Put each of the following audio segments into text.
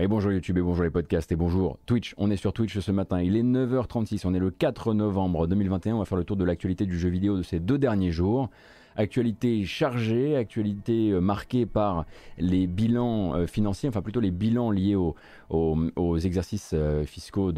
Oui, bonjour YouTube et bonjour les podcasts et bonjour Twitch. On est sur Twitch ce matin, il est 9h36, on est le 4 novembre 2021, on va faire le tour de l'actualité du jeu vidéo de ces deux derniers jours. Actualité chargée, actualité euh, marquée par les bilans euh, financiers, enfin plutôt les bilans liés aux, exercices euh, fiscaux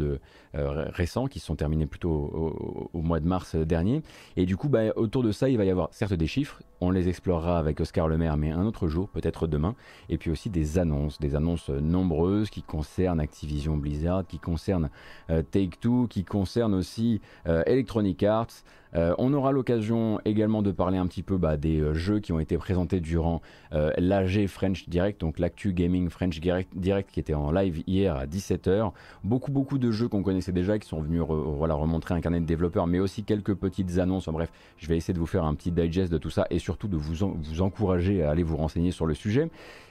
récents qui sont terminés plutôt au, mois de mars dernier. Et du coup, bah, autour de ça, il va y avoir certes des chiffres, on les explorera avec Oscar Le Maire, mais un autre jour, peut-être demain. Et puis aussi des annonces, des annonces nombreuses qui concernent Activision Blizzard, qui concernent Take-Two, qui concernent aussi Electronic Arts. Euh, on aura l'occasion également de parler un petit peu bah, des euh, jeux qui ont été présentés durant euh, l'AG French Direct, donc l'actu gaming French Direct, qui était en live hier à 17h. Beaucoup beaucoup de jeux qu'on connaissait déjà qui sont venus voilà, remontrer un carnet de développeurs, mais aussi quelques petites annonces. bref, je vais essayer de vous faire un petit digest de tout ça et surtout de vous, vous encourager à aller vous renseigner sur le sujet.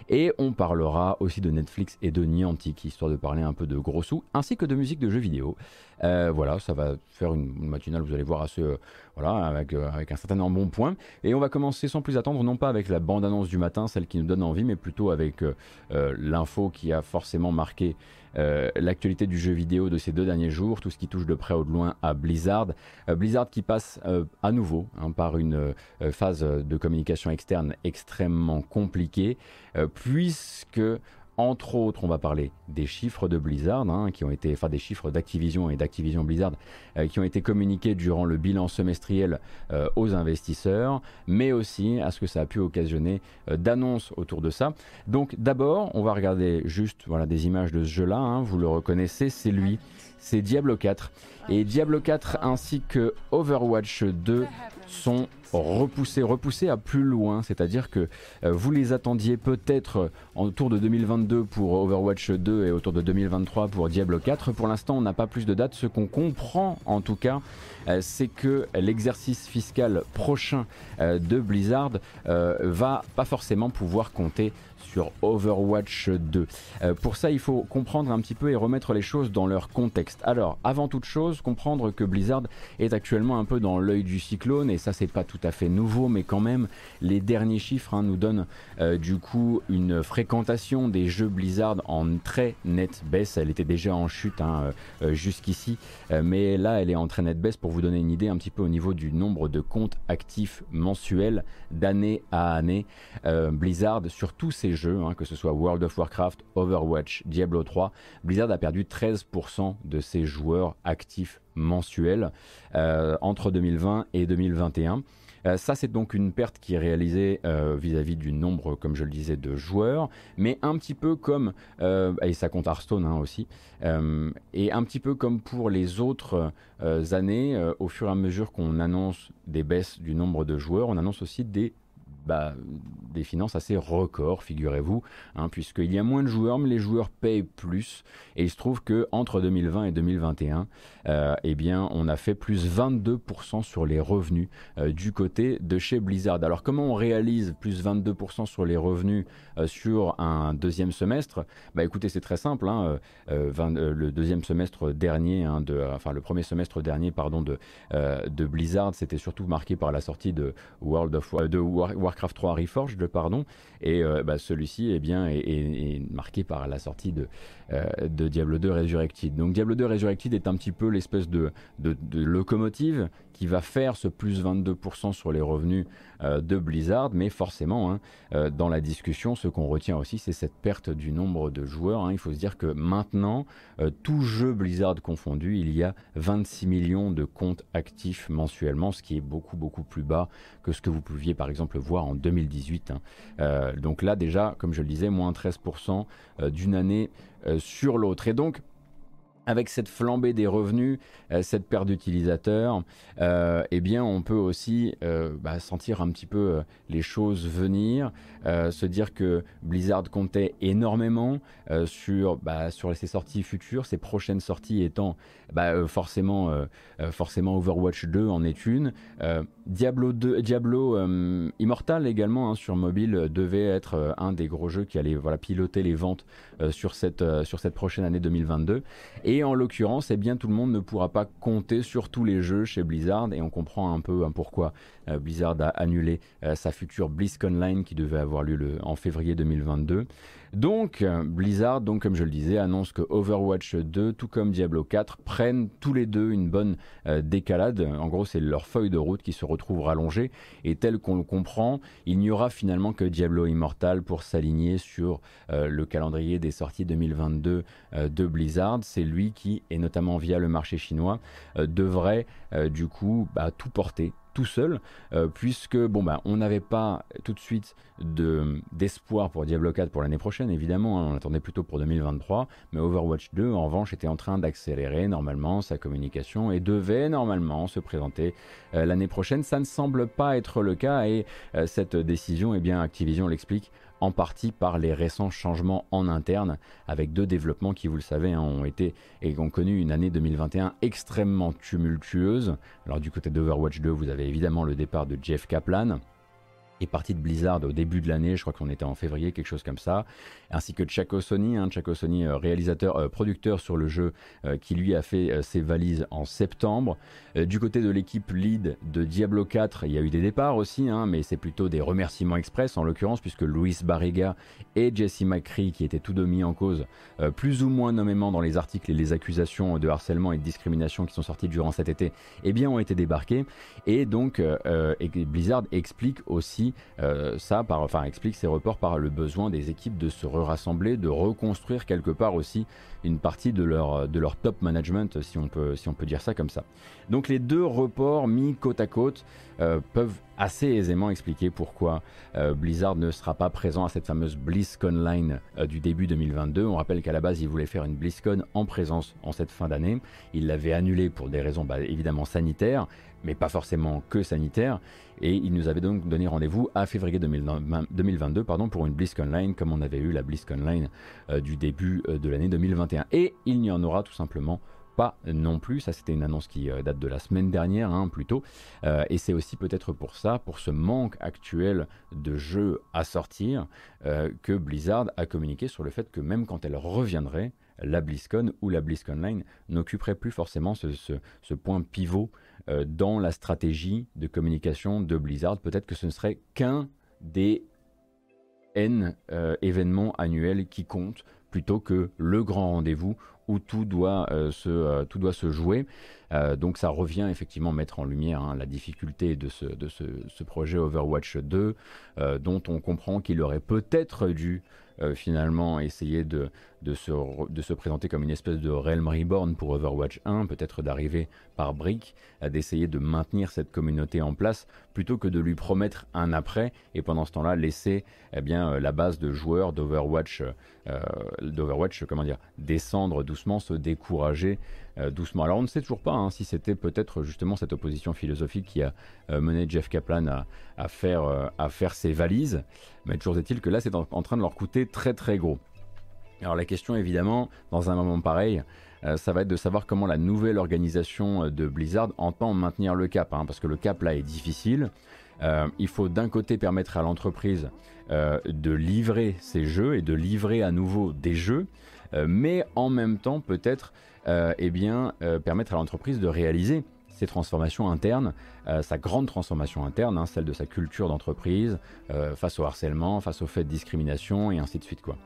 Et on parlera aussi de Netflix et de Niantic, histoire de parler un peu de gros sous, ainsi que de musique de jeux vidéo. Euh, voilà, ça va faire une, matinale, vous allez voir, assez, euh, voilà, avec, euh, avec un certain embonpoint. Et on va commencer sans plus attendre, non pas avec la bande-annonce du matin, celle qui nous donne envie, mais plutôt avec l'info qui a forcément marqué l'actualité du jeu vidéo de ces deux derniers jours, tout ce qui touche de près ou de loin à Blizzard. Blizzard qui passe à nouveau hein, par une phase de communication externe extrêmement compliquée, puisque entre autres, on va parler des chiffres de Blizzard, hein, qui ont été, enfin des chiffres d'Activision et d'Activision Blizzard, euh, qui ont été communiqués durant le bilan semestriel euh, aux investisseurs, mais aussi à ce que ça a pu occasionner euh, d'annonces autour de ça. Donc d'abord, on va regarder juste voilà, des images de ce jeu-là, hein, vous le reconnaissez, c'est lui, c'est Diablo 4. Et Diablo 4 ainsi que Overwatch 2 sont repoussés, repoussés à plus loin, c'est-à-dire que euh, vous les attendiez peut-être autour de 2022 pour Overwatch 2 et autour de 2023 pour Diablo 4. Pour l'instant, on n'a pas plus de dates. Ce qu'on comprend en tout cas, euh, c'est que l'exercice fiscal prochain euh, de Blizzard va pas forcément pouvoir compter sur Overwatch 2. Euh, pour ça, il faut comprendre un petit peu et remettre les choses dans leur contexte. Alors, avant toute chose, comprendre que Blizzard est actuellement un peu dans l'œil du cyclone, et ça, c'est pas tout à fait nouveau, mais quand même, les derniers chiffres hein, nous donnent euh, du coup une fréquentation des jeux Blizzard en très nette baisse. Elle était déjà en chute hein, euh, jusqu'ici, mais là, elle est en très nette baisse pour vous donner une idée un petit peu au niveau du nombre de comptes actifs mensuels d'année à année. Blizzard, sur tous ces jeux, Hein, que ce soit World of Warcraft, Overwatch, Diablo 3, Blizzard a perdu 13% de ses joueurs actifs mensuels euh, entre 2020 et 2021. Euh, ça, c'est donc une perte qui est réalisée euh, vis-à-vis du nombre, comme je le disais, de joueurs, mais un petit peu comme, et ça compte Hearthstone hein, aussi, et un petit peu comme pour les autres années, au fur et à mesure qu'on annonce des baisses du nombre de joueurs, on annonce aussi des bah, des finances assez records, figurez-vous, hein, puisqu'il y a moins de joueurs, mais les joueurs payent plus. Et il se trouve que entre 2020 et 2021, euh, eh bien, on a fait plus 22% sur les revenus euh, du côté de chez Blizzard. Alors, comment on réalise plus 22% sur les revenus euh, sur un deuxième semestre? Bah, écoutez, c'est très simple. Hein, le deuxième semestre dernier, hein, de, enfin le premier semestre dernier, pardon, de, Blizzard, c'était surtout marqué par la sortie de World of de Warcraft 3 Reforged, pardon, et bah, celui-ci, eh bien, est, marqué par la sortie de, de Diablo 2 Resurrected. Donc, Diablo 2 Resurrected est un petit peu l'espèce de, locomotive qui va faire ce plus 22% sur les revenus euh, de Blizzard, mais forcément, hein, euh, dans la discussion, ce qu'on retient aussi, c'est cette perte du nombre de joueurs. Hein. Il faut se dire que maintenant, euh, tout jeu Blizzard confondu, il y a 26 millions de comptes actifs mensuellement, ce qui est beaucoup, beaucoup plus bas que ce que vous pouviez, par exemple, voir en 2018. Hein. donc là, déjà, comme je le disais, moins 13% d'une année sur l'autre. Et donc, avec cette flambée des revenus, euh, cette perte d'utilisateurs, euh, eh bien, on peut aussi euh, bah, sentir un petit peu les choses venir, se dire que Blizzard comptait énormément sur, bah, sur ses sorties futures, ses prochaines sorties étant bah, forcément, forcément Overwatch 2 en est une. Diablo 2, Diablo Immortal également hein, sur mobile devait être un des gros jeux qui allait piloter les ventes sur, cette, sur cette prochaine année 2022. Et en l'occurrence, eh bien, tout le monde ne pourra pas compter sur tous les jeux chez Blizzard et on comprend un peu hein, pourquoi euh, Blizzard a annulé euh, sa future BlizzConline qui devait avoir lieu en février 2022. Donc, Blizzard, donc comme je le disais, annonce que Overwatch 2, tout comme Diablo 4, prennent tous les deux une bonne décalade. En gros, c'est leur feuille de route qui se retrouve rallongée. Et tel qu'on le comprend, il n'y aura finalement que Diablo Immortal pour s'aligner sur le calendrier des sorties 2022 de Blizzard. C'est lui qui, et notamment via le marché chinois, devrait du coup bah, tout porter tout seul, euh, puisque bon bah on n'avait pas tout de suite d'espoir pour Diablo 4 pour l'année prochaine, évidemment, hein, on attendait plutôt pour 2023, mais Overwatch 2 en revanche était en train d'accélérer normalement sa communication et devait normalement se présenter euh, l'année prochaine. Ça ne semble pas être le cas et euh, cette décision, eh bien Activision l'explique en partie par les récents changements en interne, avec deux développements qui, vous le savez, hein, ont été et ont connu une année 2021 extrêmement tumultueuse. Alors du côté d'Overwatch 2, vous avez évidemment le départ de Jeff Kaplan, est parti de Blizzard au début de l'année, je crois qu'on était en février, quelque chose comme ça, ainsi que Chaco Sony, hein, Sony euh, réalisateur, euh, producteur sur le jeu, euh, qui lui a fait ses valises en septembre. du côté de l'équipe lead de Diablo 4, il y a eu des départs aussi, hein, mais c'est plutôt des remerciements express en l'occurrence, puisque Luis Barriga et Jesse McCree, qui étaient tous deux mis en cause, plus ou moins nommément dans les articles et les accusations de harcèlement et de discrimination qui sont sorties durant cet été, eh bien ont été débarqués. Et donc Blizzard explique aussi euh, ça par, enfin, explique ces reports par le besoin des équipes de se rassembler, de reconstruire quelque part aussi une partie de leur, de leur top management, si on, peut, si on peut dire ça comme ça. Donc les deux reports mis côte à côte euh, peuvent assez aisément expliquer pourquoi euh, Blizzard ne sera pas présent à cette fameuse BlizzCon Line du début 2022. On rappelle qu'à la base, il voulait faire une BlizzCon en présence en cette fin d'année. Il l'avait annulé pour des raisons bah, évidemment sanitaires, mais pas forcément que sanitaires. Et il nous avait donc donné rendez-vous à février 2022 pardon, pour une BlizzCon Line, comme on avait eu la BlizzCon Line euh, du début euh, de l'année 2021. Et il n'y en aura tout simplement pas non plus. Ça, c'était une annonce qui euh, date de la semaine dernière, hein, plutôt. et c'est aussi peut-être pour ça, pour ce manque actuel de jeux à sortir, que Blizzard a communiqué sur le fait que même quand elle reviendrait, la BlizzCon ou la BlizzCon Line n'occuperait plus forcément ce, point pivot dans la stratégie de communication de Blizzard. Peut-être que ce ne serait qu'un des N euh, événements annuels qui comptent plutôt que le grand rendez-vous où tout doit, euh, se, tout doit se jouer. donc ça revient effectivement mettre en lumière hein, la difficulté de, ce, de ce, projet Overwatch 2, dont on comprend qu'il aurait peut-être dû finalement essayer de, se, présenter comme une espèce de Realm Reborn pour Overwatch 1, peut-être d'arriver par briques, d'essayer de maintenir cette communauté en place, plutôt que de lui promettre un après, et pendant ce temps-là laisser eh bien, euh, la base de joueurs d'Overwatch, euh, descendre doucement, se décourager euh, doucement. Alors on ne sait toujours pas hein, si c'était peut-être justement cette opposition philosophique qui a mené Jeff Kaplan à, à faire, ses valises, mais toujours est-il que là c'est en train de leur coûter très très gros. Alors la question évidemment, dans un moment pareil, euh, ça va être de savoir comment la nouvelle organisation euh, de Blizzard entend maintenir le cap, hein, parce que le cap là est difficile. Euh, il faut d'un côté permettre à l'entreprise de livrer ses jeux et de livrer à nouveau des jeux, mais en même temps peut-être eh bien, permettre à l'entreprise de réaliser ses transformations internes, sa grande transformation interne, hein, celle de sa culture d'entreprise, face au harcèlement, face au fait de discrimination et ainsi de suite. Quoi.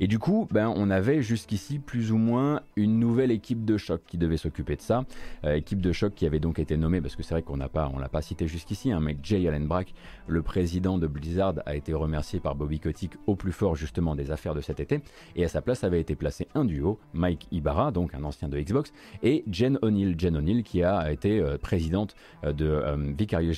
Et du coup, ben, on avait jusqu'ici plus ou moins une nouvelle équipe de choc qui devait s'occuper de ça. Euh, équipe de choc qui avait donc été nommée, parce que c'est vrai qu'on n'a pas, on l'a pas cité jusqu'ici, hein, mais Jay Allen Brack, le président de Blizzard, a été remercié par Bobby Kotick au plus fort justement des affaires de cet été. Et à sa place avait été placé un duo, Mike Ibarra, donc un ancien de Xbox, et Jen O'Neill. Jen O'Neill qui a été euh, présidente euh, de Vicarious,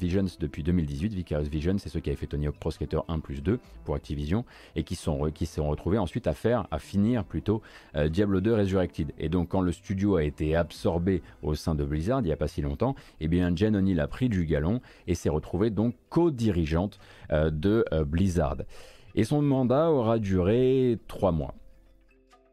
Visions depuis 2018. Vicarious Visions, c'est ceux qui avaient fait Tony Hawk Pro Skater 1 plus 2 pour Activision et qui sont qui s'est retrouvé ensuite à faire, à finir plutôt euh, Diablo 2 Resurrected. Et donc quand le studio a été absorbé au sein de Blizzard il n'y a pas si longtemps, eh bien Jen O'Neill a pris du galon et s'est retrouvée donc co-dirigeante euh, de euh, Blizzard. Et son mandat aura duré trois mois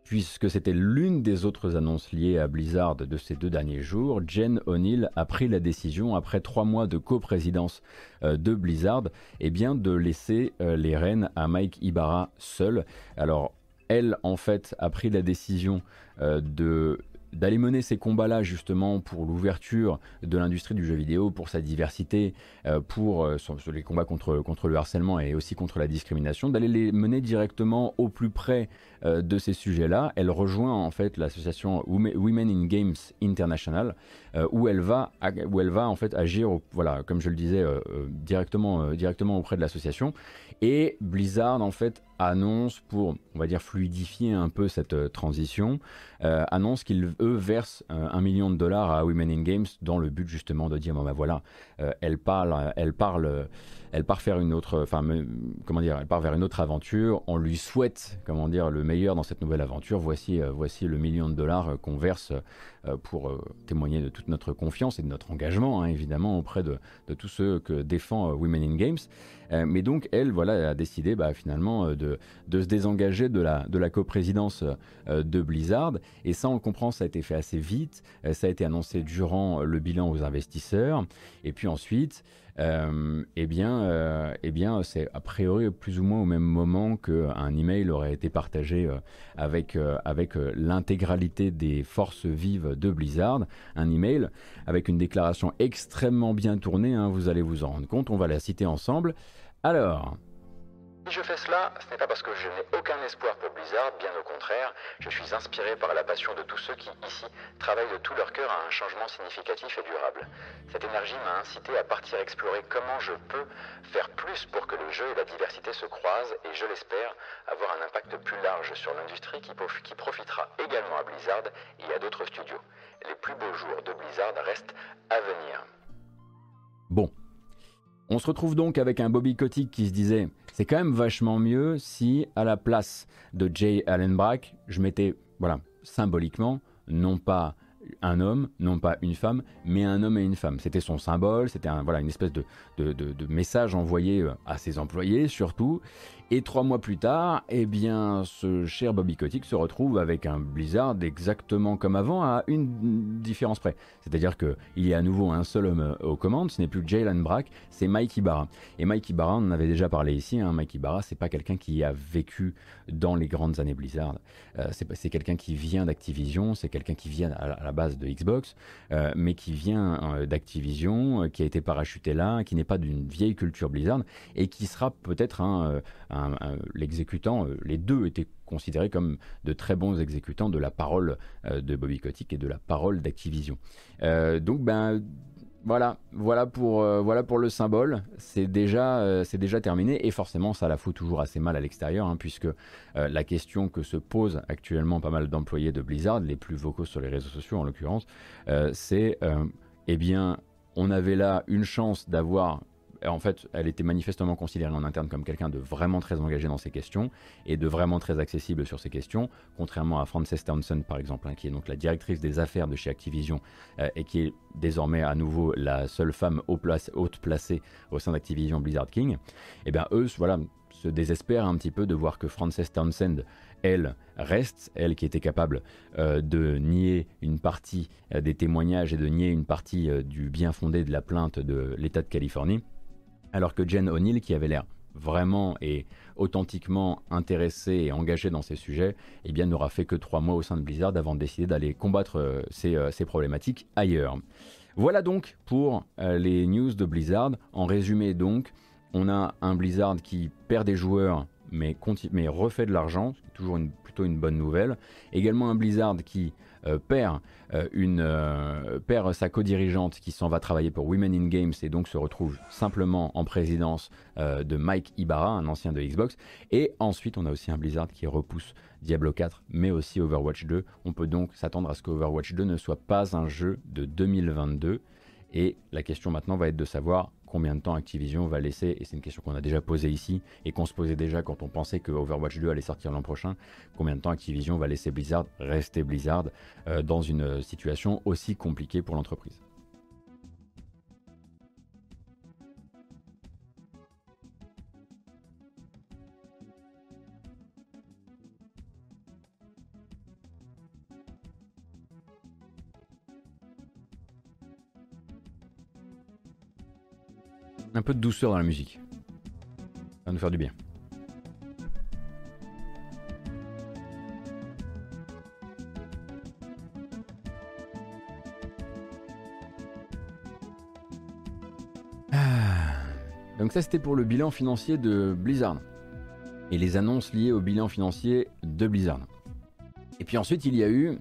puisque c'était l'une des autres annonces liées à Blizzard de ces deux derniers jours, Jen O'Neill a pris la décision, après trois mois de coprésidence euh, de Blizzard, eh bien, de laisser euh, les rênes à Mike Ibarra seul. Alors, elle, en fait, a pris la décision euh, de d'aller mener ces combats-là justement pour l'ouverture de l'industrie du jeu vidéo, pour sa diversité, euh, pour euh, les combats contre, contre le harcèlement et aussi contre la discrimination, d'aller les mener directement au plus près euh, de ces sujets-là. Elle rejoint en fait l'association Women in Games International, où elle va où elle va en fait agir, voilà, comme je le disais, directement directement auprès de l'association. Et Blizzard en fait annonce pour, on va dire, fluidifier un peu cette transition, annonce qu'ils eux versent un million de dollars à Women in Games dans le but justement de dire bon ben voilà, elle parle, elle parle elle part faire une autre, enfin, comment dire, elle part vers une autre aventure. On lui souhaite, comment dire, le meilleur dans cette nouvelle aventure. Voici, euh, voici le million de dollars euh, qu'on verse euh, pour témoigner de toute notre confiance et de notre engagement, hein, évidemment, auprès de, de, tous ceux que défend Women in Games. mais donc, elle, voilà, a décidé, bah, finalement, de, de, se désengager de la, de la coprésidence de Blizzard. Et ça, on le comprend, ça a été fait assez vite. ça a été annoncé durant le bilan aux investisseurs. Et puis ensuite, euh, eh bien, euh, eh bien c'est a priori plus ou moins au même moment qu'un email aurait été partagé euh, avec, avec l'intégralité des forces vives de Blizzard. Un email avec une déclaration extrêmement bien tournée, hein, vous allez vous en rendre compte, on va la citer ensemble. Alors, si je fais cela, ce n'est pas parce que je n'ai aucun espoir pour Blizzard, bien au contraire, je suis inspiré par la passion de tous ceux qui, ici, travaillent de tout leur cœur à un changement significatif et durable. Cette énergie m'a incité à partir explorer comment je peux faire plus pour que le jeu et la diversité se croisent et, je l'espère, avoir un impact plus large sur l'industrie qui, profitera également à Blizzard et à d'autres studios. Les plus beaux jours de Blizzard restent à venir. Bon, on se retrouve donc avec un Bobby Kotick qui se disait c'est quand même vachement mieux si à la place de Jay Allen Brack, je mettais, voilà, symboliquement, non pas un homme, non pas une femme, mais un homme et une femme. C'était son symbole, c'était voilà, une espèce de, de, message envoyé euh, à ses employés surtout. Et trois mois plus tard, eh bien, ce cher Bobby Kotick se retrouve avec un Blizzard exactement comme avant, à une différence près. C'est-à-dire qu'il y a à nouveau un seul homme aux commandes, ce n'est plus Jalen Brack, c'est Mike Ibarra. Et Mike Ibarra, on en avait déjà parlé ici, hein, Mike Ibarra, c'est pas quelqu'un qui a vécu dans les grandes années Blizzard. Euh, c'est quelqu'un qui vient d'Activision, c'est quelqu'un qui vient à la base de Xbox, euh, mais qui vient euh, d'Activision, qui a été parachuté là, qui n'est pas d'une vieille culture Blizzard, et qui sera peut-être un l'exécutant, euh, les deux étaient considérés comme de très bons exécutants de la parole euh, de Bobby Kotick et de la parole d'Activision. Euh, donc ben voilà, voilà pour, voilà pour le symbole. C'est déjà, déjà terminé et forcément ça la fout toujours assez mal à l'extérieur hein, puisque la question que se posent actuellement pas mal d'employés de Blizzard, les plus vocaux sur les réseaux sociaux en l'occurrence, c'est eh bien on avait là une chance d'avoir en fait, elle était manifestement considérée en interne comme quelqu'un de vraiment très engagé dans ces questions et de vraiment très accessible sur ces questions, contrairement à Frances Townsend par exemple, hein, qui est donc la directrice des affaires de chez Activision euh, et qui est désormais à nouveau la seule femme haute placée au sein d'Activision Blizzard King. Et eh bien eux, voilà, se désespèrent un petit peu de voir que Frances Townsend elle reste, elle qui était capable euh, de nier une partie euh, des témoignages et de nier une partie du bien fondé de la plainte de l'État de Californie, alors que Jen O'Neill, qui avait l'air vraiment et authentiquement intéressée et engagée dans ces sujets, eh n'aura fait que trois mois au sein de Blizzard avant de décider d'aller combattre euh, euh, ces, problématiques ailleurs. Voilà donc pour euh, les news de Blizzard. En résumé donc, on a un Blizzard qui perd des joueurs mais, refait de l'argent, toujours plutôt une bonne nouvelle. Également un Blizzard qui euh, perd, euh, euh, perd sa co-dirigeante qui s'en va travailler pour Women in Games et donc se retrouve simplement en présidence de Mike Ibarra, un ancien de Xbox. Et ensuite, on a aussi un Blizzard qui repousse Diablo 4, mais aussi Overwatch 2. On peut donc s'attendre à ce que Overwatch 2 ne soit pas un jeu de 2022. Et la question maintenant va être de savoir combien de temps Activision va laisser, et c'est une question qu'on a déjà posée ici, et qu'on se posait déjà quand on pensait que Overwatch 2 allait sortir l'an prochain, combien de temps Activision va laisser Blizzard rester Blizzard euh, dans une situation aussi compliquée pour l'entreprise. un peu de douceur dans la musique. Ça va nous faire du bien. Ah. Donc ça c'était pour le bilan financier de Blizzard. Et les annonces liées au bilan financier de Blizzard. Et puis ensuite il y a eu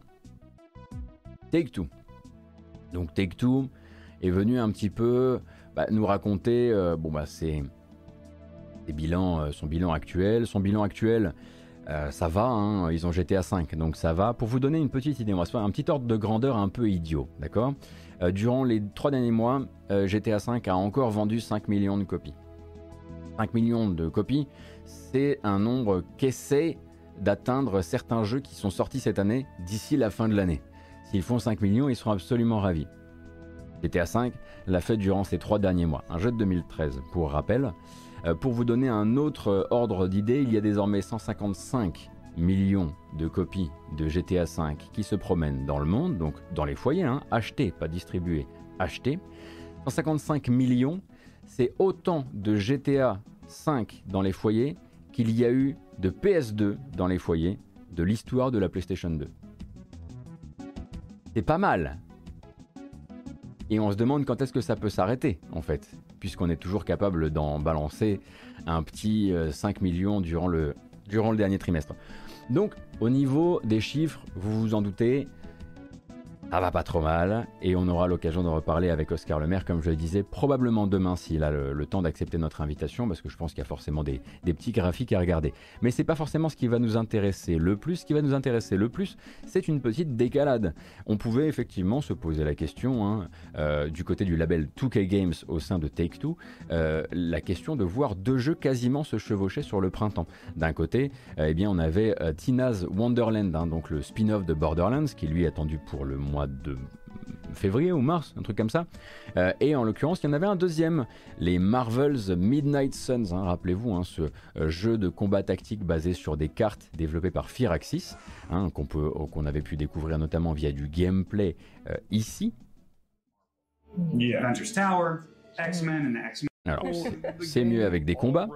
Take Two. Donc Take Two est venu un petit peu bah, nous raconter euh, bon bah c'est bilans, euh, son bilan actuel. Son bilan actuel, euh, ça va, hein, ils ont GTA 5, donc ça va. Pour vous donner une petite idée, on va se faire un petit ordre de grandeur un peu idiot, d'accord? Durant les trois derniers mois, GTA 5 a encore vendu 5 millions de copies. 5 millions de copies, c'est un nombre qu'essaie d'atteindre certains jeux qui sont sortis cette année d'ici la fin de l'année. S'ils font 5 millions, ils seront absolument ravis. GTA 5 l'a fait durant ces trois derniers mois. Un jeu de 2013, pour rappel. Euh, pour vous donner un autre ordre d'idée, il y a désormais 155 millions de copies de GTA 5 qui se promènent dans le monde, donc dans les foyers, hein, achetés, pas distribués, achetés. 155 millions, c'est autant de GTA 5 dans les foyers qu'il y a eu de PS2 dans les foyers de l'histoire de la PlayStation 2. C'est pas mal. Et on se demande quand est-ce que ça peut s'arrêter, en fait, puisqu'on est toujours capable d'en balancer un petit 5 euh, millions durant le, durant le dernier trimestre. Donc, au niveau des chiffres, vous vous en doutez, ça va pas trop mal et on aura l'occasion de reparler avec Oscar Lemaire, comme je le disais, probablement demain s'il a le, temps d'accepter notre invitation, parce que je pense qu'il y a forcément des, petits graphiques à regarder. Mais c'est pas forcément ce qui va nous intéresser le plus. Ce qui va nous intéresser le plus, c'est une petite décalade. On pouvait effectivement se poser la question, hein, euh, du côté du label 2K Games au sein de Take-Two, euh, la question de voir deux jeux quasiment se chevaucher sur le printemps. D'un côté, euh, eh bien, on avait Tina's Wonderland, hein, donc le spin-off de Borderlands, qui lui est attendu pour le mois de février ou mars, un truc comme ça. Euh, et en l'occurrence, il y en avait un deuxième, les Marvel's Midnight Suns, hein, rappelez-vous, hein, ce euh, jeu de combat tactique basé sur des cartes développé par Firaxis, hein, qu'on avait pu découvrir notamment via du gameplay euh, ici. Tower, X-Men X-Men. Alors, c'est mieux avec des combats.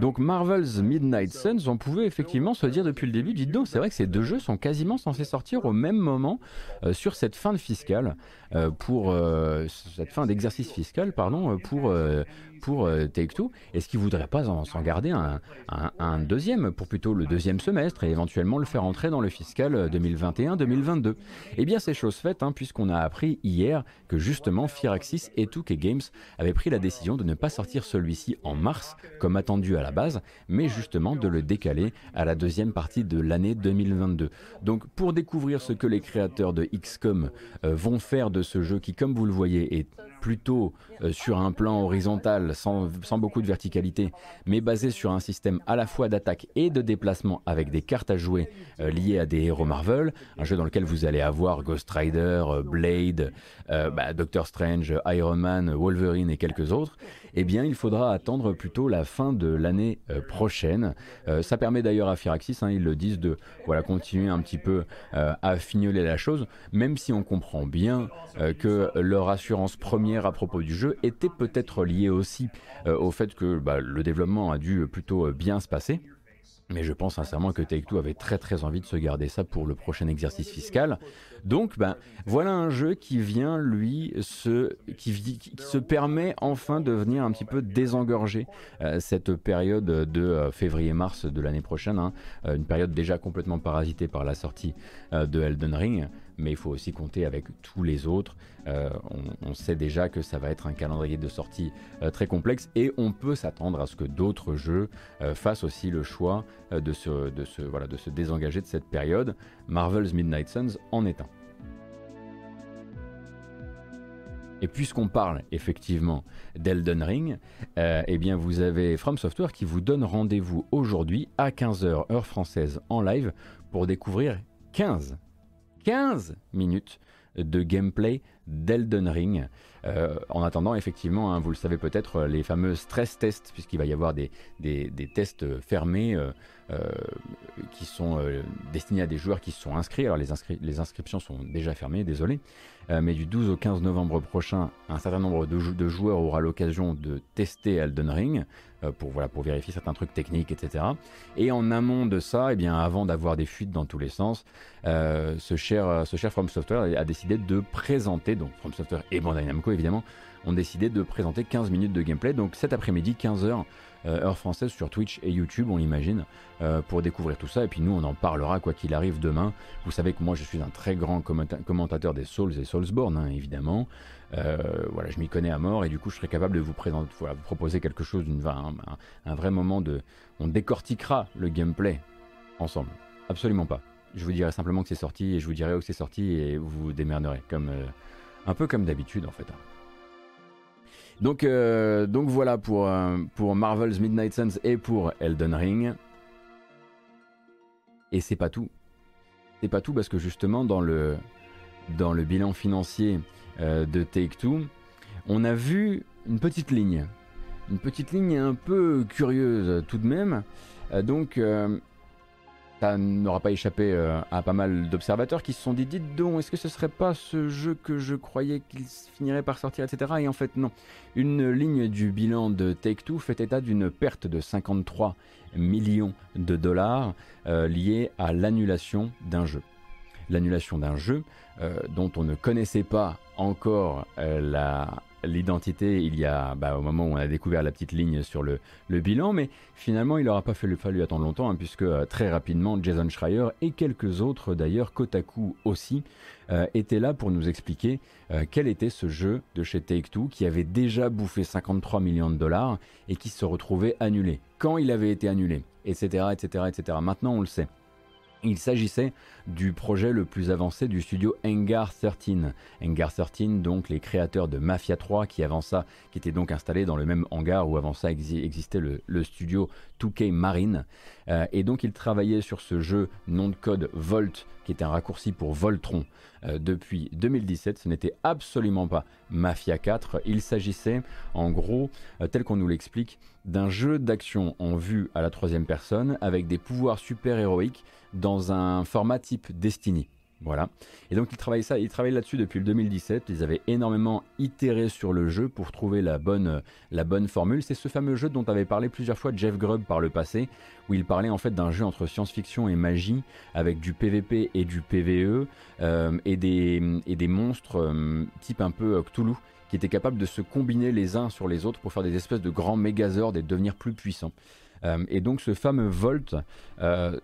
Donc Marvel's Midnight Suns, on pouvait effectivement se dire depuis le début, dites donc, c'est vrai que ces deux jeux sont quasiment censés sortir au même moment euh, sur cette fin de fiscale, euh, pour euh, cette fin d'exercice fiscal, pardon, pour pour Take-Two. Est-ce qu'ils voudraient pas s'en garder un, deuxième pour plutôt le deuxième semestre et éventuellement le faire entrer dans le fiscal 2021-2022 Eh bien, c'est chose faite, hein, puisqu'on a appris hier que justement Firaxis et 2K Games avaient pris la décision de ne pas sortir celui-ci en mars, comme attendu à la base, mais justement de le décaler à la deuxième partie de l'année 2022. Donc, pour découvrir ce que les créateurs de XCOM euh, vont faire de ce jeu qui, comme vous le voyez, est plutôt euh, sur un plan horizontal, sans, beaucoup de verticalité, mais basé sur un système à la fois d'attaque et de déplacement avec des cartes à jouer euh, liées à des héros Marvel, un jeu dans lequel vous allez avoir Ghost Rider, euh, Blade, bah, Doctor Strange, Iron Man, Wolverine et quelques autres, eh bien il faudra attendre plutôt la fin de l'année prochaine. ça permet d'ailleurs à Firaxis, hein, ils le disent, de voilà, continuer un petit peu à fignoler la chose, même si on comprend bien que leur assurance première à propos du jeu était peut-être lié aussi euh, au fait que bah, le développement a dû plutôt euh, bien se passer. Mais je pense sincèrement que Take-Two avait très très envie de se garder ça pour le prochain exercice fiscal. Donc, ben, voilà un jeu qui vient, lui, se, qui, se permet enfin de venir un petit peu désengorger euh, cette période de février-mars de l'année prochaine. Hein. une période déjà complètement parasitée par la sortie de Elden Ring mais il faut aussi compter avec tous les autres. Euh, on, sait déjà que ça va être un calendrier de sortie euh, très complexe et on peut s'attendre à ce que d'autres jeux euh, fassent aussi le choix de, se, de, se, voilà, de se désengager de cette période. Marvel's Midnight Suns en est un. Et puisqu'on parle effectivement d'Elden Ring, eh bien vous avez From Software qui vous donne rendez-vous aujourd'hui à 15h heure française en live pour découvrir 15 15 minutes de gameplay d'Elden Ring. Euh, en attendant, effectivement, hein, vous le savez peut-être, les fameux stress tests, puisqu'il va y avoir des, tests fermés euh, qui sont destinés à des joueurs qui se sont inscrits. Alors les, inscriptions sont déjà fermées, désolé. mais du 12 au 15 novembre prochain, un certain nombre de, joueurs aura l'occasion de tester Elden Ring. Euh, pour, voilà, pour vérifier certains trucs techniques, etc. Et en amont de ça, eh bien, avant d'avoir des fuites dans tous les sens, euh, ce, cher, ce cher From Software a décidé de présenter donc From Software et Bandai Namco évidemment, ont décidé de présenter 15 minutes de gameplay. Donc cet après-midi, 15h, euh, heure française sur Twitch et YouTube, on l'imagine, euh, pour découvrir tout ça. Et puis nous, on en parlera quoi qu'il arrive demain. Vous savez que moi, je suis un très grand commentateur des Souls et Soulsborne, hein, évidemment. Euh, voilà, je m'y connais à mort et du coup, je serai capable de vous, proposer quelque chose, d'une, un, un, vrai moment de... On décortiquera le gameplay ensemble. Absolument pas. Je vous dirai simplement que c'est sorti et je vous dirai où c'est sorti et vous vous démerderez. Comme, un peu comme d'habitude en fait. Donc, euh, donc voilà pour, euh, pour Marvel's Midnight Suns et pour Elden Ring. Et c'est pas tout. C'est pas tout parce que justement dans le, dans le bilan financier euh, de Take-Two, on a vu une petite ligne. Une petite ligne un peu curieuse tout de même. donc ça n'aura pas échappé euh, à pas mal d'observateurs qui se sont dit dites donc est-ce que ce serait pas ce jeu que je croyais qu'il finirait par sortir etc et en fait non. Une ligne du bilan de Take-Two fait état d'une perte de 53 millions de dollars euh, liée à l'annulation d'un jeu. L'annulation d'un jeu euh, dont on ne connaissait pas encore la l'identité il y a bah, au moment où on a découvert la petite ligne sur le, bilan, mais finalement il n'aura pas fallu, attendre longtemps, hein, puisque euh, très rapidement Jason Schreier et quelques autres d'ailleurs, Kotaku aussi, euh, étaient là pour nous expliquer euh, quel était ce jeu de chez Take-Two qui avait déjà bouffé 53 millions de dollars et qui se retrouvait annulé. Quand il avait été annulé, etc., etc., etc. Maintenant on le sait. Il s'agissait du projet le plus avancé du studio Engar 13. Engar 13, donc les créateurs de Mafia 3, qui avant ça, qui était donc installé dans le même hangar où avant ça existait le, studio 2K Marine. Euh, et donc ils travaillaient sur ce jeu nom de code Volt, qui était un raccourci pour Voltron, euh, depuis 2017. Ce n'était absolument pas Mafia 4. Il s'agissait, en gros, euh, tel qu'on nous l'explique, d'un jeu d'action en vue à la troisième personne avec des pouvoirs super héroïques dans un format type Destiny. Voilà. Et donc ils travaillent ça, ils travaillent là-dessus depuis le 2017. Ils avaient énormément itéré sur le jeu pour trouver la bonne, la bonne formule. C'est ce fameux jeu dont avait parlé plusieurs fois Jeff Grubb par le passé, où il parlait en fait d'un jeu entre science-fiction et magie, avec du PVP et du PVE, euh, et, des, et des monstres euh, type un peu Cthulhu, qui étaient capables de se combiner les uns sur les autres pour faire des espèces de grands mégazords et devenir plus puissants. Euh, et donc ce fameux Volt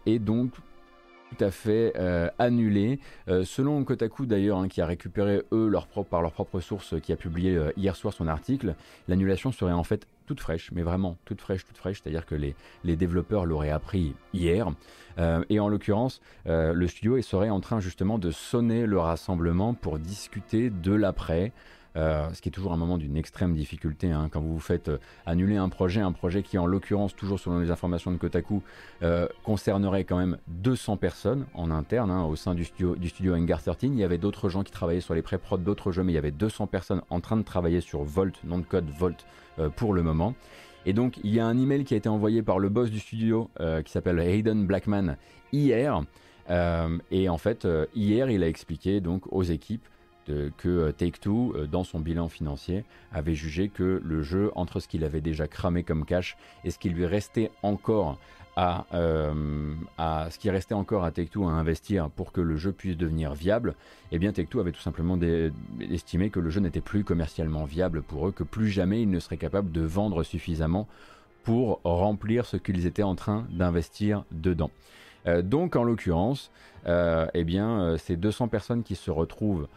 est donc tout à fait euh, annulé. Euh, selon Kotaku d'ailleurs, hein, qui a récupéré eux par leur propre source, qui a publié euh, hier soir son article, l'annulation serait en fait toute fraîche, mais vraiment toute fraîche, toute fraîche, c'est-à-dire que les, les développeurs l'auraient appris hier. et en l'occurrence, le studio serait en train justement de sonner le rassemblement pour discuter de l'après. Euh, ce qui est toujours un moment d'une extrême difficulté hein, quand vous vous faites euh, annuler un projet, un projet qui en l'occurrence, toujours selon les informations de Kotaku, euh, concernerait quand même 200 personnes en interne hein, au sein du studio, du studio Engar 13. Il y avait d'autres gens qui travaillaient sur les pré-prod d'autres jeux, mais il y avait 200 personnes en train de travailler sur Volt, nom de code Volt pour le moment. Et donc il y a un email qui a été envoyé par le boss du studio qui s'appelle Hayden Blackman hier. et en fait, hier, il a expliqué donc aux équipes que euh, Take-Two, euh, dans son bilan financier, avait jugé que le jeu, entre ce qu'il avait déjà cramé comme cash et ce qui lui restait encore à, euh, ce qui restait encore à Take-Two à investir pour que le jeu puisse devenir viable, eh bien Take-Two avait tout simplement estimé que le jeu n'était plus commercialement viable pour eux, que plus jamais ils ne seraient capables de vendre suffisamment pour remplir ce qu'ils étaient en train d'investir dedans. Euh, donc en l'occurrence, euh, eh bien, euh, c'est 200 personnes qui se retrouvent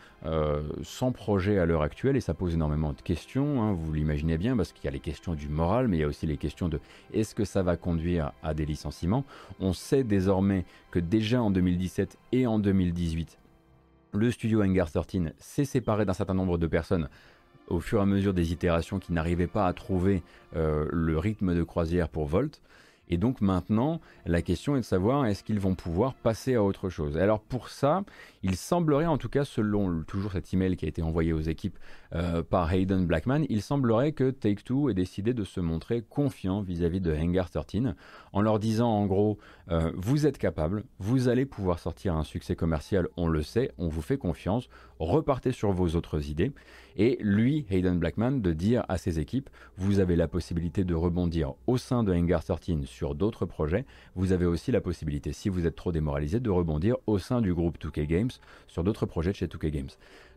sans projet à l'heure actuelle et ça pose énormément de questions, hein, vous l'imaginez bien, parce qu'il y a les questions du moral, mais il y a aussi les questions de est-ce que ça va conduire à des licenciements? On sait désormais que déjà en 2017 et en 2018, le studio Hangar 13 s'est séparé d'un certain nombre de personnes au fur et à mesure des itérations qui n'arrivaient pas à trouver le rythme de croisière pour Volt. Et donc maintenant, la question est de savoir est-ce qu'ils vont pouvoir passer à autre chose? alors pour ça, il semblerait, en tout cas selon toujours cet email qui a été envoyé aux équipes euh, par Hayden Blackman, il semblerait que Take-Two ait décidé de se montrer confiant vis-à-vis de Hangar 13 en leur disant en gros euh, vous êtes capable, vous allez pouvoir sortir un succès commercial, on le sait, on vous fait confiance, repartez sur vos autres idées. Et lui, Hayden Blackman, de dire à ses équipes vous avez la possibilité de rebondir au sein de Hangar 13 sur d'autres projets, vous avez aussi la possibilité, si vous êtes trop démoralisé, de rebondir au sein du groupe 2K Games sur d'autres projets de chez 2K Games.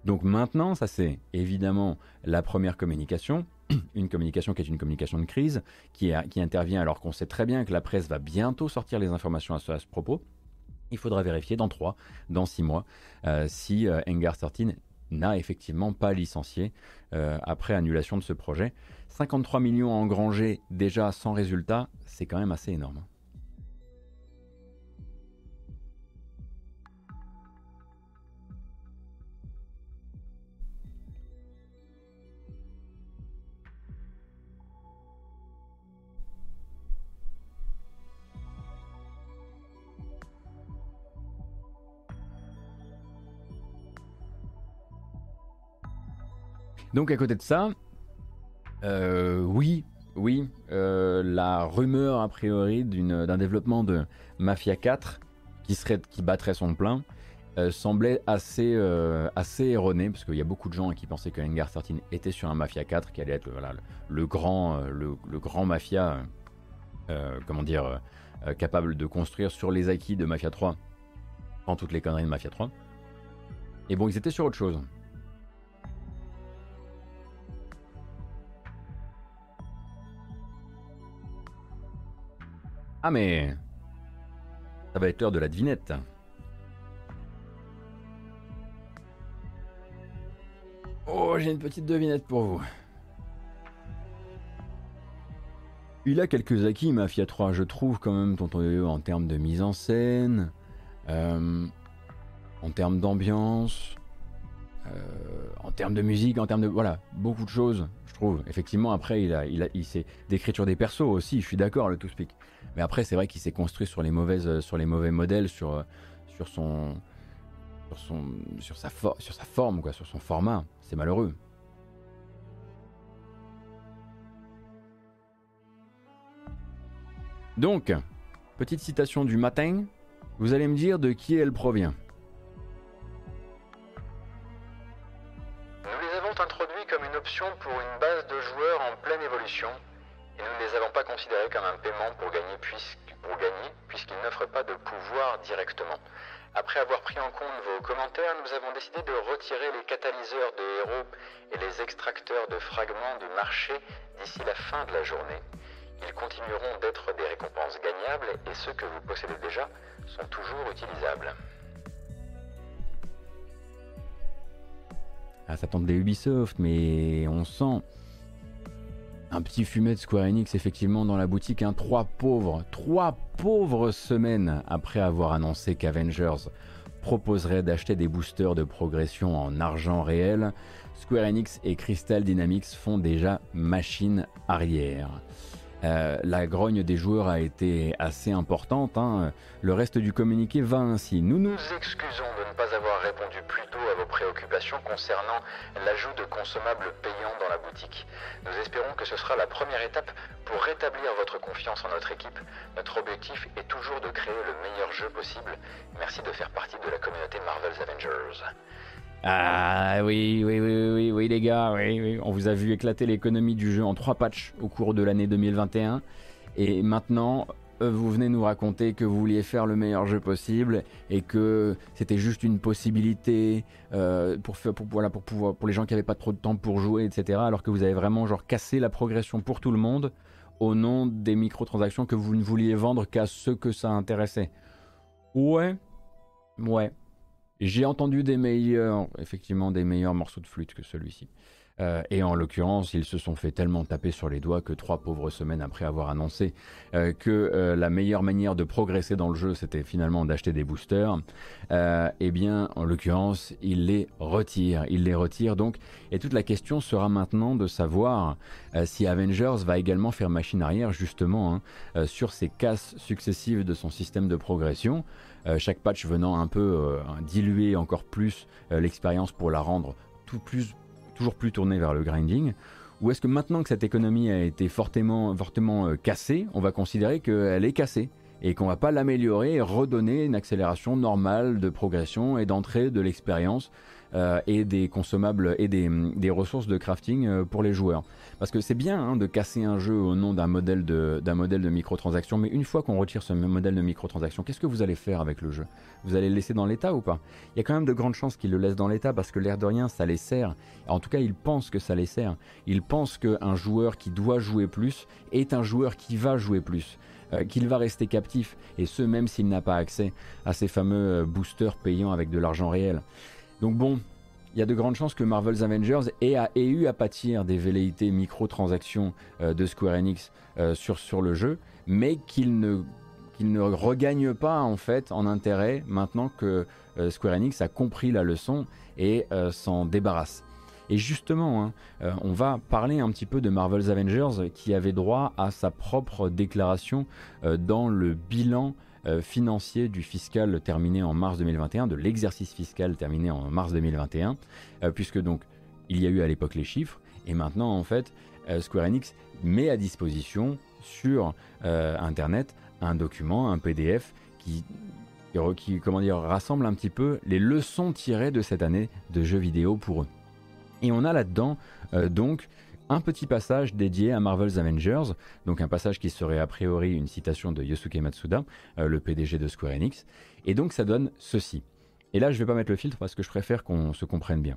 Donc maintenant, ça c'est évidemment la première communication, une communication qui est une communication de crise, qui, intervient alors qu'on sait très bien que la presse va bientôt sortir les informations à ce, propos. Il faudra vérifier dans 3, dans 6 mois, euh, si euh, Engar 13 n'a effectivement pas licencié euh, après annulation de ce projet. 53 millions engrangés déjà sans résultat, c'est quand même assez énorme. Donc à côté de ça, euh, oui, oui, euh, la rumeur a priori d'un développement de Mafia 4 qui, serait, qui battrait son plein euh, semblait assez, assez erronée, parce qu'il y a beaucoup de gens qui pensaient que Engar 13 était sur un Mafia 4, qui allait être voilà, le, grand, le, grand Mafia, comment dire, capable de construire sur les acquis de Mafia 3, en toutes les conneries de Mafia 3. Et bon, ils étaient sur autre chose. Ah mais... Ça va être l'heure de la devinette. Oh, j'ai une petite devinette pour vous. Il a quelques acquis, Mafia 3, je trouve, quand même, en termes de mise en scène, euh, en termes d'ambiance, euh, en termes de musique, en termes de. Voilà, beaucoup de choses, je trouve. Effectivement, après, il a, il a, il d'écriture des persos aussi, je suis d'accord, le tout speak. Mais après, c'est vrai qu'il s'est construit sur les, mauvaises, sur les mauvais modèles, sur, son, sur, son, sur, sa, sur sa forme, quoi, sur son format. C'est malheureux. Donc, petite citation du matin, vous allez me dire de qui elle provient. Nous les avons introduits comme une option pour une base de joueurs en pleine évolution et nous ne les avons pas considérés comme un paiement pour gagner, puisqu'ils n'offrent pas de pouvoir directement. Après avoir pris en compte vos commentaires, nous avons décidé de retirer les catalyseurs de héros et les extracteurs de fragments du marché d'ici la fin de la journée. Ils continueront d'être des récompenses gagnables et ceux que vous possédez déjà sont toujours utilisables. Ah, ça tente des Ubisoft, mais on sent un petit fumet de Square Enix effectivement dans la boutique, hein. trois pauvres, trois pauvres semaines après avoir annoncé qu'Avengers proposerait d'acheter des boosters de progression en argent réel, Square Enix et Crystal Dynamics font déjà machine arrière. Euh, la grogne des joueurs a été assez importante. Hein. Le reste du communiqué va ainsi. Nous nous excusons pas avoir répondu plus tôt à vos préoccupations concernant l'ajout de consommables payants dans la boutique. Nous espérons que ce sera la première étape pour rétablir votre confiance en notre équipe. Notre objectif est toujours de créer le meilleur jeu possible. Merci de faire partie de la communauté Marvel's Avengers. Ah oui, oui, oui, oui, oui, les gars, oui. On vous a vu éclater l'économie du jeu en trois patchs au cours de l'année 2021. Et maintenant, vous venez nous raconter que vous vouliez faire le meilleur jeu possible et que c'était juste une possibilité euh, pour, pour, voilà, pour, pouvoir, pour les gens qui n'avaient pas trop de temps pour jouer, etc. Alors que vous avez vraiment genre cassé la progression pour tout le monde au nom des microtransactions que vous ne vouliez vendre qu'à ceux que ça intéressait. Ouais, ouais. J'ai entendu des meilleurs, effectivement, des meilleurs morceaux de flûte que celui-ci. Euh, et en l'occurrence, ils se sont fait tellement taper sur les doigts que trois pauvres semaines après avoir annoncé euh, que euh, la meilleure manière de progresser dans le jeu, c'était finalement d'acheter des boosters, eh bien, en l'occurrence, ils les retirent. Ils les retirent donc. Et toute la question sera maintenant de savoir si Avengers va également faire machine arrière, justement, hein, sur ces casses successives de son système de progression. chaque patch venant un peu diluer encore plus l'expérience pour la rendre tout plus toujours plus tourné vers le grinding. Ou est-ce que maintenant que cette économie a été fortement, fortement euh, cassée, on va considérer qu'elle est cassée et qu'on va pas l'améliorer et redonner une accélération normale de progression et d'entrée de l'expérience euh, et des consommables et des, des ressources de crafting euh, pour les joueurs. Parce que c'est bien hein, de casser un jeu au nom d'un modèle de, d'un modèle de microtransaction, mais une fois qu'on retire ce modèle de microtransaction, qu'est-ce que vous allez faire avec le jeu? Vous allez le laisser dans l'état ou pas? Il y a quand même de grandes chances qu'ils le laissent dans l'état parce que l'air de rien, ça les sert. En tout cas, ils pensent que ça les sert. Ils pensent qu'un joueur qui doit jouer plus est un joueur qui va jouer plus. Euh, qu'il va rester captif, et ce même s'il n'a pas accès à ces fameux boosters payants avec de l'argent réel. Donc bon, il y a de grandes chances que Marvel's Avengers ait, eu à pâtir des velléités microtransactions euh, de Square Enix euh, sur, le jeu, mais qu'il ne, regagne pas en fait en intérêt maintenant que euh, Square Enix a compris la leçon et s'en débarrasse. Et justement, hein, on va parler un petit peu de Marvel's Avengers qui avait droit à sa propre déclaration dans le bilan euh, financier du fiscal terminé en mars 2021, de l'exercice fiscal terminé en mars 2021, euh, puisque donc il y a eu à l'époque les chiffres, et maintenant en fait euh, Square Enix met à disposition sur Internet un document, un PDF qui, qui, comment dire, rassemble un petit peu les leçons tirées de cette année de jeux vidéo pour eux. Et on a là-dedans donc un petit passage dédié à Marvel's Avengers, donc un passage qui serait a priori une citation de Yosuke Matsuda, euh, le PDG de Square Enix, et donc ça donne ceci. Et là je vais pas mettre le filtre parce que je préfère qu'on se comprenne bien.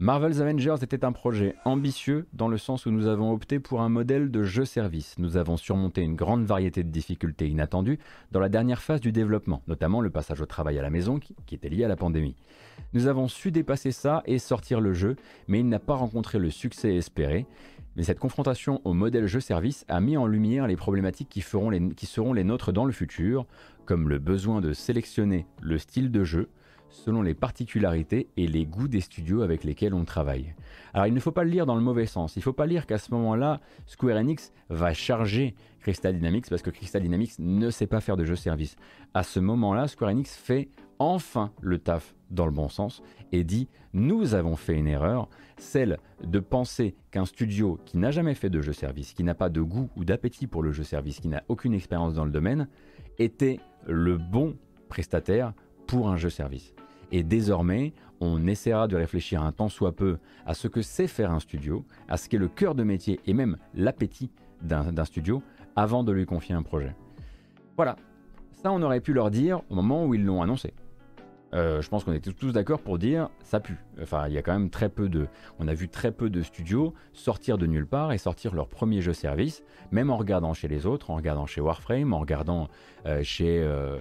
Marvel's Avengers était un projet ambitieux dans le sens où nous avons opté pour un modèle de jeu-service. Nous avons surmonté une grande variété de difficultés inattendues dans la dernière phase du développement, notamment le passage au travail à la maison qui, était lié à la pandémie. Nous avons su dépasser ça et sortir le jeu, mais il n'a pas rencontré le succès espéré. Mais cette confrontation au modèle jeu-service a mis en lumière les problématiques qui seront les nôtres dans le futur, comme le besoin de sélectionner le style de jeu, selon les particularités et les goûts des studios avec lesquels on travaille. Alors il ne faut pas le lire dans le mauvais sens, il ne faut pas lire qu'à ce moment-là, Square Enix va charger Crystal Dynamics parce que Crystal Dynamics ne sait pas faire de jeu service. À ce moment-là, Square Enix fait enfin le taf dans le bon sens et dit nous avons fait une erreur, celle de penser qu'un studio qui n'a jamais fait de jeu service, qui n'a pas de goût ou d'appétit pour le jeu service, qui n'a aucune expérience dans le domaine, était le bon prestataire pour un jeu service. Et désormais, on essaiera de réfléchir un temps soit peu à ce que c'est faire un studio, à ce qu'est le cœur de métier et même l'appétit d'un studio avant de lui confier un projet. Voilà, ça on aurait pu leur dire au moment où ils l'ont annoncé. Euh, je pense qu'on était tous d'accord pour dire ça pue. Enfin, il y a quand même très peu de. On a vu très peu de studios sortir de nulle part et sortir leur premier jeu service, même en regardant chez les autres, en regardant chez Warframe, en regardant euh, chez. Euh,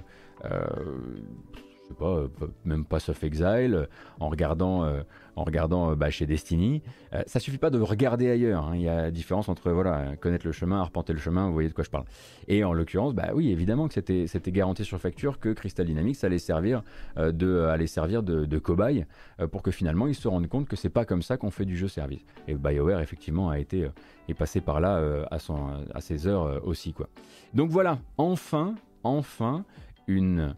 je sais pas, euh, même pas of Exile, euh, en regardant, euh, en regardant bah, chez Destiny. ça suffit pas de regarder ailleurs. Hein. Il y a la différence entre voilà, connaître le chemin, arpenter le chemin, vous voyez de quoi je parle. Et en l'occurrence, bah oui, évidemment que c'était, c'était garanti sur facture que Crystal Dynamics allait servir de, allait servir de, cobaye pour que finalement ils se rendent compte que c'est pas comme ça qu'on fait du jeu service. Et BioWare effectivement a été est passé par là à, à ses heures aussi quoi. Donc voilà, enfin, enfin une euh,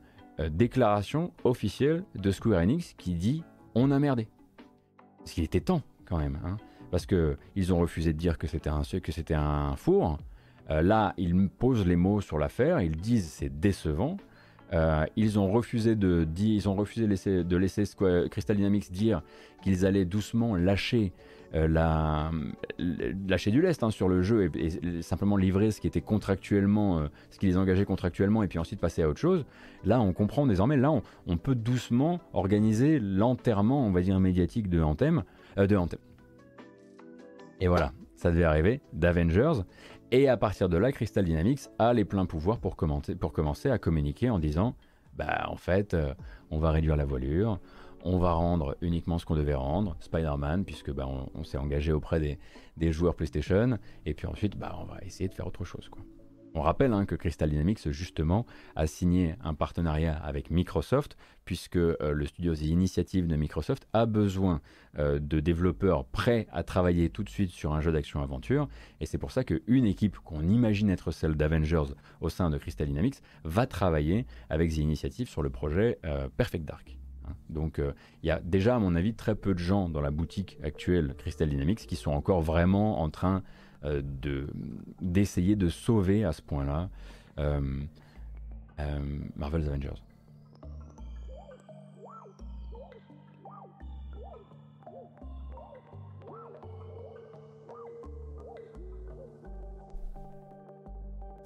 déclaration officielle de Square Enix qui dit on a merdé. Ce qui était temps quand même, hein. parce que ils ont refusé de dire que c'était un que c'était un four. Euh, là, ils posent les mots sur l'affaire, ils disent c'est décevant. Euh, ils ont refusé de, ils ont refusé de laisser, Crystal Dynamics dire qu'ils allaient doucement lâcher euh, la, lâcher du lest hein, sur le jeu et, simplement livrer ce qui était contractuellement, euh, ce qui les engageait contractuellement et puis ensuite passer à autre chose. Là, on comprend désormais, là, on, peut doucement organiser l'enterrement, on va dire, médiatique de Anthem. Euh, de Anthem. Et voilà, ça devait arriver, d'Avengers. Et à partir de là, Crystal Dynamics a les pleins pouvoirs pour, pour commencer à communiquer en disant, bah en fait, on va réduire la voilure, on va rendre uniquement ce qu'on devait rendre, Spider-Man, puisque bah, on, s'est engagé auprès des, joueurs PlayStation, et puis ensuite bah, on va essayer de faire autre chose. On rappelle hein, que Crystal Dynamics justement a signé un partenariat avec Microsoft, puisque euh, le studio The Initiative de Microsoft a besoin euh, de développeurs prêts à travailler tout de suite sur un jeu d'action-aventure, et c'est pour ça qu'une équipe qu'on imagine être celle d'Avengers au sein de Crystal Dynamics va travailler avec The Initiative sur le projet euh, Perfect Dark. Donc euh, il y a déjà, à mon avis, très peu de gens dans la boutique actuelle Crystal Dynamics qui sont encore vraiment en train euh, de, d'essayer de sauver à ce point-là euh, Marvel's Avengers.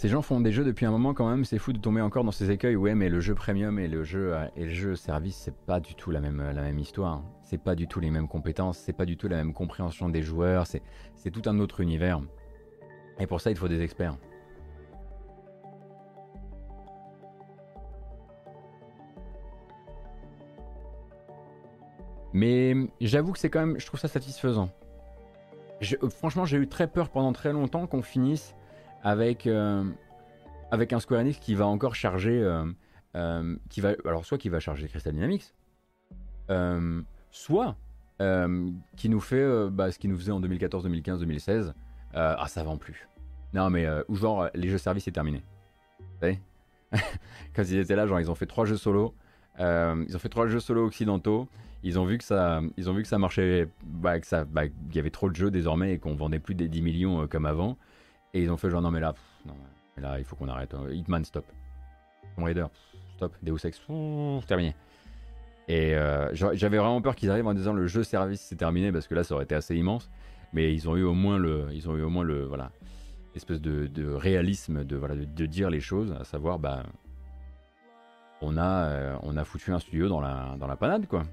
Ces gens font des jeux depuis un moment quand même, c'est fou de tomber encore dans ces écueils. Ouais, mais le jeu premium et le jeu euh, et le jeu service, c'est pas du tout la même la même histoire. C'est pas du tout les mêmes compétences, c'est pas du tout la même compréhension des joueurs. C'est c'est tout un autre univers. Et pour ça, il faut des experts. Mais j'avoue que c'est quand même, je trouve ça satisfaisant. Euh, franchement, j'ai eu très peur pendant très longtemps qu'on finisse avec, euh, avec un Square Enix qui va encore charger, euh, euh, qui va, alors soit qui va charger Crystal Dynamics, soit qui nous fait bah, ce qu'il nous faisait en 2014, 2015, 2016. ah, ça vend plus. Non, mais ou genre les jeux services c'est terminé. Vous savez Quand ils étaient là, genre ils ont fait trois jeux solo. ils ont fait trois jeux solo occidentaux. Ils ont vu que ça, ils ont vu que ça marchait, bah, que bah, il y avait trop de jeux désormais et qu'on vendait plus des 10 millions comme avant. Et ils ont fait genre non mais là, non, mais là il faut qu'on arrête. Hein. Hitman stop. Tomb Raider stop. Deus Ex terminé. Et euh, j'avais vraiment peur qu'ils arrivent en disant le jeu service c'est terminé parce que là ça aurait été assez immense. Mais ils ont eu au moins le, ils ont eu au moins le voilà, espèce de, réalisme de voilà de, dire les choses, à savoir bah on a euh, on a foutu un studio dans la dans la panade quoi.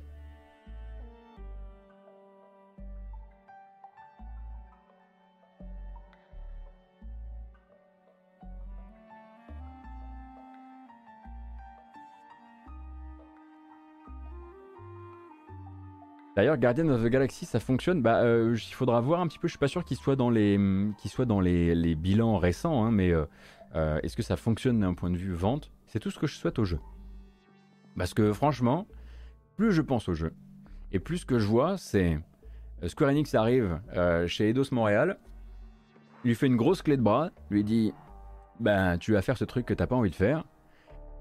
D'ailleurs, Guardian of the Galaxy, ça fonctionne. Bah, euh, il faudra voir un petit peu. Je suis pas sûr qu'il soit dans les, les, bilans récents, hein, mais euh, euh, est-ce que ça fonctionne d'un point de vue vente? C'est tout ce que je souhaite au jeu. Parce que franchement, plus je pense au jeu, et plus ce que je vois, c'est Square Enix arrive chez Eidos Montréal, lui fait une grosse clé de bras, lui dit, ben tu vas faire ce truc que t'as pas envie de faire.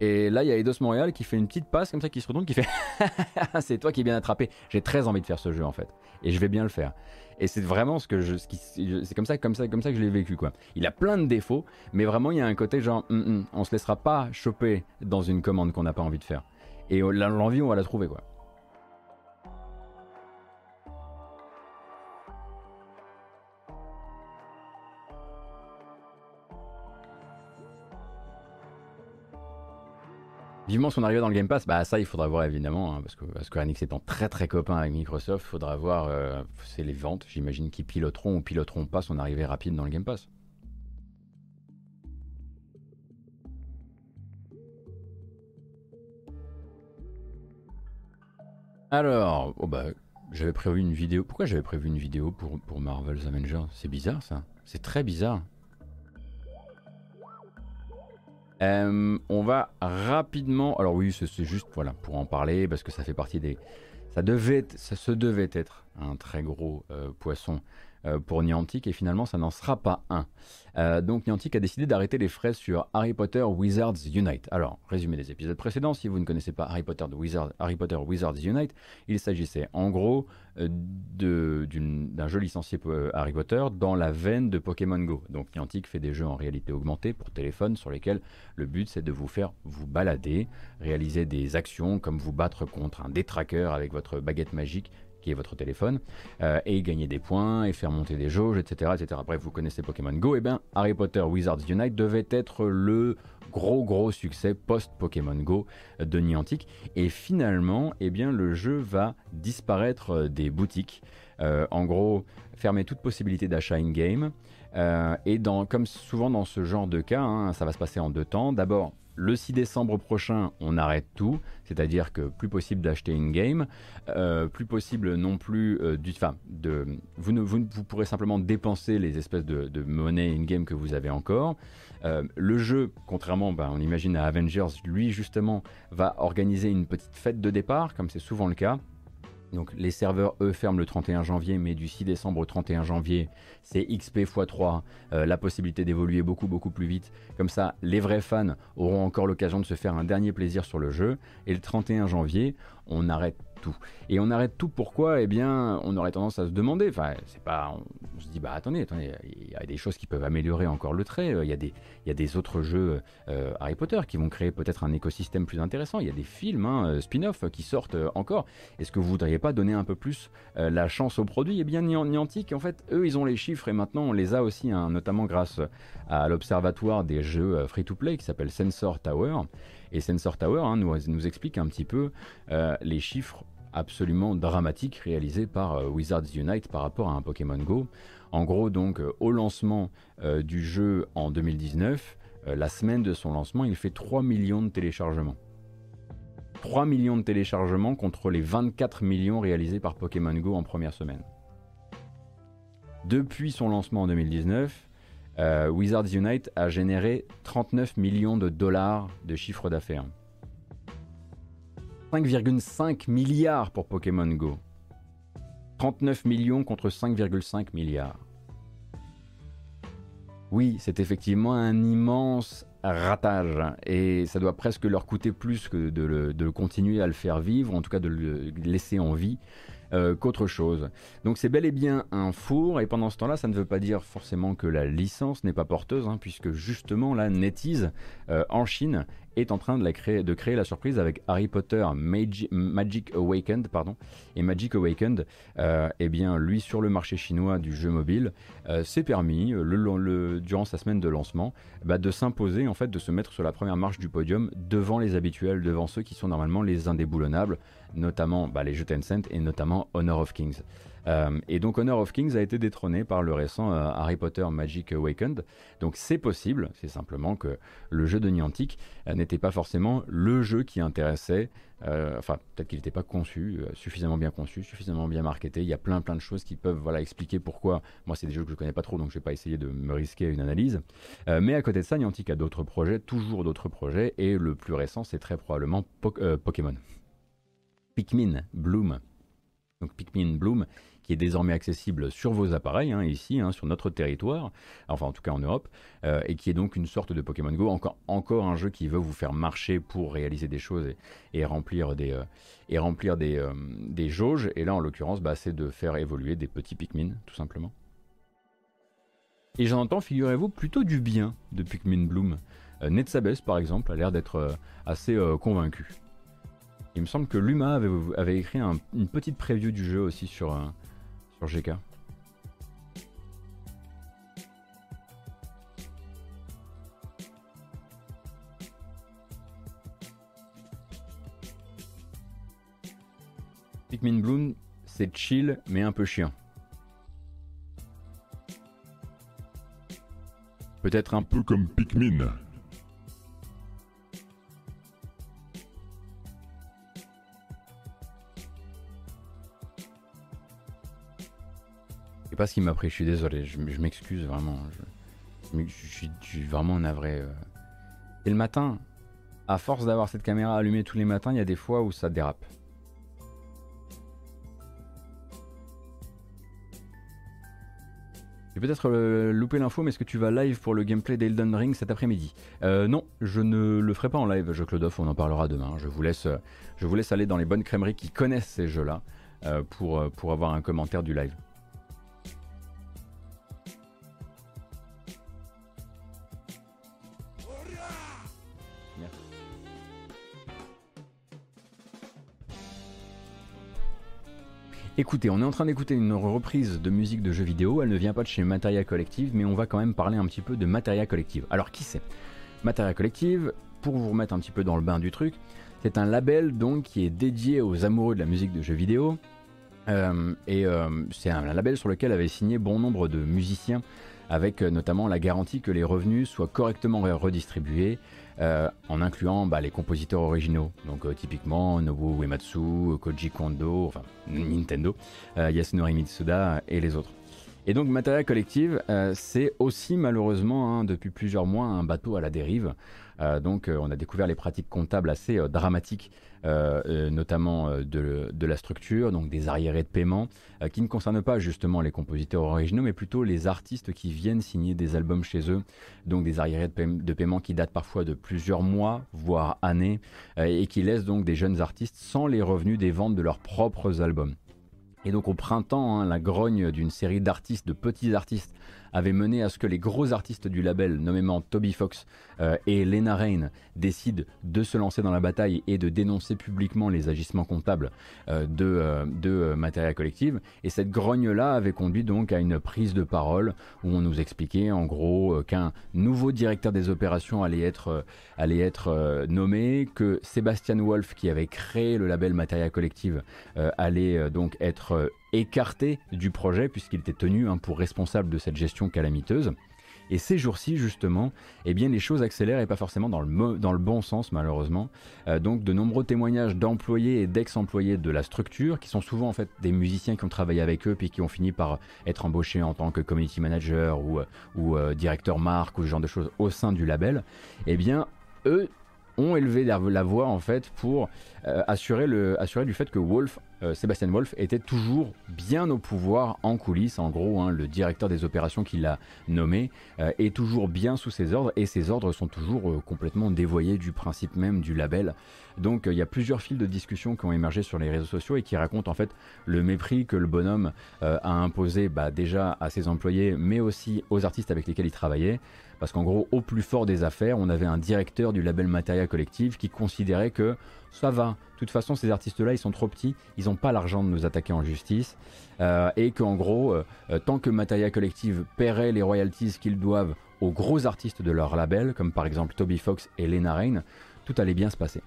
Et là, il y a Eidos Montréal qui fait une petite passe comme ça, qui se retourne, qui fait C'est toi qui es bien attrapé. J'ai très envie de faire ce jeu en fait. Et je vais bien le faire. Et c'est vraiment ce que je. C'est comme ça, comme ça, comme ça que je l'ai vécu quoi. Il a plein de défauts, mais vraiment, il y a un côté genre hum, hum, On se laissera pas choper dans une commande qu'on n'a pas envie de faire. Et l'envie, on va la trouver quoi. Vivement son arrivée dans le Game Pass, bah ça il faudra voir évidemment, hein, parce que Square étant très très copain avec Microsoft, il faudra voir, euh, c'est les ventes, j'imagine, qui piloteront ou piloteront pas son arrivée rapide dans le Game Pass. Alors, oh bah, j'avais prévu une vidéo. Pourquoi j'avais prévu une vidéo pour, pour Marvel's Avengers? C'est bizarre ça. C'est très bizarre. Euh, on va rapidement. Alors oui, c'est juste voilà pour en parler parce que ça fait partie des. Ça devait, ça se devait être un très gros euh, poisson pour Niantic et finalement ça n'en sera pas un. Euh, donc Niantic a décidé d'arrêter les frais sur Harry Potter Wizards Unite. Alors, résumé des épisodes précédents, si vous ne connaissez pas Harry Potter, Harry Potter Wizards Unite, il s'agissait en gros euh, d'un jeu licencié Harry Potter dans la veine de Pokémon Go. Donc Niantic fait des jeux en réalité augmentée pour téléphone sur lesquels le but c'est de vous faire vous balader, réaliser des actions comme vous battre contre un détraqueur avec votre baguette magique qui est votre téléphone, euh, et gagner des points, et faire monter des jauges, etc. etc. Bref, vous connaissez Pokémon Go, et bien Harry Potter Wizards Unite devait être le gros gros succès post-Pokémon Go de Niantic, et finalement, eh bien, le jeu va disparaître euh, des boutiques. Euh, en gros, fermer toute possibilité d'achat in-game. et dans, comme souvent dans ce genre de cas, hein, ça va se passer en deux temps. D'abord, le 6 décembre prochain, on arrête tout, c'est-à-dire que plus possible d'acheter in-game, euh, plus possible non plus euh, du, enfin, de, vous, ne, pourrez simplement dépenser les espèces de, monnaie in-game que vous avez encore. Euh, le jeu, contrairement, ben, on imagine à Avengers, lui justement va organiser une petite fête de départ, comme c'est souvent le cas. Donc les serveurs, eux, ferment le 31 janvier, mais du 6 décembre au 31 janvier, c'est XP x3, euh, la possibilité d'évoluer beaucoup beaucoup plus vite. Comme ça, les vrais fans auront encore l'occasion de se faire un dernier plaisir sur le jeu. Et le 31 janvier, on arrête Et on arrête tout pourquoi Eh bien, on aurait tendance à se demander, enfin, c'est pas, on, se dit, bah attendez, attendez, il y a des choses qui peuvent améliorer encore le trait, il y a des, il y a des autres jeux euh, Harry Potter qui vont créer peut-être un écosystème plus intéressant, il y a des films, hein, euh, spin-off qui sortent euh, encore. Est-ce que vous voudriez pas donner un peu plus la chance au produit Eh bien, Niantic, en fait, eux, ils ont les chiffres et maintenant on les a aussi, hein, notamment grâce à l'observatoire des jeux free-to-play qui s'appelle Sensor Tower. Et Sensor Tower hein, nous, explique un petit peu les chiffres absolument dramatique réalisé par euh, Wizards Unite par rapport à un Pokémon Go. En gros, donc, euh, au lancement euh, du jeu en 2019, la semaine de son lancement, il fait 3 millions de téléchargements. 3 millions de téléchargements contre les 24 millions réalisés par Pokémon Go en première semaine. Depuis son lancement en 2019, Wizards Unite a généré 39 millions de dollars de chiffre d'affaires. 5,5 milliards pour Pokémon Go. 39 millions contre 5,5 milliards. Oui, c'est effectivement un immense ratage et ça doit presque leur coûter plus que de, le, continuer à le faire vivre, en tout cas de le laisser en vie, euh, qu'autre chose. Donc c'est bel et bien un four, et pendant ce temps-là, ça ne veut pas dire forcément que la licence n'est pas porteuse, hein, puisque justement la NetEase euh, en Chine est en train de, créer, la surprise avec Harry Potter Magic Awakened, et Magic Awakened, euh, eh bien lui sur le marché chinois du jeu mobile, s'est permis le, durant sa semaine de lancement bah, de s'imposer en fait, de se mettre sur la première marche du podium devant les habituels, devant ceux qui sont normalement les indéboulonnables, notamment bah, les jeux Tencent et notamment Honor of Kings. Euh, et donc Honor of Kings a été détrôné par le récent euh, Harry Potter Magic Awakened. Donc c'est possible, c'est simplement que le jeu de Niantic euh, n'était pas forcément le jeu qui intéressait, enfin peut-être qu'il n'était pas conçu, suffisamment bien conçu, suffisamment bien marketé. Il y a plein plein de choses qui peuvent voilà, expliquer pourquoi. Moi c'est des jeux que je ne connais pas trop, donc je ne vais pas essayer de me risquer à une analyse. mais à côté de ça, Niantic a d'autres projets, toujours d'autres projets, et le plus récent c'est très probablement Pokémon. Pikmin Bloom. Donc Pikmin Bloom qui est désormais accessible sur vos appareils, hein, ici, hein, sur notre territoire, enfin en tout cas en Europe, euh, et qui est donc une sorte de Pokémon Go, encore, un jeu qui veut vous faire marcher pour réaliser des choses et, remplir, des, euh, euh, des, jauges, et là en l'occurrence, bah, c'est de faire évoluer des petits Pikmin, tout simplement. Et j'en entends, figurez-vous, plutôt du bien de Pikmin Bloom. Netsabes, par exemple, a l'air d'être assez convaincu. Il me semble que Luma avait, écrit une petite preview du jeu aussi sur, euh, sur GK. Pikmin Bloom, c'est chill mais un peu chiant. Peut-être un peu comme Pikmin. Pas ce qui m'a pris, je suis désolé, je, m'excuse vraiment. Je, suis vraiment navré. Euh. Et le matin, à force d'avoir cette caméra allumée tous les matins, il y a des fois où ça dérape. J'ai peut-être euh, loupé l'info, mais est-ce que tu vas live pour le gameplay d'Elden Ring cet après-midi? Euh, Non, je ne le ferai pas en live, je Claude on en parlera demain. Je vous laisse, je vous laisse aller dans les bonnes crèmeries qui connaissent ces jeux-là pour, pour avoir un commentaire du live. Écoutez, on est en train d'écouter une reprise de musique de jeux vidéo. Elle ne vient pas de chez Materia Collective, mais on va quand même parler un petit peu de Materia Collective. Alors, qui c'est Materia Collective, pour vous remettre un petit peu dans le bain du truc, c'est un label donc qui est dédié aux amoureux de la musique de jeux vidéo. Euh, et euh, c'est un label sur lequel avait signé bon nombre de musiciens, avec euh, notamment la garantie que les revenus soient correctement redistribués, euh, en incluant bah, les compositeurs originaux. Donc euh, typiquement Nobuo Uematsu, Koji Kondo, enfin Nintendo, euh, Yasunori Mitsuda et les autres. Et donc Materia Collective, c'est aussi malheureusement hein, depuis plusieurs mois un bateau à la dérive. Euh, donc euh, on a découvert les pratiques comptables assez dramatiques, notamment de, la structure, donc des arriérés de paiement, qui ne concernent pas justement les compositeurs originaux, mais plutôt les artistes qui viennent signer des albums chez eux, donc des arriérés de, de paiement qui datent parfois de plusieurs mois, voire années, et qui laissent donc des jeunes artistes sans les revenus des ventes de leurs propres albums. Et donc au printemps, hein, la grogne d'une série d'artistes, de petits artistes, avait mené à ce que les gros artistes du label, nommément Toby Fox euh, et Lena Rain, décident de se lancer dans la bataille et de dénoncer publiquement les agissements comptables euh, de, euh, de Materia Collective. Et cette grogne-là avait conduit donc à une prise de parole où on nous expliquait en gros qu'un nouveau directeur des opérations allait être, allait nommé, que Sébastien Wolf, qui avait créé le label Materia Collective, allait donc être écarté du projet puisqu'il était tenu hein, pour responsable de cette gestion calamiteuse. Et ces jours-ci, justement, eh bien, les choses accélèrent et pas forcément dans le, dans le bon sens, malheureusement. Euh, donc, de nombreux témoignages d'employés et d'ex-employés de la structure, qui sont souvent en fait des musiciens qui ont travaillé avec eux puis qui ont fini par être embauchés en tant que community manager ou, ou euh, directeur marque ou ce genre de choses au sein du label, eh bien, eux ont élevé la, voix en fait pour euh, assurer, le, assurer du fait que Wolf, euh, Sébastien Wolf était toujours bien au pouvoir en coulisses. En gros, hein, le directeur des opérations qu'il a nommé euh, est toujours bien sous ses ordres et ses ordres sont toujours complètement dévoyés du principe même du label. Donc il y a plusieurs fils de discussion qui ont émergé sur les réseaux sociaux et qui racontent en fait le mépris que le bonhomme a imposé bah, déjà à ses employés mais aussi aux artistes avec lesquels il travaillait. Parce qu'en gros, au plus fort des affaires, on avait un directeur du label Materia Collective qui considérait que ça va, de toute façon, ces artistes-là, ils sont trop petits, ils n'ont pas l'argent de nous attaquer en justice. Euh, et qu'en gros, euh, euh, tant que Materia Collective paierait les royalties qu'ils doivent aux gros artistes de leur label, comme par exemple Toby Fox et Lena Rain, tout allait bien se passer.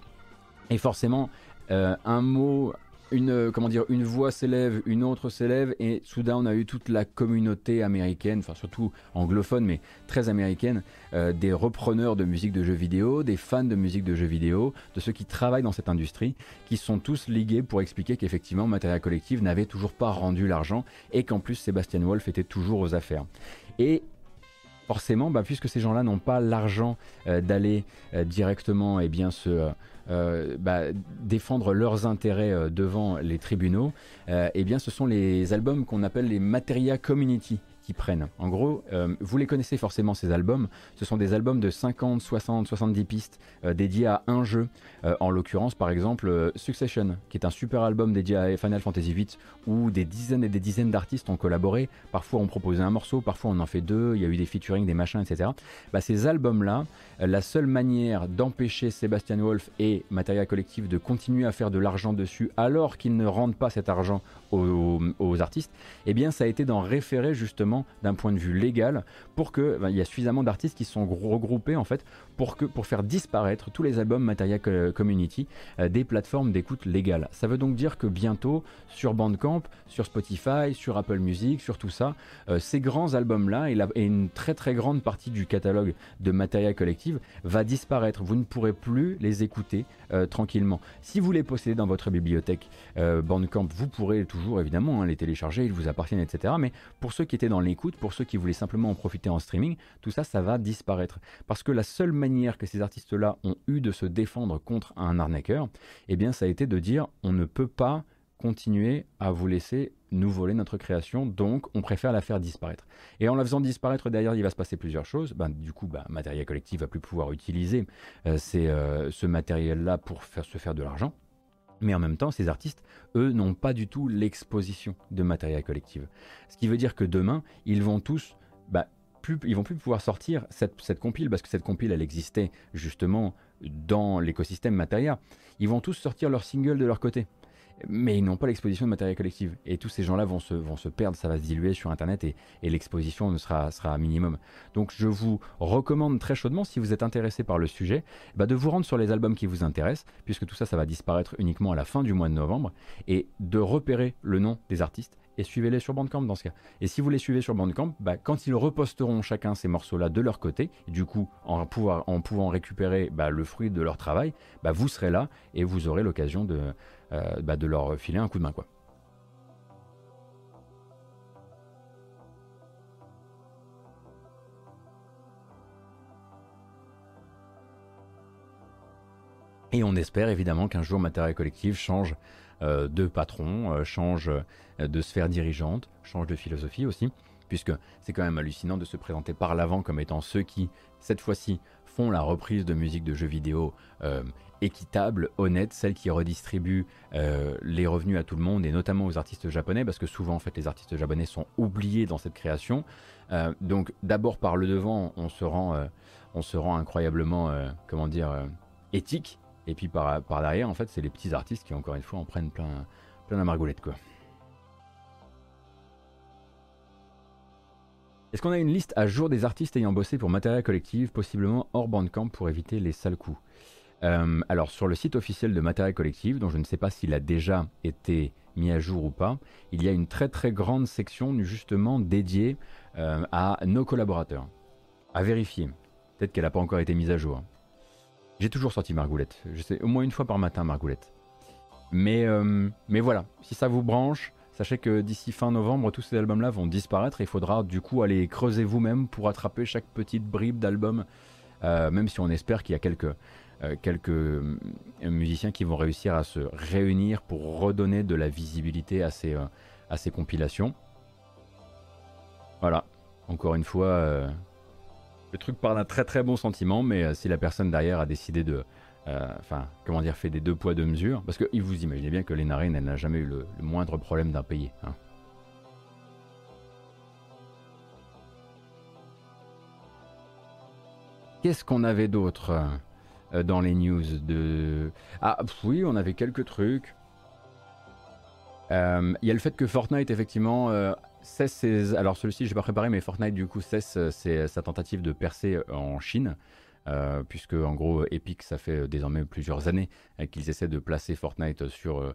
Et forcément, un mot une, euh, comment dire, une voix s'élève, une autre s'élève, et soudain on a eu toute la communauté américaine, enfin surtout anglophone, mais très américaine, euh, des repreneurs de musique de jeux vidéo, des fans de musique de jeux vidéo, de ceux qui travaillent dans cette industrie, qui sont tous ligués pour expliquer qu'effectivement Material Collective n'avait toujours pas rendu l'argent, et qu'en plus Sébastien Wolf était toujours aux affaires. Et forcément, bah, puisque ces gens-là n'ont pas l'argent euh, d'aller directement et eh bien, se, euh, bah, défendre leurs intérêts euh, devant les tribunaux, euh, eh bien ce sont les albums qu'on appelle les Materia Community qui prennent. En gros, euh, vous les connaissez forcément ces albums. Ce sont des albums de 50, 60, 70 pistes euh, dédiés à un jeu. Euh, en l'occurrence, par exemple, Succession, qui est un super album dédié à Final Fantasy VIII, où des dizaines et des dizaines d'artistes ont collaboré. Parfois, on proposait un morceau, parfois on en fait deux. Il y a eu des featuring, des machins, etc. Bah, ces albums-là, la seule manière d'empêcher Sébastien Wolf et Materia Collective de continuer à faire de l'argent dessus, alors qu'ils ne rendent pas cet argent aux, artistes, eh bien, ça a été d'en référer justement d'un point de vue légal pour que ben, il y a suffisamment d'artistes qui sont regroupés en fait pour que pour faire disparaître tous les albums Materia Community euh, des plateformes d'écoute légales. Ça veut donc dire que bientôt sur Bandcamp, sur Spotify, sur Apple Music, sur tout ça, euh, ces grands albums là et, et, une très très grande partie du catalogue de Materia Collective va disparaître. Vous ne pourrez plus les écouter euh, tranquillement. Si vous les possédez dans votre bibliothèque Bandcamp, vous pourrez toujours évidemment hein, les télécharger, ils vous appartiennent, etc. Mais pour ceux qui étaient dans l'écoute, pour ceux qui voulaient simplement en profiter en streaming, tout ça, ça va disparaître. Parce que la seule manière que ces artistes-là ont eu de se défendre contre un arnaqueur, eh bien, ça a été de dire on ne peut pas continuer à vous laisser nous voler notre création, donc on préfère la faire disparaître. Et en la faisant disparaître, derrière, il va se passer plusieurs choses. Ben, du coup, ben, Matériel Collectif va plus pouvoir utiliser euh, euh, ce matériel-là pour faire, se faire de l'argent. Mais en même temps, ces artistes, eux, n'ont pas du tout l'exposition de matériel collectif. Ce qui veut dire que demain, ils vont tous, bah, plus, ils vont plus pouvoir sortir cette, compile, parce que cette compile, elle existait justement dans l'écosystème matériel. Ils vont tous sortir leur single de leur côté mais ils n'ont pas l'exposition de matériel collectif. Et tous ces gens-là vont se, perdre, ça va se diluer sur Internet et, l'exposition ne sera, minimum. Donc je vous recommande très chaudement, si vous êtes intéressé par le sujet, bah, de vous rendre sur les albums qui vous intéressent, puisque tout ça, ça va disparaître uniquement à la fin du mois de novembre, et de repérer le nom des artistes et suivez-les sur Bandcamp dans ce cas. Et si vous les suivez sur Bandcamp, bah, quand ils reposteront chacun ces morceaux-là de leur côté, du coup, en, pouvoir, en pouvant récupérer bah, le fruit de leur travail, bah, vous serez là et vous aurez l'occasion de, euh, bah, de leur filer un coup de main. Quoi. Et on espère évidemment qu'un jour Matériel Collectif change de patron, change de sphère dirigeante, change de philosophie aussi, puisque c'est quand même hallucinant de se présenter par l'avant comme étant ceux qui, cette fois-ci, font la reprise de musique de jeux vidéo équitable, honnête, celle qui redistribue euh, les revenus à tout le monde et notamment aux artistes japonais parce que souvent en fait les artistes japonais sont oubliés dans cette création. Euh, donc d'abord par le devant on se rend, euh, on se rend incroyablement comment dire éthique et puis par, derrière en fait c'est les petits artistes qui encore une fois en prennent plein, plein la margoulette quoi. Est-ce qu'on a une liste à jour des artistes ayant bossé pour Matériel Collective, possiblement hors Bandcamp pour éviter les sales coups? Euh, alors sur le site officiel de Matériel Collectif, dont je ne sais pas s'il a déjà été mis à jour ou pas, il y a une très très grande section justement dédiée euh, à nos collaborateurs. À vérifier. Peut-être qu'elle n'a pas encore été mise à jour. J'ai toujours sorti Margoulette. Je sais, au moins une fois par matin Margoulette. Mais, euh, mais voilà, si ça vous branche, sachez que d'ici fin novembre, tous ces albums-là vont disparaître il faudra du coup aller creuser vous-même pour attraper chaque petite bribe d'album. même si on espère qu'il y a quelques, euh, quelques euh, musiciens qui vont réussir à se réunir pour redonner de la visibilité à ces, euh, à ces compilations. Voilà, encore une fois, le truc part d'un très très bon sentiment, mais si la personne derrière a décidé de, enfin, comment dire, fait des deux poids deux mesures, parce que vous imaginez bien que Lena elle n'a jamais eu le, moindre problème d'impayé. Hein. Qu'est-ce qu'on avait d'autre euh, dans les news de... Ah oui, on avait quelques trucs. Euh, il y a le fait que Fortnite, effectivement, euh, ses... Alors celui-ci, j'ai pas préparé, mais Fortnite, du coup, cesse sa tentative de percer en Chine. Euh, puisque en gros Epic ça fait désormais plusieurs années qu'ils essaient de placer Fortnite sur,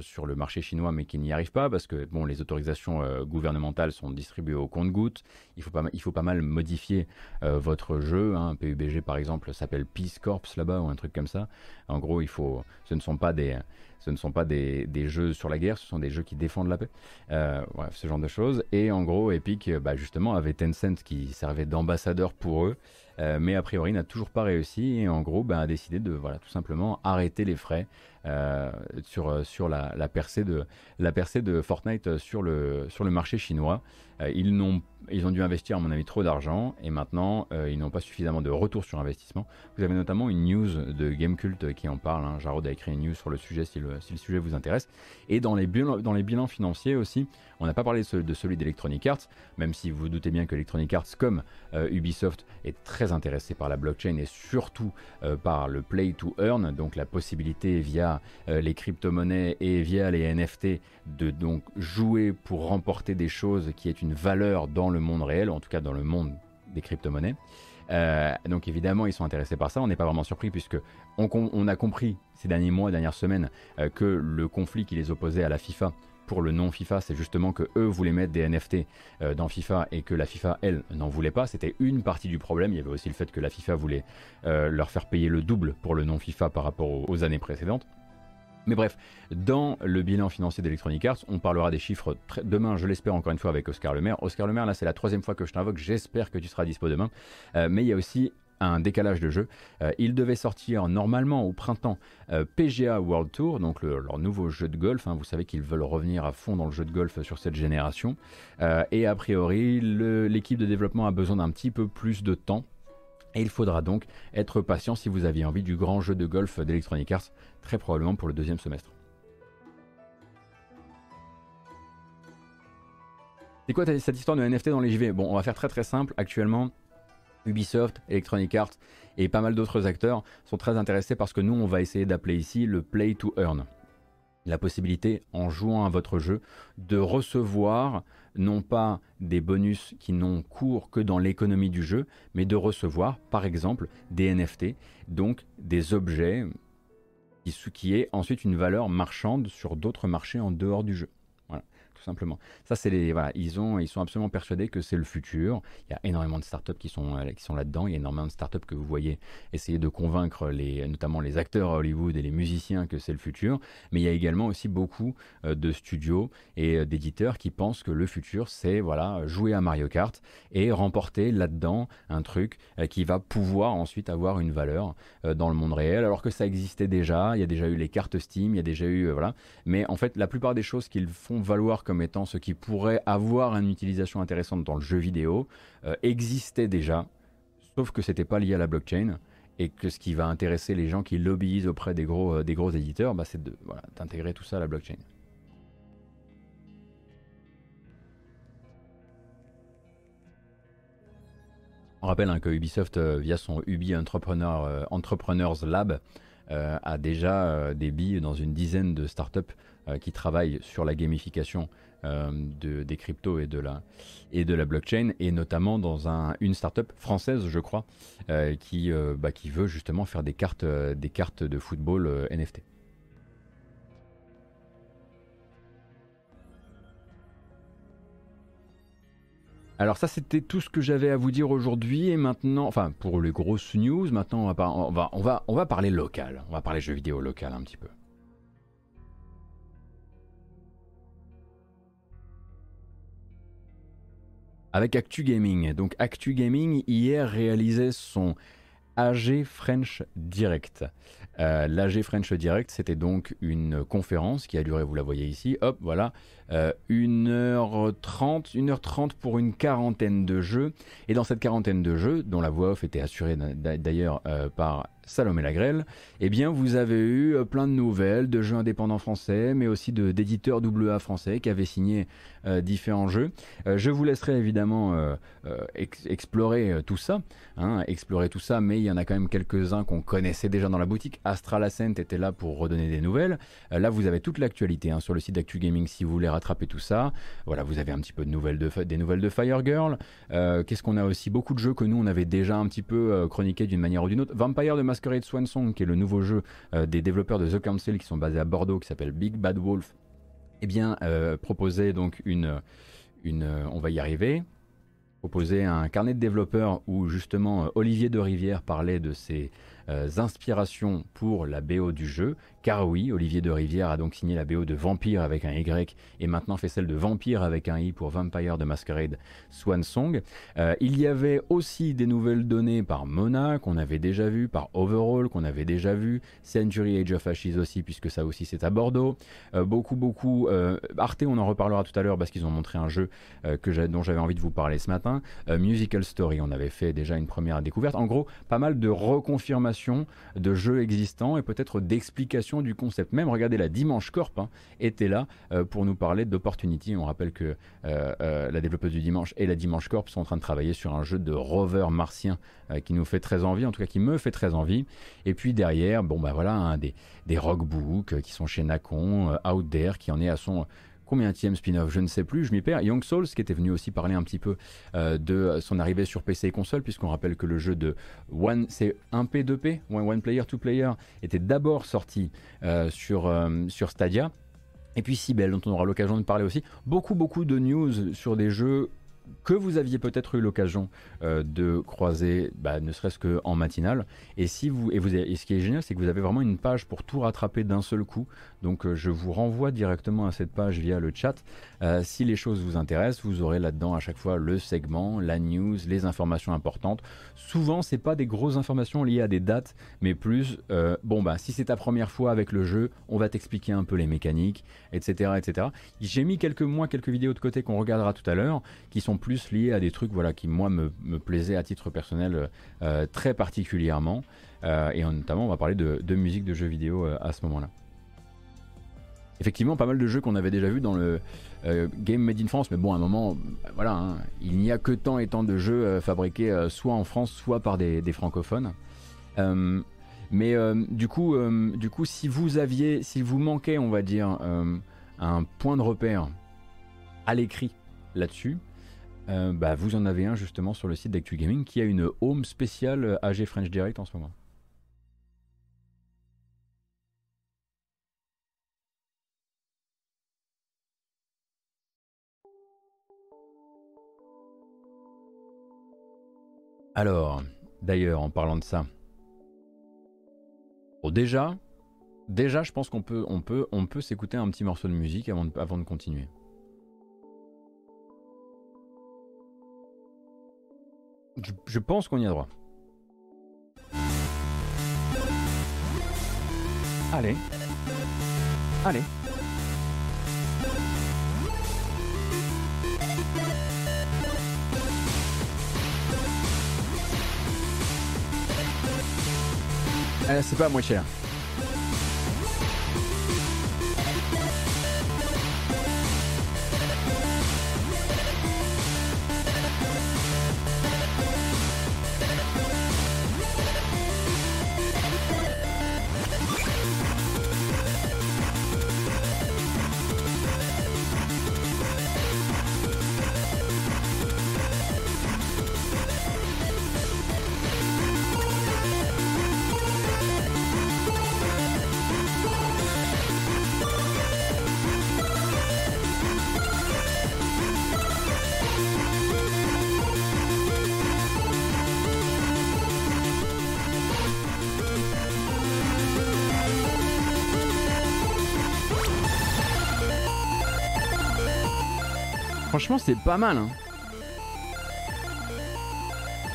sur le marché chinois mais qu'ils n'y arrivent pas parce que bon les autorisations gouvernementales sont distribuées au compte-gouttes, il faut pas, il faut pas mal modifier votre jeu, hein. PUBG par exemple s'appelle Peace Corps là-bas ou un truc comme ça, en gros il faut, ce ne sont pas des ce ne sont pas des, des, jeux sur la guerre, ce sont des jeux qui défendent la paix. Euh, ce genre de choses. Et en gros, Epic, bah, justement, avait Tencent qui servait d'ambassadeur pour eux. Euh, mais a priori n'a toujours pas réussi. Et en gros bah, a décidé de voilà, tout simplement arrêter les frais euh, sur, sur la, la, percée de, la percée de Fortnite sur le, sur le marché chinois. ils n'ont ils ont dû investir, à mon avis, trop d'argent et maintenant euh, ils n'ont pas suffisamment de retour sur investissement. Vous avez notamment une news de Gamecult qui en parle. Hein. Jarod a écrit une news sur le sujet si le, si le sujet vous intéresse. Et dans les, bilans, dans les bilans financiers aussi, on n'a pas parlé de, celui d'Electronic Arts, même si vous, vous doutez bien que Electronic Arts, comme euh, Ubisoft, est très intéressé par la blockchain et surtout euh, par le play to earn, donc la possibilité via les crypto-monnaies et via les NFT de donc jouer pour remporter des choses qui est une valeur dans le monde réel, en tout cas dans le monde des crypto-monnaies. Euh, donc évidemment, ils sont intéressés par ça. On n'est pas vraiment surpris puisque on, a compris ces derniers mois, dernières semaines, euh, que le conflit qui les opposait à la FIFA pour le non FIFA, c'est justement que eux voulaient mettre des NFT euh, dans FIFA et que la FIFA, elle, n'en voulait pas. C'était une partie du problème. Il y avait aussi le fait que la FIFA voulait leur faire payer le double pour le non FIFA par rapport aux années précédentes. Mais bref, dans le bilan financier d'Electronic Arts, on parlera des chiffres demain, je l'espère encore une fois avec Oscar Lemaire. Oscar Lemaire, là c'est la troisième fois que je t'invoque, j'espère que tu seras dispo demain. Euh, mais il y a aussi un décalage de jeu. Euh, il devait sortir normalement au printemps euh, PGA World Tour, donc leur nouveau jeu de golf. Hein. vous savez qu'ils veulent revenir à fond dans le jeu de golf sur cette génération. et a priori, l'équipe de développement a besoin d'un petit peu plus de temps et il faudra donc être patient si vous aviez envie du grand jeu de golf d'Electronic Arts, très probablement pour le deuxième semestre. C'est quoi cette histoire de NFT dans les JV Bon, on va faire très très simple. Actuellement, Ubisoft, Electronic Arts et pas mal d'autres acteurs sont très intéressés parce que nous, on va essayer d'appeler ici le play to earn. La possibilité, en jouant à votre jeu, de recevoir non pas des bonus qui n'ont cours que dans l'économie du jeu, mais de recevoir par exemple des NFT, donc des objets qui, qui est ensuite une valeur marchande sur d'autres marchés en dehors du jeu. Simplement. Ça, c'est les, voilà, ils, ont, ils sont absolument persuadés que c'est le futur. Il y a énormément de startups qui sont, qui sont là-dedans. Il y a énormément de startups que vous voyez essayer de convaincre les, notamment les acteurs à Hollywood et les musiciens que c'est le futur. Mais il y a également aussi beaucoup de studios et d'éditeurs qui pensent que le futur, c'est voilà, jouer à Mario Kart et remporter là-dedans un truc qui va pouvoir ensuite avoir une valeur dans le monde réel, alors que ça existait déjà. Il y a déjà eu les cartes Steam, il y a déjà eu voilà. Mais en fait, la plupart des choses qu'ils font valoir comme étant ce qui pourrait avoir une utilisation intéressante dans le jeu vidéo euh, existaient déjà, sauf que c'était pas lié à la blockchain et que ce qui va intéresser les gens qui lobbyisent auprès des gros, euh, des gros éditeurs, bah, c'est d'intégrer tout ça à la blockchain. On rappelle hein, que Ubisoft, euh, via son Ubi Entrepreneur, Entrepreneurs Lab, a déjà des billes dans une dizaine de startups qui travaillent sur la gamification de, des cryptos et de, la, et de la blockchain, et notamment dans un, une startup française, je crois, qui, bah, qui veut justement faire des cartes, des cartes de football NFT. Alors ça c'était tout ce que j'avais à vous dire aujourd'hui et maintenant, enfin pour les grosses news, maintenant on va, on va, on va, on va parler local, on va parler jeux vidéo local un petit peu. Avec Actu Gaming. Donc Actu Gaming hier réalisait son AG French Direct. Euh, L'AG French Direct, c'était donc une conférence qui a duré, vous la voyez ici, hop, voilà, 1h30, euh, 1h30 pour une quarantaine de jeux. Et dans cette quarantaine de jeux, dont la voix off était assurée d'ailleurs euh, par Salomé Lagrelle, eh bien vous avez eu euh, plein de nouvelles de jeux indépendants français, mais aussi d'éditeurs AA français qui avaient signé euh, différents jeux. Je vous laisserai évidemment explorer tout ça, hein, explorer tout ça, mais il y en a quand même quelques-uns qu'on connaissait déjà dans la boutique. Astral Ascent était là pour redonner des nouvelles. là, vous avez toute l'actualité hein, sur le site d'Actu Gaming si vous voulez rattraper tout ça. Voilà, vous avez un petit peu de nouvelles de, des nouvelles de Fire Girl. Qu'est-ce qu'on a aussi? Beaucoup de jeux que nous on avait déjà un petit peu chroniqué d'une manière ou d'une autre. Vampire de Masquerade Swansong, qui est le nouveau jeu euh, des développeurs de The Council qui sont basés à Bordeaux, qui s'appelle Big Bad Wolf, eh bien, euh, proposait donc une, une, euh, on va y arriver, proposait un carnet de développeurs où justement Olivier de Rivière parlait de ses inspirations pour la BO du jeu, car oui, Olivier de Rivière a donc signé la BO de Vampire avec un Y et maintenant fait celle de Vampire avec un I pour Vampire de Masquerade Swan Song. Euh, il y avait aussi des nouvelles données par Mona qu'on avait déjà vu, par Overall qu'on avait déjà vu, Century Age of Ashes aussi puisque ça aussi c'est à Bordeaux. Euh, beaucoup beaucoup euh, Arte on en reparlera tout à l'heure parce qu'ils ont montré un jeu dont j'avais envie de vous parler ce matin. Musical Story on avait fait déjà une première découverte. En gros pas mal de reconfirmation de jeux existants et peut-être d'explications du concept même. Regardez, la Dimanche Corp hein, était là euh, pour nous parler d'Opportunity. On rappelle que euh, euh, la développeuse du Dimanche et la Dimanche Corp sont en train de travailler sur un jeu de rover martien qui nous fait très envie, en tout cas qui me fait très envie. Et puis derrière, bon bah voilà, des, des rockbooks qui sont chez Nacon, Out There, qui en est à son combien tième spin-off, je ne sais plus, je m'y perds. Young Souls, qui était venu aussi parler un petit peu euh, de son arrivée sur PC et console, puisqu'on rappelle que le jeu de One, c'est 1P, 2P, One, Player, 2 Player, était d'abord sorti euh, sur, euh, sur Stadia. Et puis Sibel, dont on aura l'occasion de parler aussi. Beaucoup, beaucoup de news sur des jeux que vous aviez peut-être eu l'occasion de croiser, bah, ne serait-ce qu'en matinale. Et, si vous, et, vous et ce qui est génial, c'est que vous avez vraiment une page pour tout rattraper d'un seul coup. Donc euh, je vous renvoie directement à cette page via le chat. Euh, si les choses vous intéressent, vous aurez là-dedans à chaque fois le segment, la news, les informations importantes. Souvent, c'est pas des grosses informations liées à des dates, mais plus, bon bah si c'est ta première fois avec le jeu, on va t'expliquer un peu les mécaniques, etc., etc. J'ai mis quelques mois, quelques vidéos de côté qu'on regardera tout à l'heure, qui sont plus liés à des trucs voilà, qui, moi, me, plaisaient à titre personnel euh, très particulièrement. Euh, et notamment, on va parler de, musique de jeux vidéo euh, à ce moment-là. Effectivement, pas mal de jeux qu'on avait déjà vu dans le Game Made in France, mais bon, à un moment, voilà, hein, il n'y a que tant et tant de jeux fabriqués soit en France, soit par des, francophones. mais du coup, du si vous aviez, si vous manquait, on va dire, un point de repère à l'écrit là-dessus, euh, bah, vous en avez un justement sur le site d'Actu Gaming qui a une home spéciale euh, AG French Direct en ce moment. Alors, d'ailleurs, en parlant de ça, déjà, déjà, je pense qu'on peut, on peut, on peut s'écouter un petit morceau de musique avant de, avant de continuer. je pense qu'on y a droit. Allez. Allez. Allez, c'est pas moins cher. Franchement, c'est pas mal. Hein.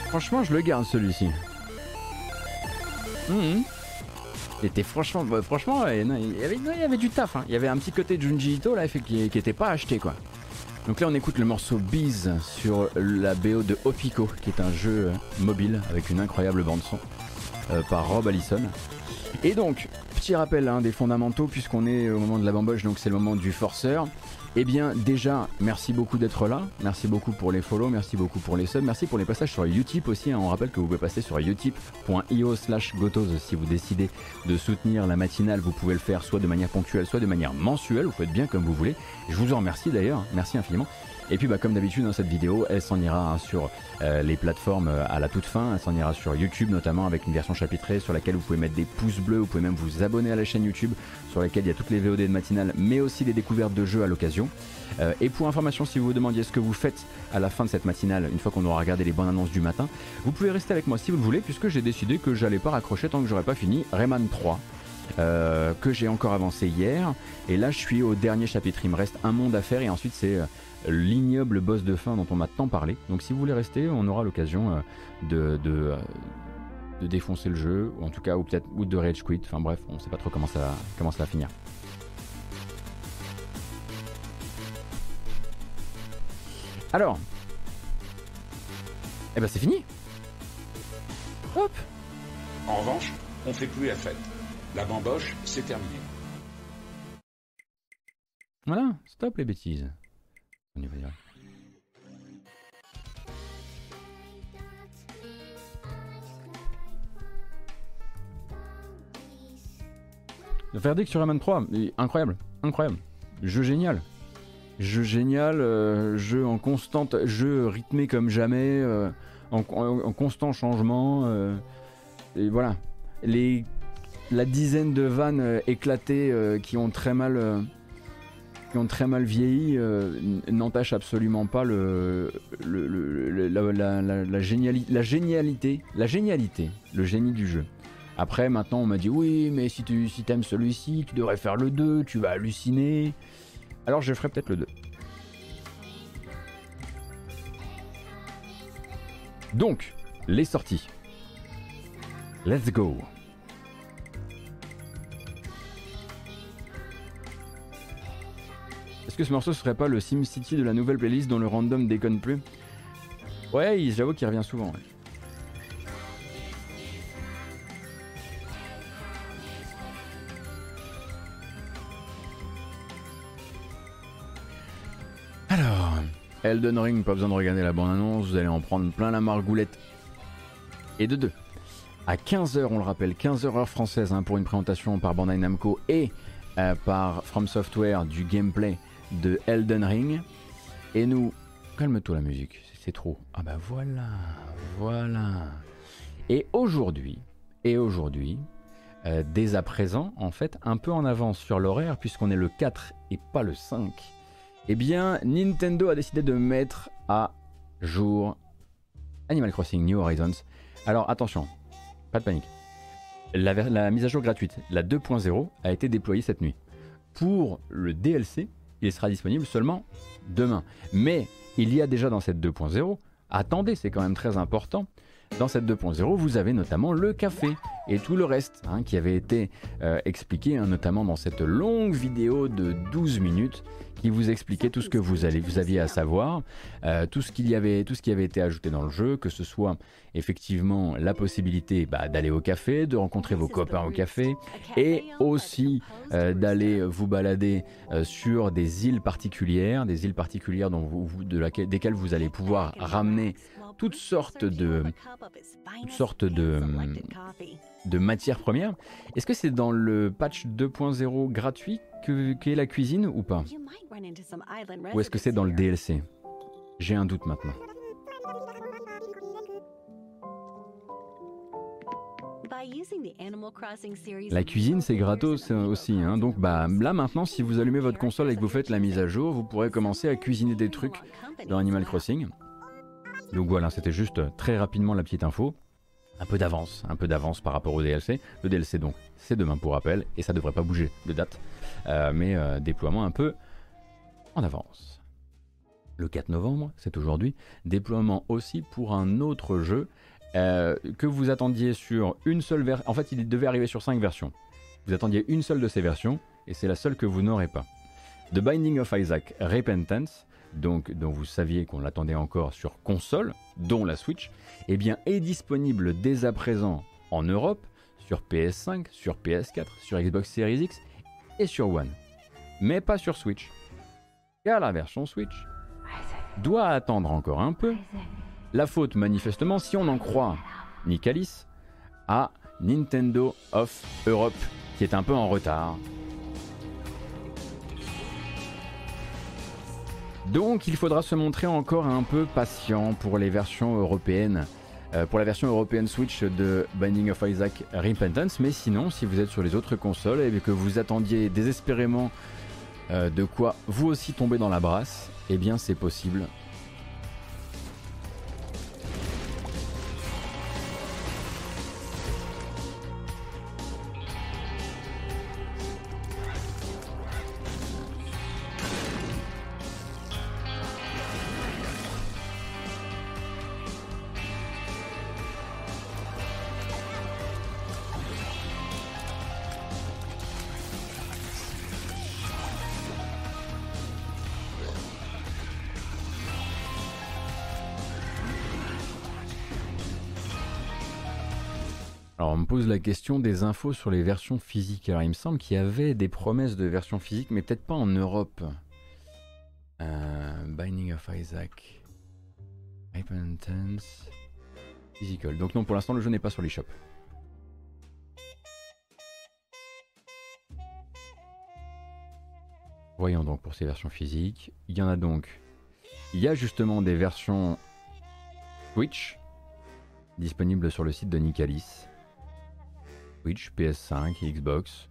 Franchement, je le garde celui-ci. Mmh. Il était franchement, bah, franchement, il, y avait, il, y avait, du taf. Hein. Il y avait un petit côté Junji Ito là, qui, qui était pas acheté quoi. Donc là, on écoute le morceau Bees sur la BO de Opico, qui est un jeu euh, mobile avec une incroyable bande son euh, par Rob Allison. Et donc, petit rappel hein, des fondamentaux, puisqu'on est au moment de la bamboche, donc c'est le moment du forceur. Eh bien, déjà, merci beaucoup d'être là. Merci beaucoup pour les follow, merci beaucoup pour les subs, merci pour les passages sur Utip aussi. Hein. On rappelle que vous pouvez passer sur utip.io slash gotos si vous décidez de soutenir la matinale. Vous pouvez le faire soit de manière ponctuelle, soit de manière mensuelle. Vous faites bien comme vous voulez. Je vous en remercie d'ailleurs. Merci infiniment. Et puis bah, comme d'habitude dans cette vidéo, elle s'en ira hein, sur euh, les plateformes euh, à la toute fin, elle s'en ira sur YouTube notamment avec une version chapitrée sur laquelle vous pouvez mettre des pouces bleus, vous pouvez même vous abonner à la chaîne YouTube sur laquelle il y a toutes les VOD de matinale mais aussi des découvertes de jeux à l'occasion. Euh, et pour information, si vous vous demandiez ce que vous faites à la fin de cette matinale, une fois qu'on aura regardé les bonnes annonces du matin, vous pouvez rester avec moi si vous le voulez puisque j'ai décidé que j'allais pas raccrocher tant que j'aurais pas fini Rayman 3. que j'ai encore avancé hier et là je suis au dernier chapitre il me reste un monde à faire et ensuite c'est l'ignoble boss de fin dont on m'a tant parlé. Donc si vous voulez rester, on aura l'occasion euh, de, euh, de, défoncer le jeu, ou en tout cas, ou peut-être ou de rage quit. Enfin bref, on sait pas trop comment ça, comment ça va finir. Alors, eh ben c'est fini. Hop. En revanche, on fait plus la fête. La bamboche, c'est terminé. Voilà, stop les bêtises. On y va Le verdict sur Rayman 3, incroyable, incroyable. Jeu génial. Jeu génial, euh, jeu en constante, jeu rythmé comme jamais, euh, en, constant changement. Euh, et voilà. La dizaine de vannes éclatées qui ont très mal qui ont très mal vieilli euh, n'entachent absolument pas le, la, génialité, la génialité, la génialité, le génie du jeu. Après, maintenant, on m'a dit oui, mais si tu si aimes celui-ci, tu devrais faire le 2, tu vas halluciner. Alors, je ferai peut-être le 2. Donc, les sorties. Let's go. Que ce morceau serait pas le SimCity de la nouvelle playlist dont le random déconne plus? Ouais, j'avoue qu'il revient souvent. Alors, Elden Ring, pas besoin de regarder la bande-annonce, vous allez en prendre plein la margoulette. Et de deux. À 15h, on le rappelle, 15h heure française hein, pour une présentation par Bandai Namco et euh, par From Software du gameplay de Elden Ring. Et nous... Calme-toi la musique, c'est trop. Ah bah voilà, voilà. Et aujourd'hui, et aujourd'hui, euh, dès à présent, en fait, un peu en avance sur l'horaire, puisqu'on est le 4 et pas le 5, eh bien, Nintendo a décidé de mettre à jour Animal Crossing New Horizons. Alors attention, pas de panique. La, la mise à jour gratuite, la 2.0, a été déployée cette nuit. Pour le DLC, il sera disponible seulement demain. Mais il y a déjà dans cette 2.0, attendez, c'est quand même très important, dans cette 2.0, vous avez notamment le café et tout le reste hein, qui avait été euh, expliqué, hein, notamment dans cette longue vidéo de 12 minutes qui vous expliquait tout ce que vous, allez, vous aviez à savoir, euh, tout, ce qu'il y avait, tout ce qui avait été ajouté dans le jeu, que ce soit effectivement la possibilité bah, d'aller au café, de rencontrer vos copains au café, et aussi euh, d'aller vous balader sur des îles particulières, des îles particulières dont vous, de laquelle, desquelles vous allez pouvoir ramener toutes sortes de, toutes sortes de, de matières premières. Est-ce que c'est dans le patch 2.0 gratuit qu'est la cuisine ou pas Ou est-ce que c'est dans le DLC J'ai un doute maintenant. La cuisine c'est gratos aussi, hein. donc bah là maintenant si vous allumez votre console et que vous faites la mise à jour, vous pourrez commencer à cuisiner des trucs dans Animal Crossing. Donc voilà, c'était juste euh, très rapidement la petite info. Un peu d'avance, un peu d'avance par rapport au DLC. Le DLC donc, c'est demain pour rappel, et ça devrait pas bouger de date, euh, mais euh, déploiement un peu en avance. Le 4 novembre, c'est aujourd'hui, déploiement aussi pour un autre jeu que vous attendiez sur une seule version. En fait, il devait arriver sur 5 versions. Vous attendiez une seule de ces versions, et c'est la seule que vous n'aurez pas. The Binding of Isaac Repentance, donc dont vous saviez qu'on l'attendait encore sur console, dont la Switch, eh bien est disponible dès à présent en Europe sur PS5, sur PS4, sur Xbox Series X et sur One. Mais pas sur Switch. Car la version Switch doit attendre encore un peu. La faute manifestement, si on en croit Nicalis, à Nintendo of Europe, qui est un peu en retard Donc il faudra se montrer encore un peu patient pour les versions européennes. Euh, pour la version européenne Switch de Binding of Isaac Repentance, mais sinon, si vous êtes sur les autres consoles et que vous attendiez désespérément euh, de quoi vous aussi tomber dans la brasse, eh bien c'est possible. Question des infos sur les versions physiques. Alors il me semble qu'il y avait des promesses de versions physiques, mais peut-être pas en Europe. Euh, Binding of Isaac. Physical. Donc non, pour l'instant, le jeu n'est pas sur l'eShop. Voyons donc pour ces versions physiques. Il y en a donc. Il y a justement des versions Switch disponibles sur le site de Nicalis. Switch, PS5, Xbox.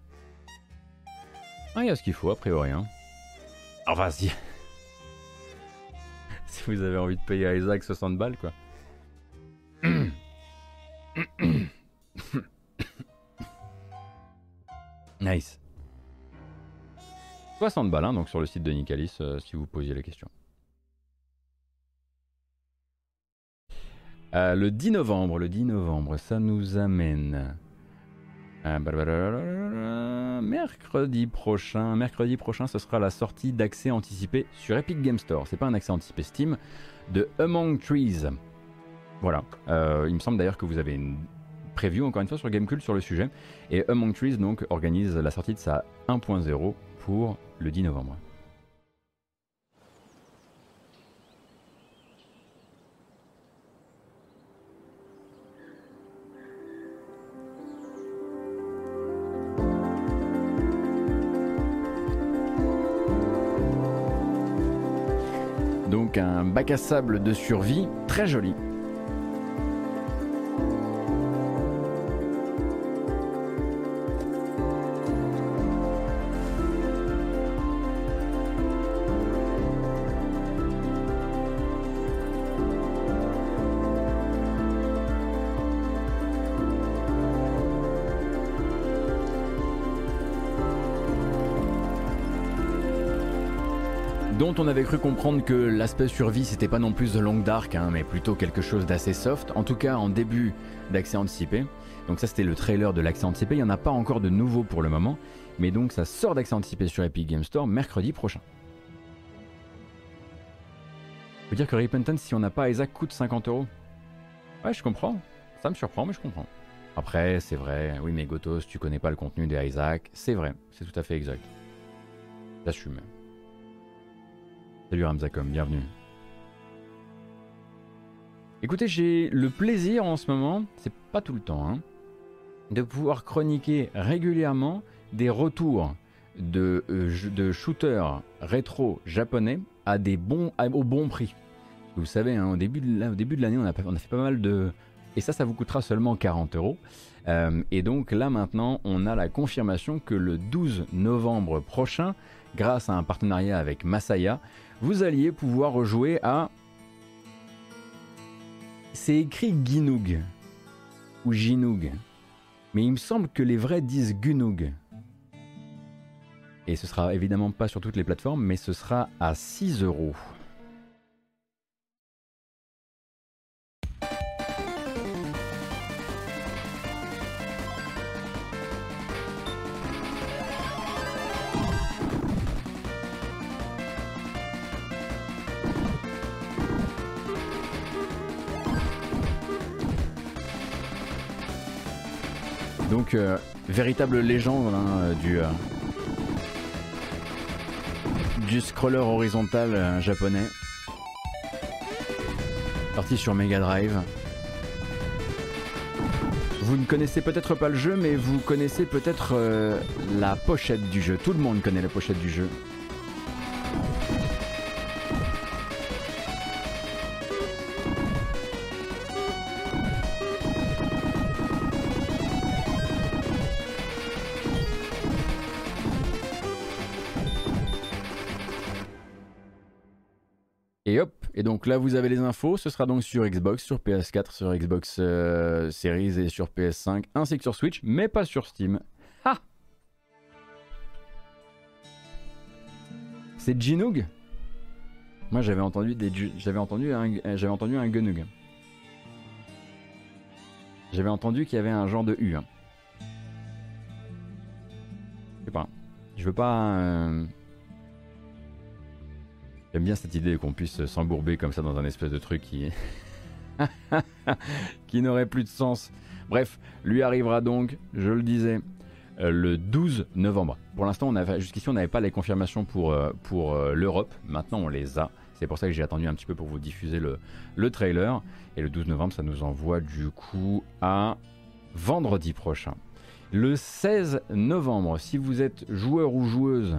Ah, il y a ce qu'il faut, a priori. Hein. Enfin, si. si vous avez envie de payer à Isaac 60 balles, quoi. nice. 60 balles, hein, donc sur le site de Nicalis, euh, si vous posiez la question. Euh, le 10 novembre, le 10 novembre, ça nous amène euh, mercredi prochain, mercredi prochain, ce sera la sortie d'accès anticipé sur Epic Game Store. C'est pas un accès anticipé Steam de Among Trees. Voilà. Euh, il me semble d'ailleurs que vous avez une preview encore une fois sur Gamecult sur le sujet. Et Among Trees donc organise la sortie de sa 1.0 pour le 10 novembre. Un bac à sable de survie très joli. Dont on avait cru comprendre que l'aspect survie c'était pas non plus de Long Dark, hein, mais plutôt quelque chose d'assez soft, en tout cas en début d'accès anticipé. Donc ça c'était le trailer de l'accès anticipé, il n'y en a pas encore de nouveau pour le moment, mais donc ça sort d'accès anticipé sur Epic Game Store mercredi prochain. Faut dire que Repentance, si on n'a pas Isaac, coûte 50 euros. Ouais, je comprends. Ça me surprend, mais je comprends. Après, c'est vrai, oui, mais Gotos, tu connais pas le contenu des Isaac. C'est vrai, c'est tout à fait exact. J'assume. Salut Ramzacom, bienvenue. Écoutez, j'ai le plaisir en ce moment, c'est pas tout le temps, hein, de pouvoir chroniquer régulièrement des retours de, euh, shooters rétro japonais à des bons, au bon prix. Vous savez, hein, au début de l'année, on a, on a fait pas mal de... Et ça, ça vous coûtera seulement 40 euros. Euh, et donc là maintenant, on a la confirmation que le 12 novembre prochain, grâce à un partenariat avec Masaya, vous alliez pouvoir rejouer à... C'est écrit Ginoog ou Ginoog, mais il me semble que les vrais disent Gunoog. Et ce sera évidemment pas sur toutes les plateformes, mais ce sera à 6 euros. Euh, véritable légende hein, du, euh, du scroller horizontal euh, japonais. Sorti sur Mega Drive. Vous ne connaissez peut-être pas le jeu, mais vous connaissez peut-être la pochette du jeu. Tout le monde connaît la pochette du jeu. Et donc là, vous avez les infos. Ce sera donc sur Xbox, sur PS4, sur Xbox euh, Series et sur PS5, ainsi que sur Switch, mais pas sur Steam. Ah C'est Ginoog Moi, j'avais entendu des, j'avais entendu un, j'avais entendu un Gunug. J'avais entendu qu'il y avait un genre de U. Hein. Je sais pas. Je veux pas. Euh, J'aime bien cette idée qu'on puisse s'embourber comme ça dans un espèce de truc qui, qui n'aurait plus de sens. Bref, lui arrivera donc, je le disais, euh, le 12 novembre. Pour l'instant, jusqu'ici, on n'avait pas les confirmations pour, euh, pour euh, l'Europe. Maintenant, on les a. C'est pour ça que j'ai attendu un petit peu pour vous diffuser le, le trailer. Et le 12 novembre, ça nous envoie du coup à vendredi prochain. Le 16 novembre, si vous êtes joueur ou joueuse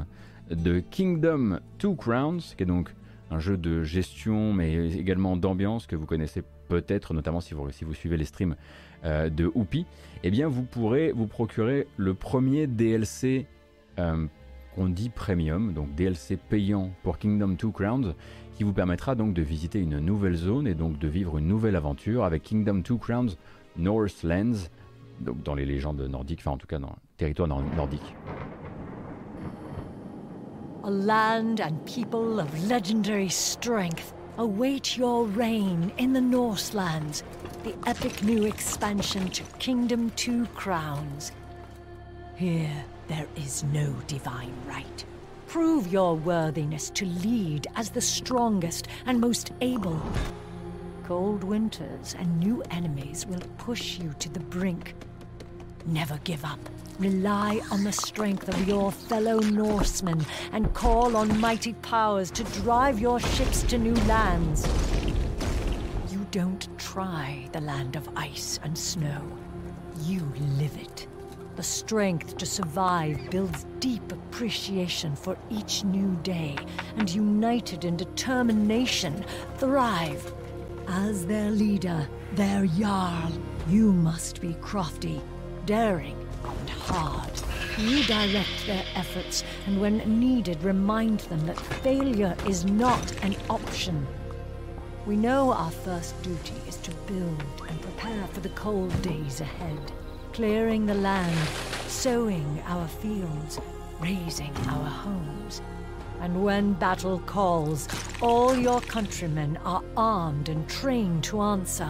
de Kingdom Two Crowns, qui est donc un jeu de gestion mais également d'ambiance que vous connaissez peut-être, notamment si vous, si vous suivez les streams euh, de Whoopi, eh bien vous pourrez vous procurer le premier DLC euh, qu'on dit premium, donc DLC payant pour Kingdom Two Crowns, qui vous permettra donc de visiter une nouvelle zone et donc de vivre une nouvelle aventure avec Kingdom Two Crowns Northlands, donc dans les légendes nordiques, enfin en tout cas dans le territoire nordique. A land and people of legendary strength await your reign in the Norselands, the epic new expansion to Kingdom Two Crowns. Here, there is no divine right. Prove your worthiness to lead as the strongest and most able. Cold winters and new enemies will push you to the brink. Never give up. Rely on the strength of your fellow Norsemen and call on mighty powers to drive your ships to new lands. You don't try the land of ice and snow. You live it. The strength to survive builds deep appreciation for each new day, and united in determination, thrive. As their leader, their Jarl, you must be crafty, daring, and hard. Redirect their efforts, and when needed, remind them that failure is not an option. We know our first duty is to build and prepare for the cold days ahead, clearing the land, sowing our fields, raising our homes. And when battle calls, all your countrymen are armed and trained to answer.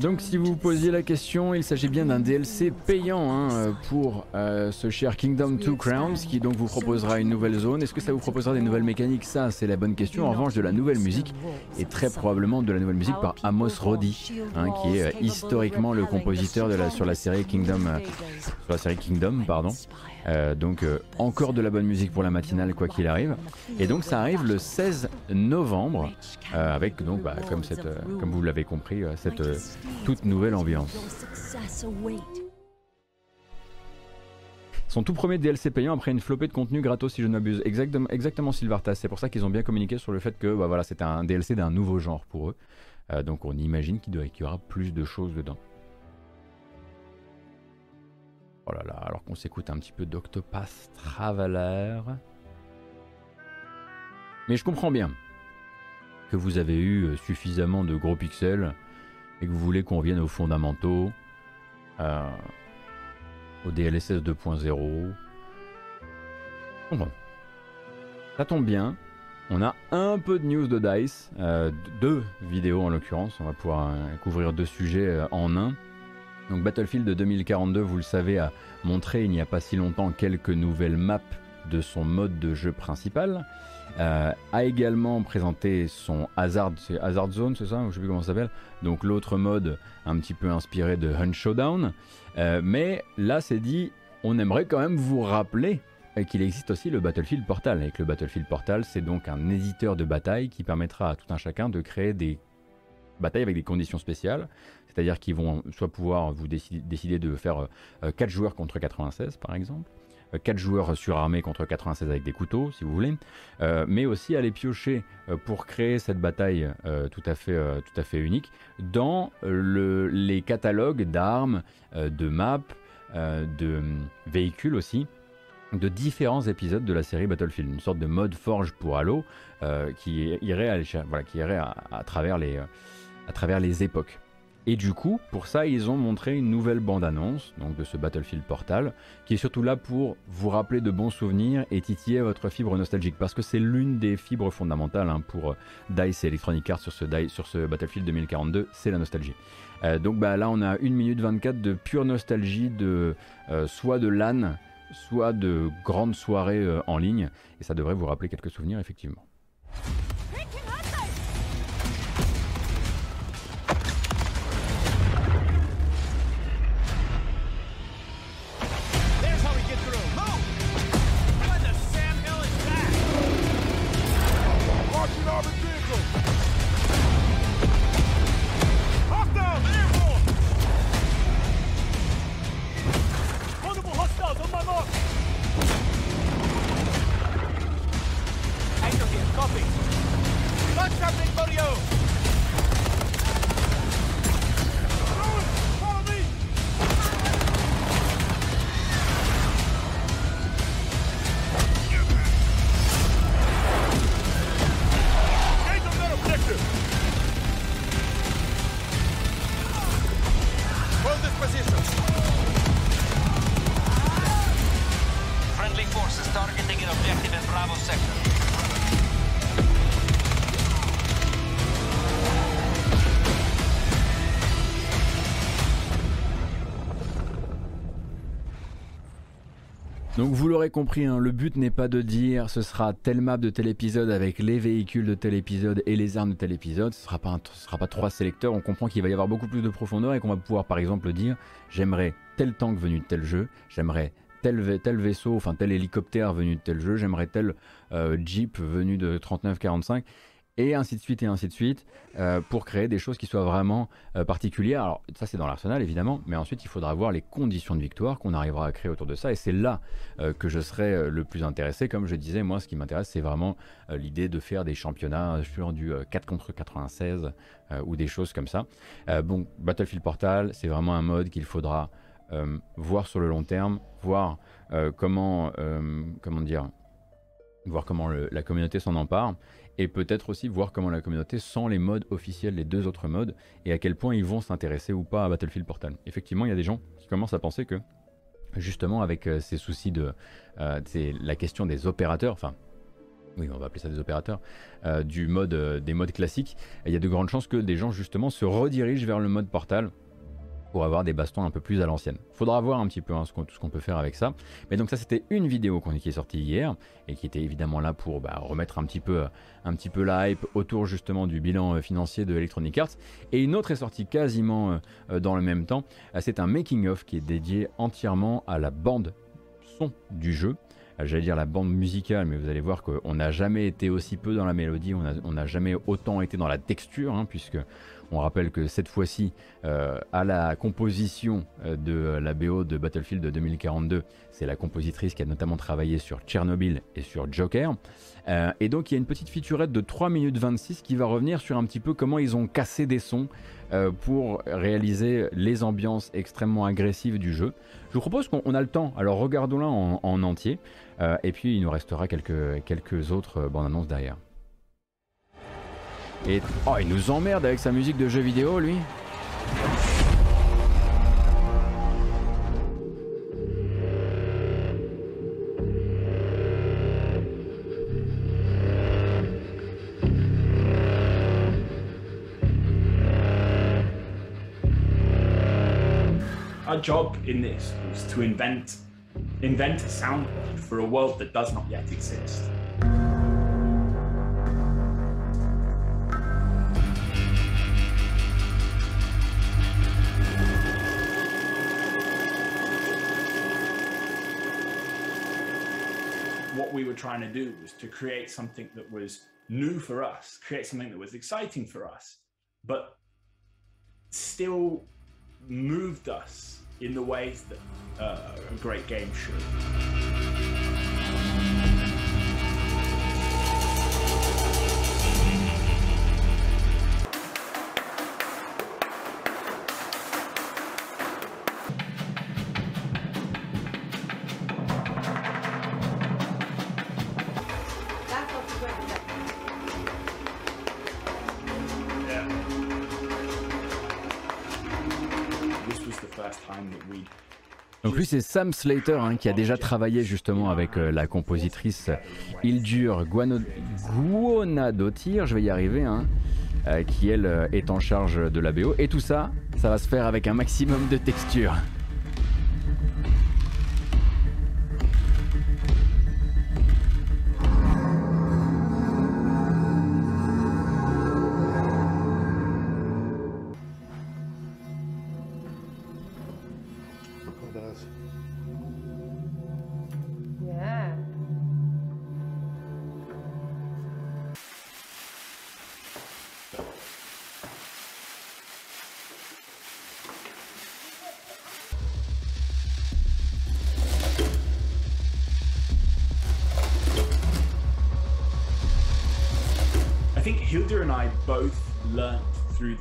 Donc si vous posiez la question, il s'agit bien d'un DLC payant hein, pour euh, ce cher Kingdom 2 Crowns qui donc vous proposera une nouvelle zone. Est-ce que ça vous proposera des nouvelles mécaniques? Ça c'est la bonne question. En revanche de la nouvelle musique et très probablement de la nouvelle musique par Amos Roddy hein, qui est euh, historiquement le compositeur de la, sur la série Kingdom, euh, sur la série Kingdom pardon. Euh, donc euh, encore de la bonne musique pour la matinale quoi qu'il arrive. Et donc ça arrive le 16 novembre euh, avec donc bah, comme, vous l'avez compris cette toute nouvelle ambiance. Son tout premier DLC payant après une flopée de contenu gratos si je ne m'abuse. Exactement, exactement Silvartas. C'est pour ça qu'ils ont bien communiqué sur le fait que bah, voilà, c'est un DLC d'un nouveau genre pour eux. donc on imagine qu'il y aura plus de choses dedans. Oh alors qu'on s'écoute un petit peu d'Octopath Traveler. Mais je comprends bien que vous avez eu euh, suffisamment de gros pixels et que vous voulez qu'on revienne aux fondamentaux, euh, au DLSS 2.0. Bon, ça tombe bien. On a un peu de news de DICE, euh, deux vidéos en l'occurrence. On va pouvoir couvrir deux sujets en un. Donc Battlefield 2042, vous le savez, a montré il n'y a pas si longtemps quelques nouvelles maps de son mode de jeu principal. Euh, a également présenté son Hazard, Hazard Zone, c'est ça Je sais plus comment ça s'appelle. Donc l'autre mode un petit peu inspiré de Hunt Showdown. Euh, mais là, c'est dit, on aimerait quand même vous rappeler qu'il existe aussi le Battlefield Portal. Et que le Battlefield Portal, c'est donc un éditeur de bataille qui permettra à tout un chacun de créer des batailles avec des conditions spéciales. C'est-à-dire qu'ils vont soit pouvoir vous décider, de faire 4 euh, joueurs contre 96 par exemple, 4 euh, joueurs surarmés contre 96 avec des couteaux si vous voulez, euh, mais aussi aller piocher pour créer cette bataille tout, à fait, tout à fait unique dans les catalogues d'armes, de maps, de véhicules aussi de différents épisodes de la série Battlefield, une sorte de mode forge pour Halo qui irait, à, voilà, qui irait à, travers les, à travers les époques. Et du coup, pour ça, ils ont montré une nouvelle bande-annonce donc de ce Battlefield Portal, qui est surtout là pour vous rappeler de bons souvenirs et titiller votre fibre nostalgique, parce que c'est l'une des fibres fondamentales hein, pour euh, DICE et Electronic Arts sur ce, sur ce Battlefield 2042, c'est la nostalgie. Euh, donc bah, là, on a 1 minute 24 de pure nostalgie, de euh, soit de LAN, soit de grandes soirées en ligne, et ça devrait vous rappeler quelques souvenirs effectivement. Compris, hein, le but n'est pas de dire ce sera tel map de tel épisode avec les véhicules de tel épisode et les armes de tel épisode. Ce sera pas sera pas trois sélecteurs. On comprend qu'il va y avoir beaucoup plus de profondeur et qu'on va pouvoir par exemple dire j'aimerais tel tank venu de tel jeu, j'aimerais tel, tel vaisseau, enfin tel hélicoptère venu de tel jeu, j'aimerais tel euh, jeep venu de 3945 et ainsi de suite et ainsi de suite euh, pour créer des choses qui soient vraiment euh, particulières. Alors ça c'est dans l'arsenal évidemment, mais ensuite il faudra voir les conditions de victoire qu'on arrivera à créer autour de ça et c'est là euh, que je serai le plus intéressé. Comme je disais, moi ce qui m'intéresse c'est vraiment l'idée de faire des championnats sur du 4 contre 96 ou des choses comme ça. bon, Battlefield Portal c'est vraiment un mode qu'il faudra voir sur le long terme, voir comment, comment dire, voir comment la communauté s'en empare et peut-être aussi voir comment la communauté sent les modes officiels, les deux autres modes, et à quel point ils vont s'intéresser ou pas à Battlefield Portal. Effectivement, il y a des gens qui commencent à penser que justement avec ces soucis de c'est la question des opérateurs, enfin oui, on va appeler ça des opérateurs, du mode, des modes classiques, il y a de grandes chances que des gens justement se redirigent vers le mode portal pour avoir des bastons un peu plus à l'ancienne. Faudra voir un petit peu hein, ce qu'on peut faire avec ça. Mais donc ça c'était une vidéo qui est sortie hier et qui était évidemment là pour bah, remettre un petit, peu, un petit peu la hype autour justement du bilan euh, financier de Electronic Arts. Et une autre est sortie quasiment euh, euh, dans le même temps. C'est un making of qui est dédié entièrement à la bande son du jeu j'allais dire la bande musicale, mais vous allez voir qu'on n'a jamais été aussi peu dans la mélodie, on n'a jamais autant été dans la texture, hein, puisque on rappelle que cette fois-ci, euh, à la composition euh, de la BO de Battlefield 2042, c'est la compositrice qui a notamment travaillé sur Tchernobyl et sur Joker. Euh, et donc il y a une petite featurette de 3 minutes 26 qui va revenir sur un petit peu comment ils ont cassé des sons pour réaliser les ambiances extrêmement agressives du jeu. Je vous propose qu'on a le temps, alors regardons-la en, en, entier, et puis il nous restera quelques, quelques autres bandes annonces derrière. Et oh, il nous emmerde avec sa musique de jeu vidéo, lui. Job in this was to invent invent a soundboard for a world that does not yet exist. what we were trying to do was to create something that was new for us, create something that was exciting for us, but still moved us in the ways that uh, a great game should. C'est Sam Slater hein, qui a déjà travaillé justement avec euh, la compositrice Ildur Guonadotir, je vais y arriver, hein, euh, qui elle euh, est en charge de la BO. Et tout ça, ça va se faire avec un maximum de texture.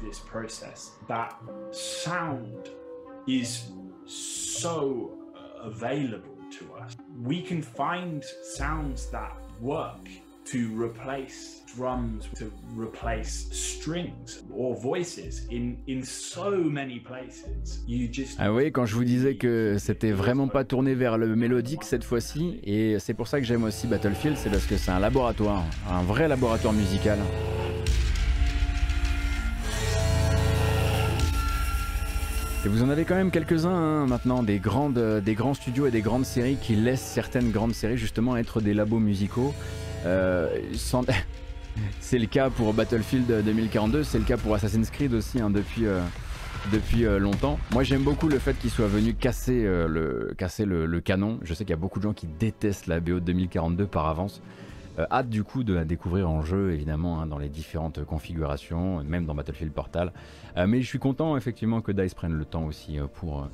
This process that sound is so uh, available to us. We can find sounds that work to replace drums, to replace strings or voices in, in so many places. You just ah oui, quand je vous disais que c'était vraiment pas tourné vers le mélodique cette fois-ci, et c'est pour ça que j'aime aussi Battlefield, c'est parce que c'est un laboratoire, un vrai laboratoire musical. Et vous en avez quand même quelques-uns hein, maintenant, des, grandes, euh, des grands studios et des grandes séries qui laissent certaines grandes séries justement être des labos musicaux. Euh, c'est le cas pour Battlefield 2042, c'est le cas pour Assassin's Creed aussi hein, depuis, euh, depuis longtemps. Moi j'aime beaucoup le fait qu'il soit venu casser, le, casser le, canon. Je sais qu'il y a beaucoup de gens qui détestent la BO de 2042 par avance. Euh, hâte du coup de la découvrir en jeu, évidemment, hein, dans les différentes configurations, même dans Battlefield Portal. Euh, mais je suis content effectivement que DICE prenne le temps aussi euh, pour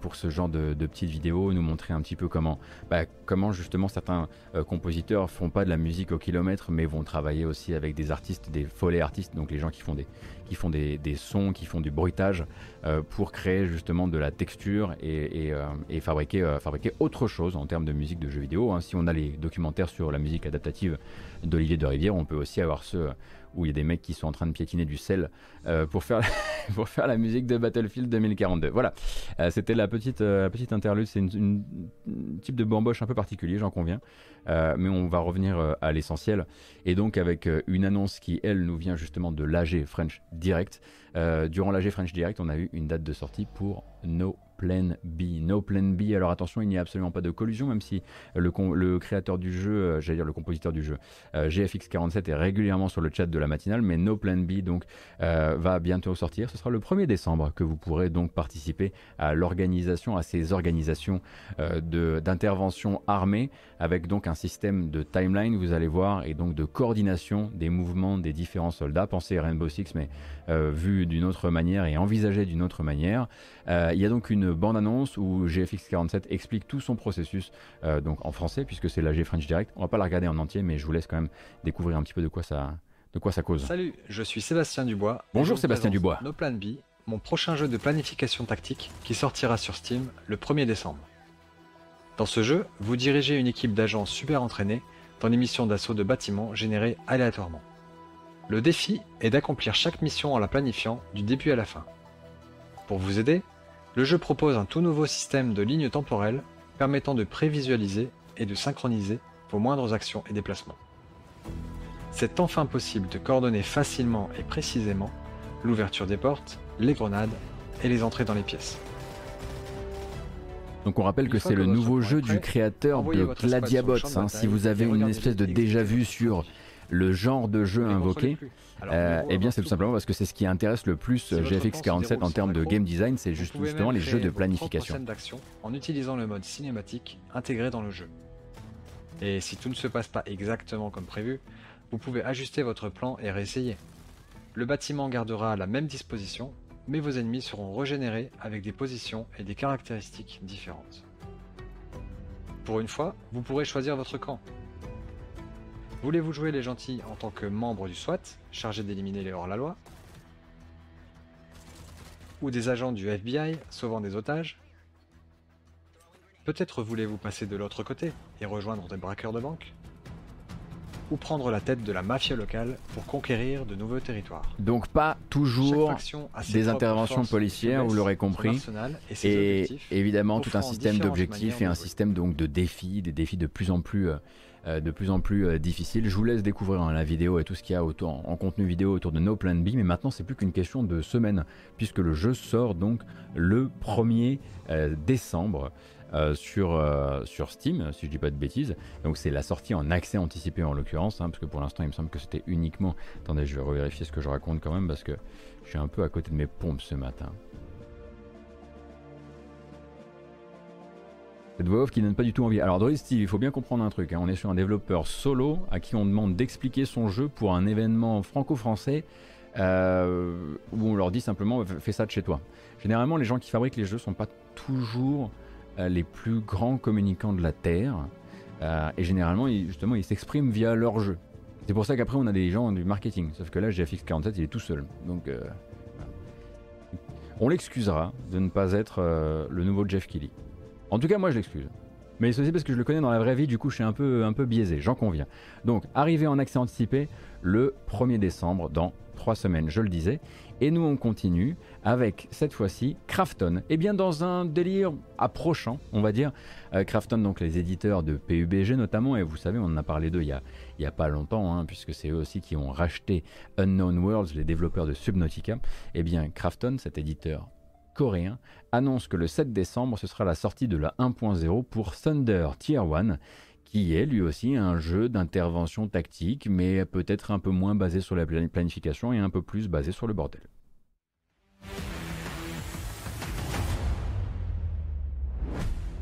pour ce genre de, petites vidéos, nous montrer un petit peu comment, bah, comment justement certains euh, compositeurs font pas de la musique au kilomètre, mais vont travailler aussi avec des artistes, des follets artistes, donc les gens qui font des, qui font des, sons, qui font du bruitage, euh, pour créer justement de la texture et, fabriquer, fabriquer autre chose en termes de musique de jeux vidéo. Hein. Si on a les documentaires sur la musique adaptative d'Olivier de Rivière, on peut aussi avoir ceux où il y a des mecs qui sont en train de piétiner du sel euh, pour, faire pour faire la musique de Battlefield 2042. Voilà, euh, c'était la petite, euh, petite interlude, c'est une, type de bamboche un peu particulier, j'en conviens, mais on va revenir à l'essentiel, et donc avec une annonce qui, elle, nous vient justement de l'AG French Direct. durant l'AG French Direct, on a eu une date de sortie pour No Plan B. No Plan B, alors attention, il n'y a absolument pas de collusion, même si le, créateur du jeu, euh, j'allais dire le compositeur du jeu, euh, GFX47 est régulièrement sur le chat de la matinale, mais No Plan B donc euh, va bientôt sortir. Ce sera le 1er décembre que vous pourrez donc participer à l'organisation, à ces organisations d'intervention armée, avec donc un système de timeline, vous allez voir, et donc de coordination des mouvements des différents soldats. Pensez Rainbow Six, mais vu d'une autre manière et envisagé d'une autre manière. il y a donc une bande-annonce où GFX47 explique tout son processus, euh, donc en français, puisque c'est la G French Direct. On va pas la regarder en entier, mais je vous laisse quand même découvrir un petit peu de quoi ça, de quoi ça cause. Salut, je suis Sébastien Dubois. Bonjour Sébastien Dubois. No Plan B, mon prochain jeu de planification tactique qui sortira sur Steam le 1er décembre. Dans ce jeu, vous dirigez une équipe d'agents super entraînés dans des missions d'assaut de bâtiments générées aléatoirement. Le défi est d'accomplir chaque mission en la planifiant du début à la fin. Pour vous aider, le jeu propose un tout nouveau système de lignes temporelles permettant de prévisualiser et de synchroniser vos moindres actions et déplacements. C'est enfin possible de coordonner facilement et précisément l'ouverture des portes, les grenades et les entrées dans les pièces. Donc on rappelle que c'est le nouveau jeu du créateur de Gladiabots. Hein. si vous avez une espèce de déjà vu sur le genre de jeu invoqué, euh, eh bien c'est tout simplement parce que c'est ce qui intéresse le plus GFX 47 en termes de game design, c'est juste, justement les jeux de planification. d'action en utilisant le mode cinématique intégré dans le jeu. Et si tout ne se passe pas exactement comme prévu, vous pouvez ajuster votre plan et réessayer. Le bâtiment gardera la même disposition, mais vos ennemis seront régénérés avec des positions et des caractéristiques différentes. Pour une fois, vous pourrez choisir votre camp, Voulez-vous jouer les gentils en tant que membre du SWAT, chargé d'éliminer les hors-la-loi Ou des agents du FBI, sauvant des otages Peut-être voulez-vous passer de l'autre côté et rejoindre des braqueurs de banque ou prendre la tête de la mafia locale pour conquérir de nouveaux territoires. Donc pas toujours des interventions policières, vous l'aurez compris, et, évidemment tout un système d'objectifs et un système donc de défis, des défis de plus en plus euh, de plus en plus euh, difficile. Je vous laisse découvrir hein, la vidéo et tout ce qu'il y a en contenu vidéo autour de No Plan B, mais maintenant c'est plus qu'une question de semaine, puisque le jeu sort donc le 1er euh, décembre. sur, sur Steam, si je dis pas de bêtises. Donc c'est la sortie en accès anticipé en l'occurrence, hein, parce que pour l'instant il me semble que c'était uniquement... Attendez, je vais revérifier ce que je raconte quand même, parce que je suis un peu à côté de mes pompes ce matin. Cette voix off qui donne pas du tout envie. Alors Droid Steve, il faut bien comprendre un truc. Hein. On est sur un développeur solo à qui on demande d'expliquer son jeu pour un événement franco-français euh, où on leur dit simplement fais ça de chez toi. Généralement, les gens qui fabriquent les jeux sont pas toujours euh, les plus grands communicants de la Terre. Euh, et généralement, justement, ils s'expriment via leur jeu. C'est pour ça qu'après, on a des gens du marketing. Sauf que là, GFX47, il est tout seul. Donc, on l'excusera de ne pas être le nouveau Jeff Kelly. En tout cas, moi je l'excuse. Mais c'est aussi parce que je le connais dans la vraie vie, du coup je suis un peu, biaisé, j'en conviens. Donc, arrivé en accès anticipé le 1er décembre, dans 3 semaines, je le disais. Et nous on continue avec cette fois-ci Krafton. Et eh bien dans un délire approchant, on va dire. Euh, Krafton, donc les éditeurs de PUBG notamment, et vous savez, on en a parlé d'eux il a, a pas longtemps, hein, puisque c'est eux aussi qui ont racheté Unknown Worlds, les développeurs de Subnautica. Et eh bien Krafton, cet éditeur coréen, annonce que le 7 décembre, ce sera la sortie de la 1.0 pour Thunder Tier 1, qui est lui aussi un jeu d'intervention tactique, mais peut-être un peu moins basé sur la planification et un peu plus basé sur le bordel.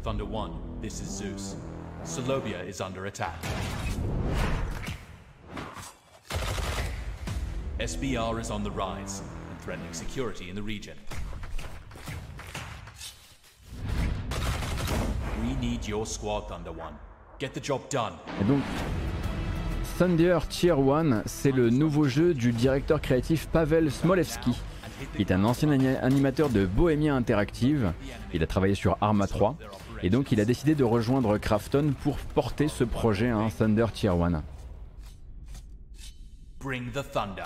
Thunder 1, this is Zeus. Solobia is under attack. SBR is on the rise and threatening security in the region. Et donc, Thunder Tier 1, c'est le nouveau jeu du directeur créatif Pavel Smolevski, qui est un ancien animateur de Bohemia Interactive. Il a travaillé sur Arma 3, et donc il a décidé de rejoindre Krafton pour porter ce projet, un Thunder Tier 1. Bring the thunder.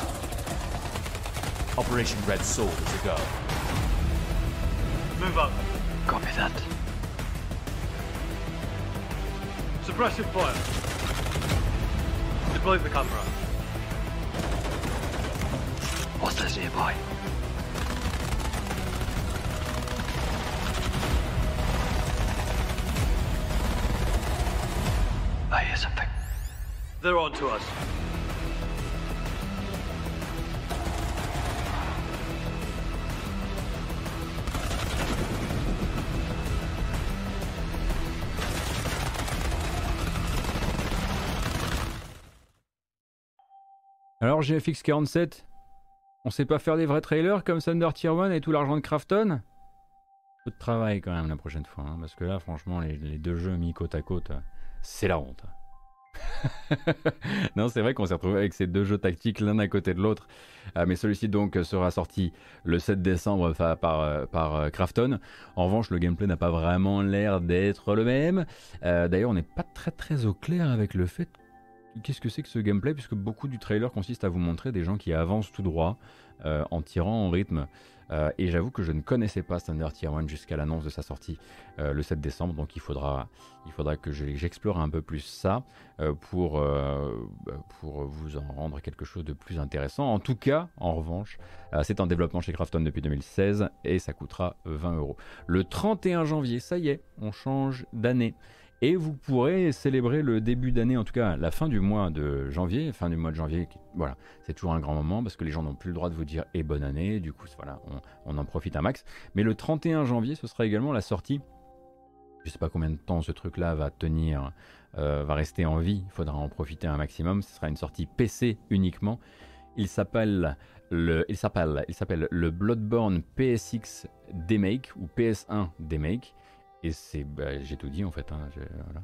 Operation Red Sword is a go. Move up. Copy that. Suppressive fire. Deploy the camera. Hostiles nearby. I hear something. They're on to us. Alors GFX 47, on sait pas faire des vrais trailers comme Thunder Tier 1 et tout l'argent de Krafton Peu de travail quand même la prochaine fois, hein, parce que là franchement les, deux jeux mis côte à côte, euh, c'est la honte. non, c'est vrai qu'on s'est retrouvé avec ces deux jeux tactiques l'un à côté de l'autre. Euh, mais celui-ci donc sera sorti le 7 décembre par, euh, par. En revanche, le gameplay n'a pas vraiment l'air d'être le même. D'ailleurs, on n'est pas très très au clair avec le fait qu'est-ce que c'est que ce gameplay, puisque beaucoup du trailer consiste à vous montrer des gens qui avancent tout droit euh, en tirant en rythme. Euh, et j'avoue que je ne connaissais pas Thunder Tier 1 jusqu'à l'annonce de sa sortie euh, le 7 décembre, donc il faudra, il faudra que je- j'explore un peu plus ça pour, bah, pour vous en rendre quelque chose de plus intéressant. En tout cas, en revanche, c'est en développement chez Krafton depuis 2016 et ça coûtera 20 euros. Le 31 janvier, ça y est, on change d'année. Et vous pourrez célébrer le début d'année, en tout cas la fin du mois de janvier, fin du mois de janvier. Voilà, c'est toujours un grand moment parce que les gens n'ont plus le droit de vous dire et bonne année. Du coup, voilà, on, en profite un max. Mais le 31 janvier, ce sera également la sortie. Je sais pas combien de temps ce truc-là va tenir, euh, va rester en vie. Il faudra en profiter un maximum. Ce sera une sortie PC uniquement. Il s'appelle le, il s'appelle, il s'appelle le Bloodborne PSX Demake ou PS1 Demake. Et c'est, bah, j'ai tout dit en fait. hein, voilà.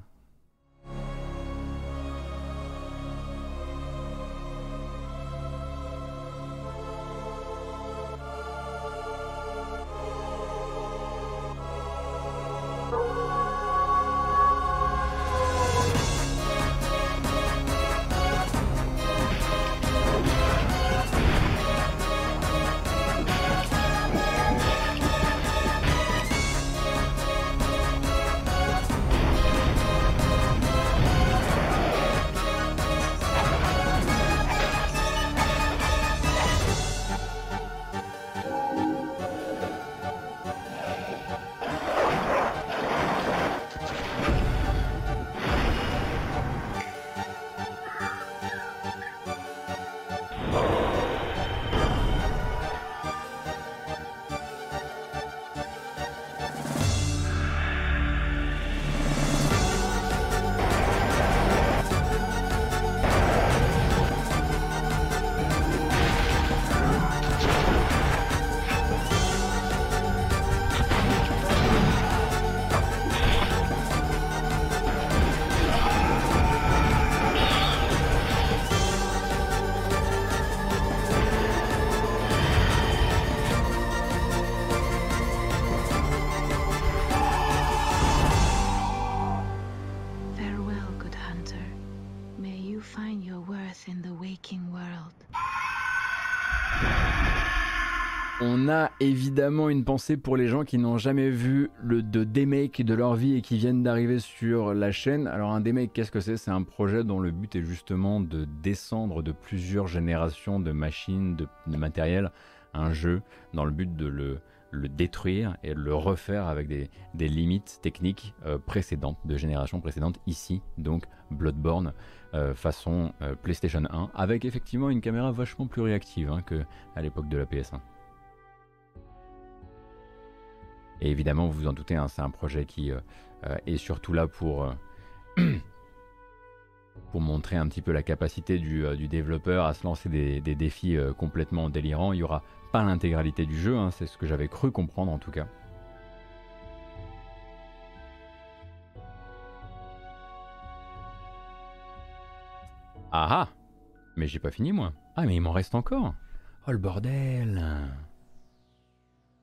Évidemment une pensée pour les gens qui n'ont jamais vu le de demake de leur vie et qui viennent d'arriver sur la chaîne. Alors un demake, qu'est-ce que c'est? C'est un projet dont le but est justement de descendre de plusieurs générations de machines, de, matériel, un jeu dans le but de le, le détruire et de le refaire avec des, des limites techniques euh, précédentes, de générations précédentes. Ici, donc Bloodborne, euh, façon euh, PlayStation 1, avec effectivement une caméra vachement plus réactive hein, que à l'époque de la PS1. Et évidemment, vous vous en doutez, hein, c'est un projet qui euh, euh, est surtout là pour, euh, pour montrer un petit peu la capacité du, développeur à se lancer des, défis complètement délirants. Il n'y aura pas l'intégralité du jeu, hein, c'est ce que j'avais cru comprendre en tout cas. Ah ah Mais j'ai pas fini moi. Ah mais il m'en reste encore. Oh le bordel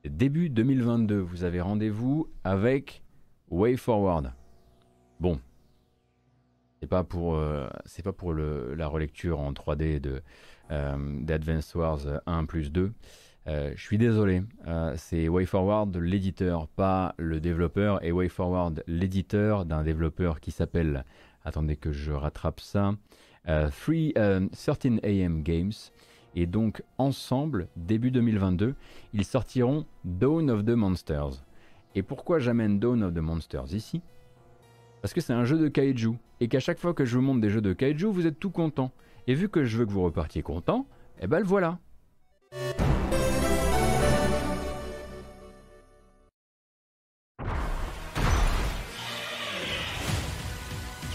Début 2022, vous avez rendez-vous avec Way Forward. Bon. C'est pas pour, euh, pas pour la relecture en 3D de euh, Wars 1 plus 2. Euh, je suis désolé, c'est WayForward l'éditeur, pas le développeur, et WayForward l'éditeur d'un développeur qui s'appelle, attendez que je rattrape ça, 13 AM Games. Et donc ensemble, début 2022, ils sortiront Dawn of the Monsters. Et pourquoi j'amène Dawn of the Monsters ici? Parce que c'est un jeu de kaiju. Et qu'à chaque fois que je vous montre des jeux de kaiju, vous êtes tout content. Et vu que je veux que vous repartiez content, eh ben le voilà.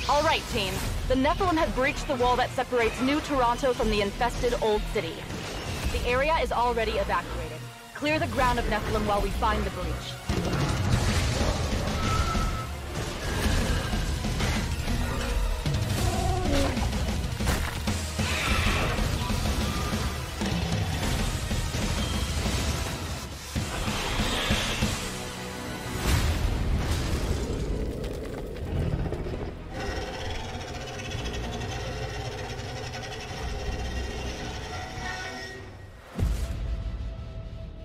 All right, team. The Nephilim have breached the wall that separates New Toronto from the infested Old City. The area is already evacuated. Clear the ground of Nephilim while we find the breach.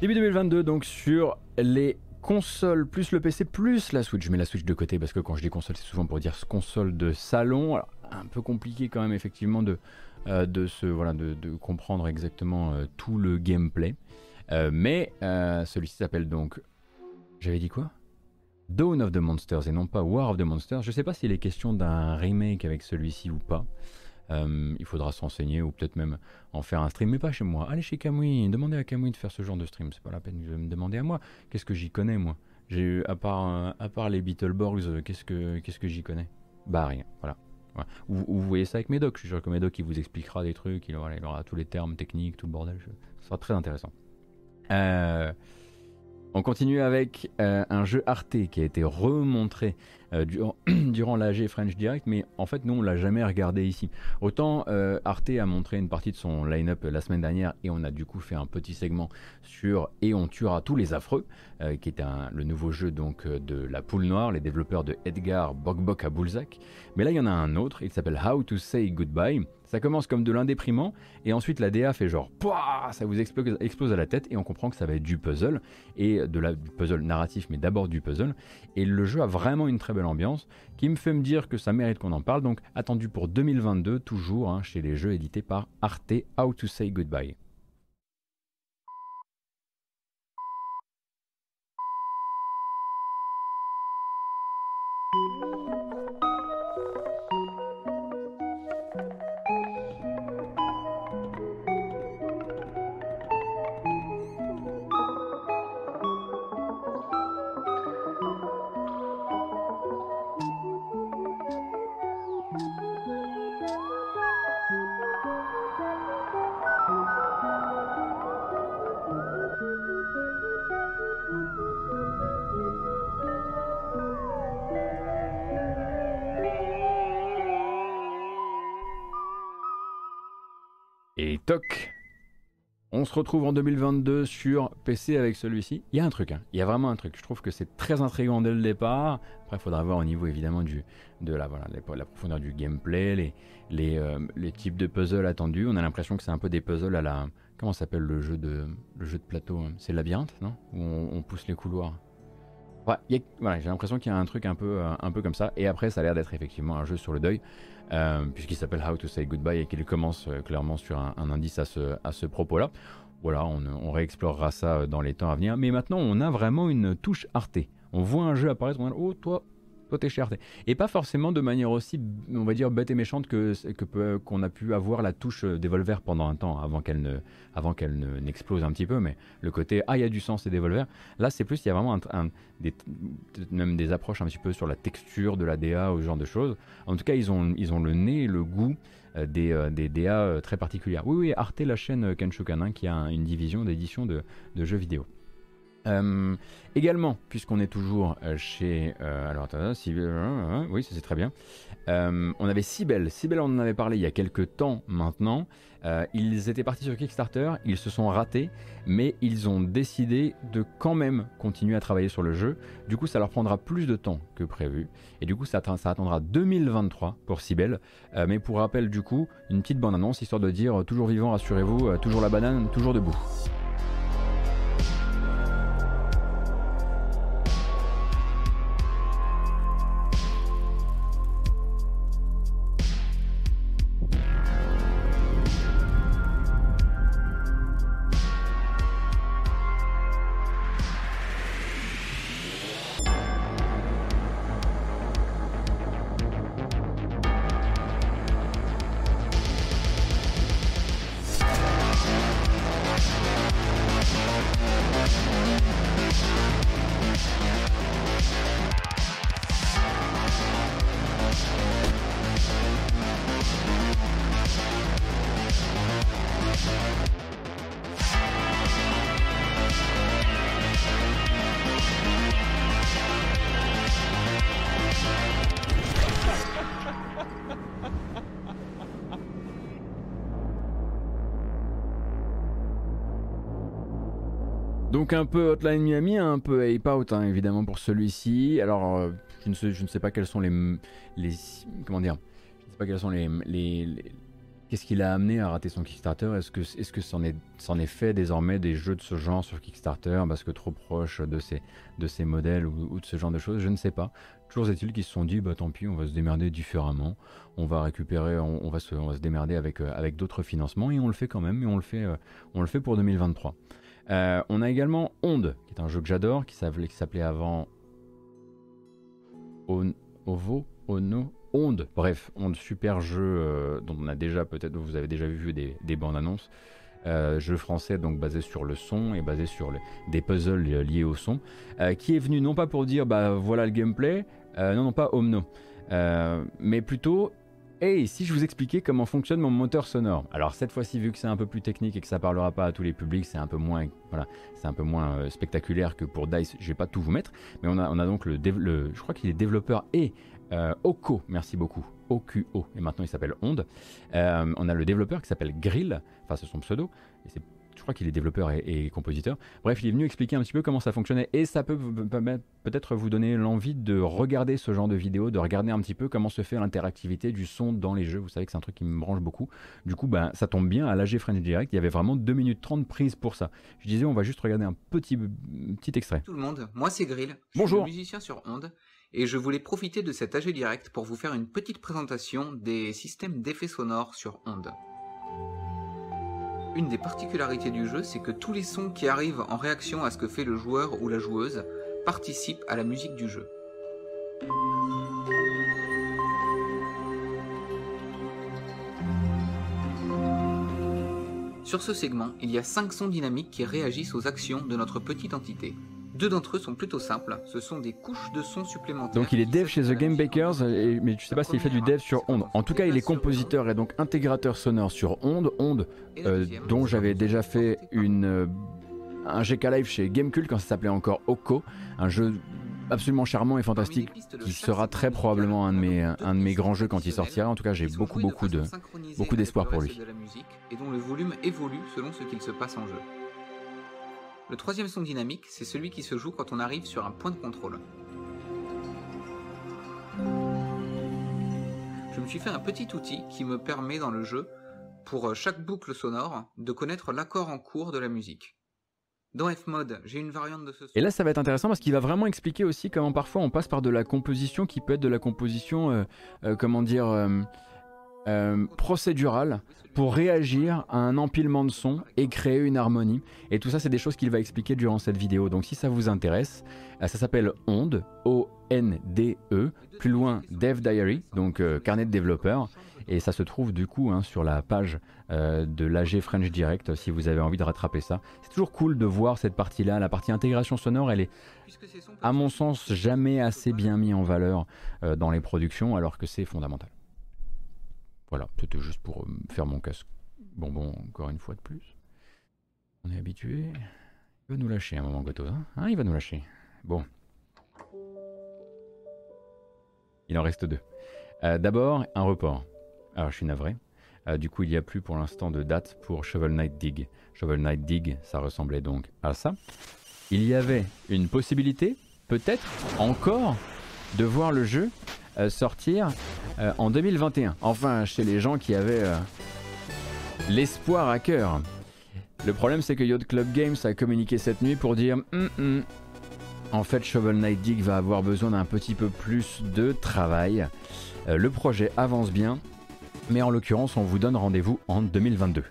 Début 2022, donc sur les consoles, plus le PC, plus la Switch. Je mets la Switch de côté parce que quand je dis console, c'est souvent pour dire console de salon. Alors, un peu compliqué quand même, effectivement, de, euh, de, se, voilà, de, comprendre exactement euh, tout le gameplay. Euh, mais celui-ci s'appelle donc. J'avais dit quoi? Dawn of the Monsters et non pas War of the Monsters. Je sais pas s'il est question d'un remake avec celui-ci ou pas. Euh, il faudra s'enseigner ou peut-être même en faire un stream, mais pas chez moi. Allez chez Kamui, demandez à Kamui de faire ce genre de stream, c'est pas la peine de me demander à moi. Qu'est-ce que j'y connais moi? J'ai à part euh, à part les Beetleborgs, euh, qu'est-ce que qu'est-ce que j'y connais? Bah rien, voilà. Ou, vous voyez ça avec Médoc, je suis sûr que Médoc il vous expliquera des trucs, il aura, aura tous les termes techniques, tout le bordel, ce sera très intéressant. On continue avec un jeu Arte qui a été remontré euh, durant, l'AG French Direct, mais en fait, nous, on l'a jamais regardé ici. Autant euh, Arte a montré une partie de son line-up la semaine dernière et on a du coup fait un petit segment sur Et on tuera tous les affreux, euh, qui est le nouveau jeu donc de la poule noire, les développeurs de Edgar Bogbok à Boulzac. Mais là, il y en a un autre, il s'appelle How to Say Goodbye. Ça commence comme de l'indéprimant et ensuite la DA fait genre Pouah ça vous explose, à la tête et on comprend que ça va être du puzzle et de la, du puzzle narratif mais d'abord du puzzle et le jeu a vraiment une très belle ambiance qui me fait me dire que ça mérite qu'on en parle donc attendu pour 2022 toujours hein, chez les jeux édités par Arte How to Say Goodbye. Retrouve en 2022 sur PC avec celui-ci. Il y a un truc, hein. il y a vraiment un truc. Je trouve que c'est très intriguant dès le départ. Après, il faudra voir au niveau évidemment du, de la, voilà, la profondeur du gameplay, euh, les types de puzzles attendus. On a l'impression que c'est un peu des puzzles à la. Comment s'appelle le jeu de le plateau hein C'est labyrinthe, non? Où on, pousse les couloirs. Voilà, j'ai l'impression qu'il y a un truc un peu, euh, un peu comme ça. Et après, ça a l'air d'être effectivement un jeu sur le deuil. Euh, puisqu'il s'appelle How to Say Goodbye et qu'il commence clairement sur un, indice à ce, à ce propos-là. Voilà, on, réexplorera ça euh, dans les temps à venir. Mais maintenant, on a vraiment une touche Arte. On voit un jeu apparaître, on dit, oh toi, toi t'es cher. Et pas forcément de manière aussi, on va dire, bête et méchante que qu'on a pu avoir la touche Devolver pendant un temps, avant qu'elle ne, n'explose un petit peu. Mais le côté, ah, il y a du sens et Devolver. Là, c'est plus, il y a vraiment un, des, même des approches un petit peu sur la texture de la DA ou ce genre de choses. En tout cas, ils ont, ils ont le nez le goût euh, des, euh, des, DA euh, très particulières. Oui, oui, Arte, la chaîne Kenshokan, qui a une division d'édition de jeux vidéo. Euh, également, puisqu'on est toujours euh, chez. euh, alors, attends, Cybèle, euh, euh, oui, ça c'est très bien. On avait Cybèle. Cybèle, on en avait parlé il y a quelques temps maintenant. Ils étaient partis sur Kickstarter, ils se sont ratés, mais ils ont décidé de quand même continuer à travailler sur le jeu. Du coup, ça leur prendra plus de temps que prévu. Et du coup, ça, ça attendra 2023 pour. Euh, mais pour rappel, du coup, une petite bande-annonce histoire de dire toujours vivant, rassurez-vous, toujours la banane, toujours debout. Donc un peu Hotline Miami, un peu Ape Out hein, évidemment pour celui-ci. Alors euh, je, ne sais, pas quels sont les, comment dire, je ne sais pas quels sont les, qu'est-ce qui l'a amené à rater son Kickstarter? Est-ce que est-ce que c'en est c'en est fait désormais des jeux de ce genre sur Kickstarter parce que trop proche de ces de ces modèles ou, de ce genre de choses? Je ne sais pas. Toujours est-il qu'ils se sont dit bah tant pis, on va se démerder différemment. On va récupérer, on, on va se on va se démerder avec euh, avec d'autres financements et on le fait quand même et on le fait euh, on le fait pour 2023. Euh, on a également Onde, qui est un jeu que j'adore, qui s'appelait, avant On- Ovo, Ono, Onde. Bref, Onde, super jeu euh, dont on a déjà peut-être, vous avez déjà vu des, des bandes annonces. Euh, jeu français donc basé sur le son et basé sur des puzzles li- liés au son, qui est venu non pas pour dire bah voilà le gameplay, non non pas Omno, mais plutôt et si je vous expliquais comment fonctionne mon moteur sonore? Alors cette fois-ci, vu que c'est un peu plus technique et que ça parlera pas à tous les publics, c'est un peu moins, voilà, c'est un peu moins euh, spectaculaire que pour Dice. Je vais pas tout vous mettre, mais on a, on a donc le, le- je crois qu'il est développeur et euh, Oko, merci beaucoup, OQO, et maintenant il s'appelle Onde. Euh, on a le développeur qui s'appelle Grill, enfin c'est son pseudo, et c'est crois qu'il est développeur et, et compositeur. Bref, il est venu expliquer un petit peu comment ça fonctionnait et ça peut peut-être vous donner l'envie de regarder ce genre de vidéo, de regarder un petit peu comment se fait l'interactivité du son dans les jeux. Vous savez que c'est un truc qui me branche beaucoup. Du coup, ben, ça tombe bien, à l'AG French Direct, il y avait vraiment 2 minutes 30 prises pour ça. Je disais, on va juste regarder un petit, petit extrait. tout le monde, moi c'est Grill, je Bonjour. suis musicien sur Onde, et je voulais profiter de cet AG Direct pour vous faire une petite présentation des systèmes d'effets sonores sur Onde. Une des particularités du jeu, c'est que tous les sons qui arrivent en réaction à ce que fait le joueur ou la joueuse participent à la musique du jeu. Sur ce segment, il y a 5 sons dynamiques qui réagissent aux actions de notre petite entité. Deux d'entre eux sont plutôt simples, ce sont des couches de sons supplémentaires. Donc il est dev chez The Game Bakers, et- mais je sais pas s'il fait du dev sur Onde. En tout cas, il est compositeur et donc intégrateur sonore sur Onde. Onde, euh, dont j'avais déjà fait une, euh, un GK Live chez Gamecult quand ça s'appelait encore Oko, un jeu absolument charmant et fantastique qui sera très probablement un de mes, un de mes grands jeux quand il sortira. En tout cas, j'ai beaucoup, beaucoup de, beaucoup d'espoir pour lui. de la musique, et dont le volume évolue selon ce qu'il se passe en jeu. Le troisième son dynamique, c'est celui qui se joue quand on arrive sur un point de contrôle. Je me suis fait un petit outil qui me permet dans le jeu, pour chaque boucle sonore, de connaître l'accord en cours de la musique. Dans Fmod, j'ai une variante de ce son. Et là, ça va être intéressant parce qu'il va vraiment expliquer aussi comment parfois on passe par de la composition qui peut être de la composition, euh, euh, comment dire, euh, euh, procédurale pour réagir à un empilement de sons et créer une harmonie. Et tout ça, c'est des choses qu'il va expliquer durant cette vidéo. Donc si ça vous intéresse, euh, ça s'appelle Onde, O-N-D-E, plus loin Dev Diary, donc euh, carnet de développeur. Et ça se trouve du coup hein, sur la page euh, de l'AG French Direct si vous avez envie de rattraper ça. C'est toujours cool de voir cette partie-là. La partie intégration sonore, elle est, à mon sens, jamais assez bien mise en valeur euh, dans les productions alors que c'est fondamental. Voilà, c'était juste pour euh, faire mon casque bonbon encore une fois de plus. On est habitué. Il va nous lâcher un moment, Goto. Hein, hein il va nous lâcher. Bon. Il en reste deux. Euh, d'abord, un report. Alors, je suis navré. Euh, du coup, il n'y a plus pour l'instant de date pour Shovel Knight Dig. Shovel Knight Dig, ça ressemblait donc à ça. Il y avait une possibilité, peut-être encore, de voir le jeu sortir en 2021. Enfin, chez les gens qui avaient l'espoir à cœur. Le problème, c'est que Yacht Club Games a communiqué cette nuit pour dire hum, hum, en fait, Shovel Knight Dig va avoir besoin d'un petit peu plus de travail. Euh, le projet avance bien, mais en l'occurrence, on vous donne rendez-vous en 2022.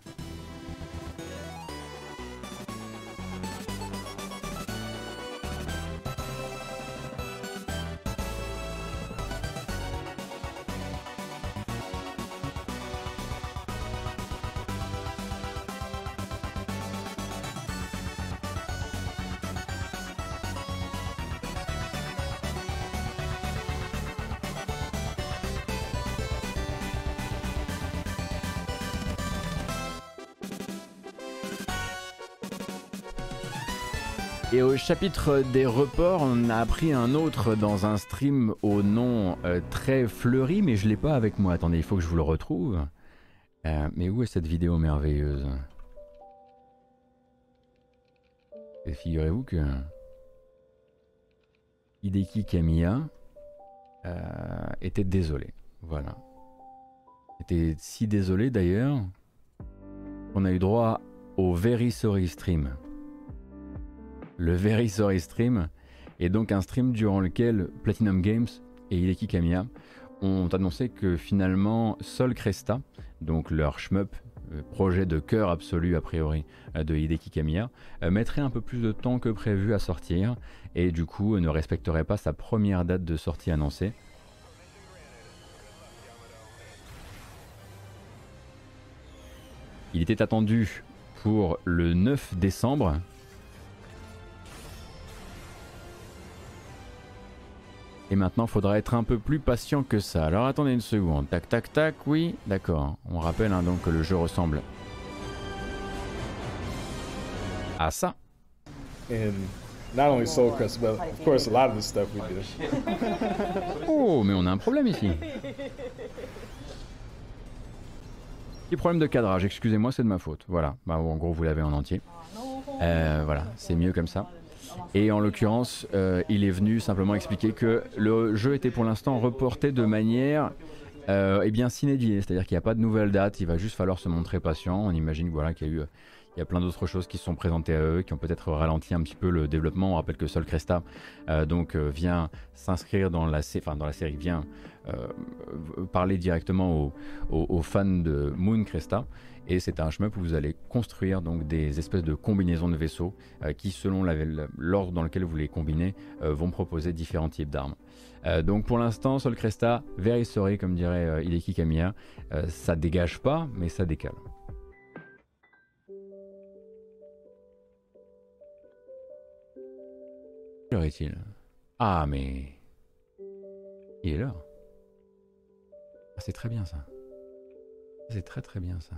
Chapitre des reports, on a appris un autre dans un stream au nom euh, très fleuri, mais je l'ai pas avec moi. Attendez, il faut que je vous le retrouve. Euh, mais où est cette vidéo merveilleuse? Et figurez-vous que Hideki Kamiya euh, était désolé. Voilà. Était si désolé d'ailleurs qu'on a eu droit au Very Sorry Stream le Very Sorry Stream est donc un stream durant lequel Platinum Games et Hideki Kamiya ont annoncé que finalement Sol Cresta, donc leur shmup, euh, projet de cœur absolu a priori euh, de Hideki Kamiya, euh, mettrait un peu plus de temps que prévu à sortir et du coup ne respecterait pas sa première date de sortie annoncée. Il était attendu pour le 9 décembre, Et maintenant, il faudra être un peu plus patient que ça. Alors attendez une seconde. Tac, tac, tac, oui, d'accord. On rappelle hein, donc que le jeu ressemble à ça. Oh, mais on a un problème ici. Petit problème de cadrage, excusez-moi, c'est de ma faute. Voilà, bah, en gros, vous l'avez en entier. Euh, voilà, c'est mieux comme ça. Et en l'occurrence, euh, il est venu simplement expliquer que le jeu était pour l'instant reporté de manière euh, eh bien c'est-à-dire qu'il n'y a pas de nouvelle date, il va juste falloir se montrer patient. On imagine voilà, qu'il y a eu il y a plein d'autres choses qui se sont présentées à eux, qui ont peut-être ralenti un petit peu le développement. On rappelle que Sol Cresta euh, donc, vient s'inscrire dans la, enfin, dans la série, vient parler directement aux, fans de Moon Cresta. Et c'est un chemin où vous allez construire donc des espèces de combinaisons de vaisseaux euh, qui, selon l'ordre dans lequel vous les combinez, euh, vont proposer différents types d'armes. Euh, donc pour l'instant, Sol Cresta, comme dirait Hideki Kamiya, ça dégage pas, mais ça décale. Quelle heure est-il? Ah mais... Il est l'heure. Ah, c'est très bien ça. C'est très très bien ça.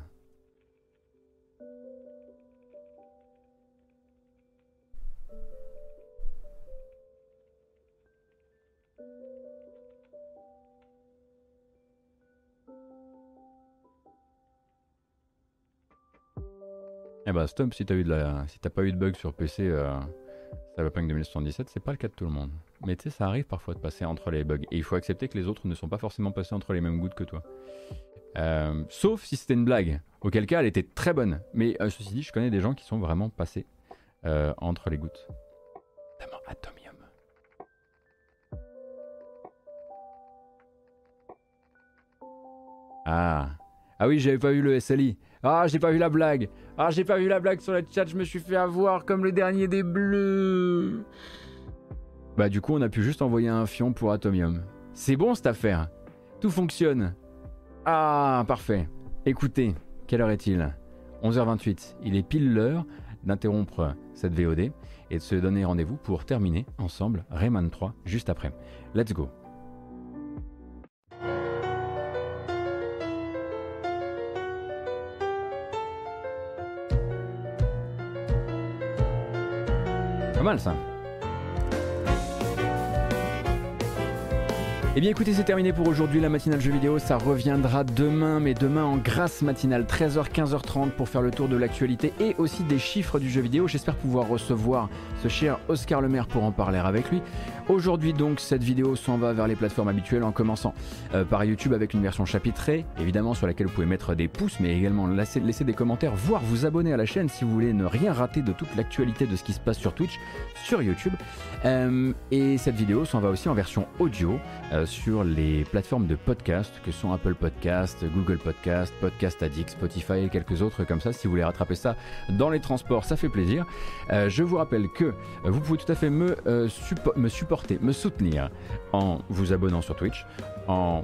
Eh bah stop, si t'as la, si pas eu de bug sur PC euh, Cyberpunk 2077, c'est pas le cas de tout le monde. Mais tu sais, ça arrive parfois de passer entre les bugs. Et il faut accepter que les autres ne sont pas forcément passés entre les mêmes gouttes que toi. Euh, sauf si c'était une blague, auquel cas elle était très bonne. Mais euh, ceci dit, je connais des gens qui sont vraiment passés euh, entre les gouttes. Atomium. Ah. Ah oui, j'avais pas vu le SLI. Ah, j'ai pas vu la blague. Ah, j'ai pas vu la blague sur le chat, je me suis fait avoir comme le dernier des bleus. Bah du coup, on a pu juste envoyer un fion pour Atomium. C'est bon cette affaire. Tout fonctionne. Ah, parfait. Écoutez, quelle heure est-il? 11h28. Il est pile l'heure d'interrompre cette VOD et de se donner rendez-vous pour terminer ensemble Rayman 3 juste après. Let's go. Pas Eh bien écoutez, c'est terminé pour aujourd'hui la matinale jeu vidéo. Ça reviendra demain, mais demain en grâce matinale, 13h, 15h30 pour faire le tour de l'actualité et aussi des chiffres du jeu vidéo. J'espère pouvoir recevoir ce cher Oscar Lemaire pour en parler avec lui. Aujourd'hui donc, cette vidéo s'en va vers les plateformes habituelles en commençant euh, par YouTube avec une version chapitrée, évidemment sur laquelle vous pouvez mettre des pouces, mais également laisser, laisser des commentaires, voire vous abonner à la chaîne si vous voulez ne rien rater de toute l'actualité de ce qui se passe sur Twitch, sur YouTube. Euh, et cette vidéo s'en va aussi en version audio euh, sur les plateformes de podcast que sont Apple Podcast, Google Podcast, Podcast Addict, Spotify et quelques autres comme ça. Si vous voulez rattraper ça dans les transports, ça fait plaisir. je vous rappelle que vous pouvez tout à fait me, me supporter me soutenir en vous abonnant sur Twitch, en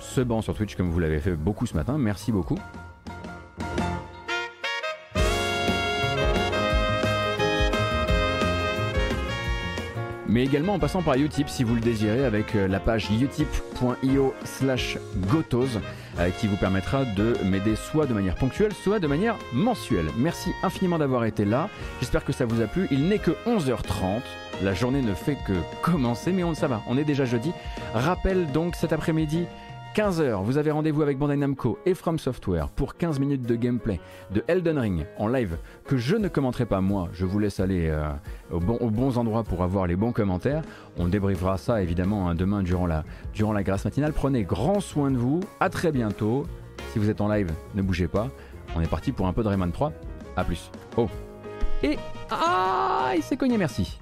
subant sur Twitch comme vous l'avez fait beaucoup ce matin. Merci beaucoup. Mais également en passant par Utip si vous le désirez avec euh, la page utip.io slash gotos euh, qui vous permettra de m'aider soit de manière ponctuelle, soit de manière mensuelle. Merci infiniment d'avoir été là, j'espère que ça vous a plu, il n'est que 11h30. La journée ne fait que commencer, mais on, ça va, on est déjà jeudi. Rappel donc cet après-midi, 15h, vous avez rendez-vous avec Bandai Namco et From Software pour 15 minutes de gameplay de Elden Ring en live que je ne commenterai pas moi, je vous laisse aller euh, aux bons endroits pour avoir les bons commentaires. On débriefera ça évidemment hein, demain durant la, durant la grâce matinale. Prenez grand soin de vous, à très bientôt. Si vous êtes en live, ne bougez pas. On est parti pour un peu de Rayman 3. A plus. Oh. Et... Ah, il s'est cogné, merci.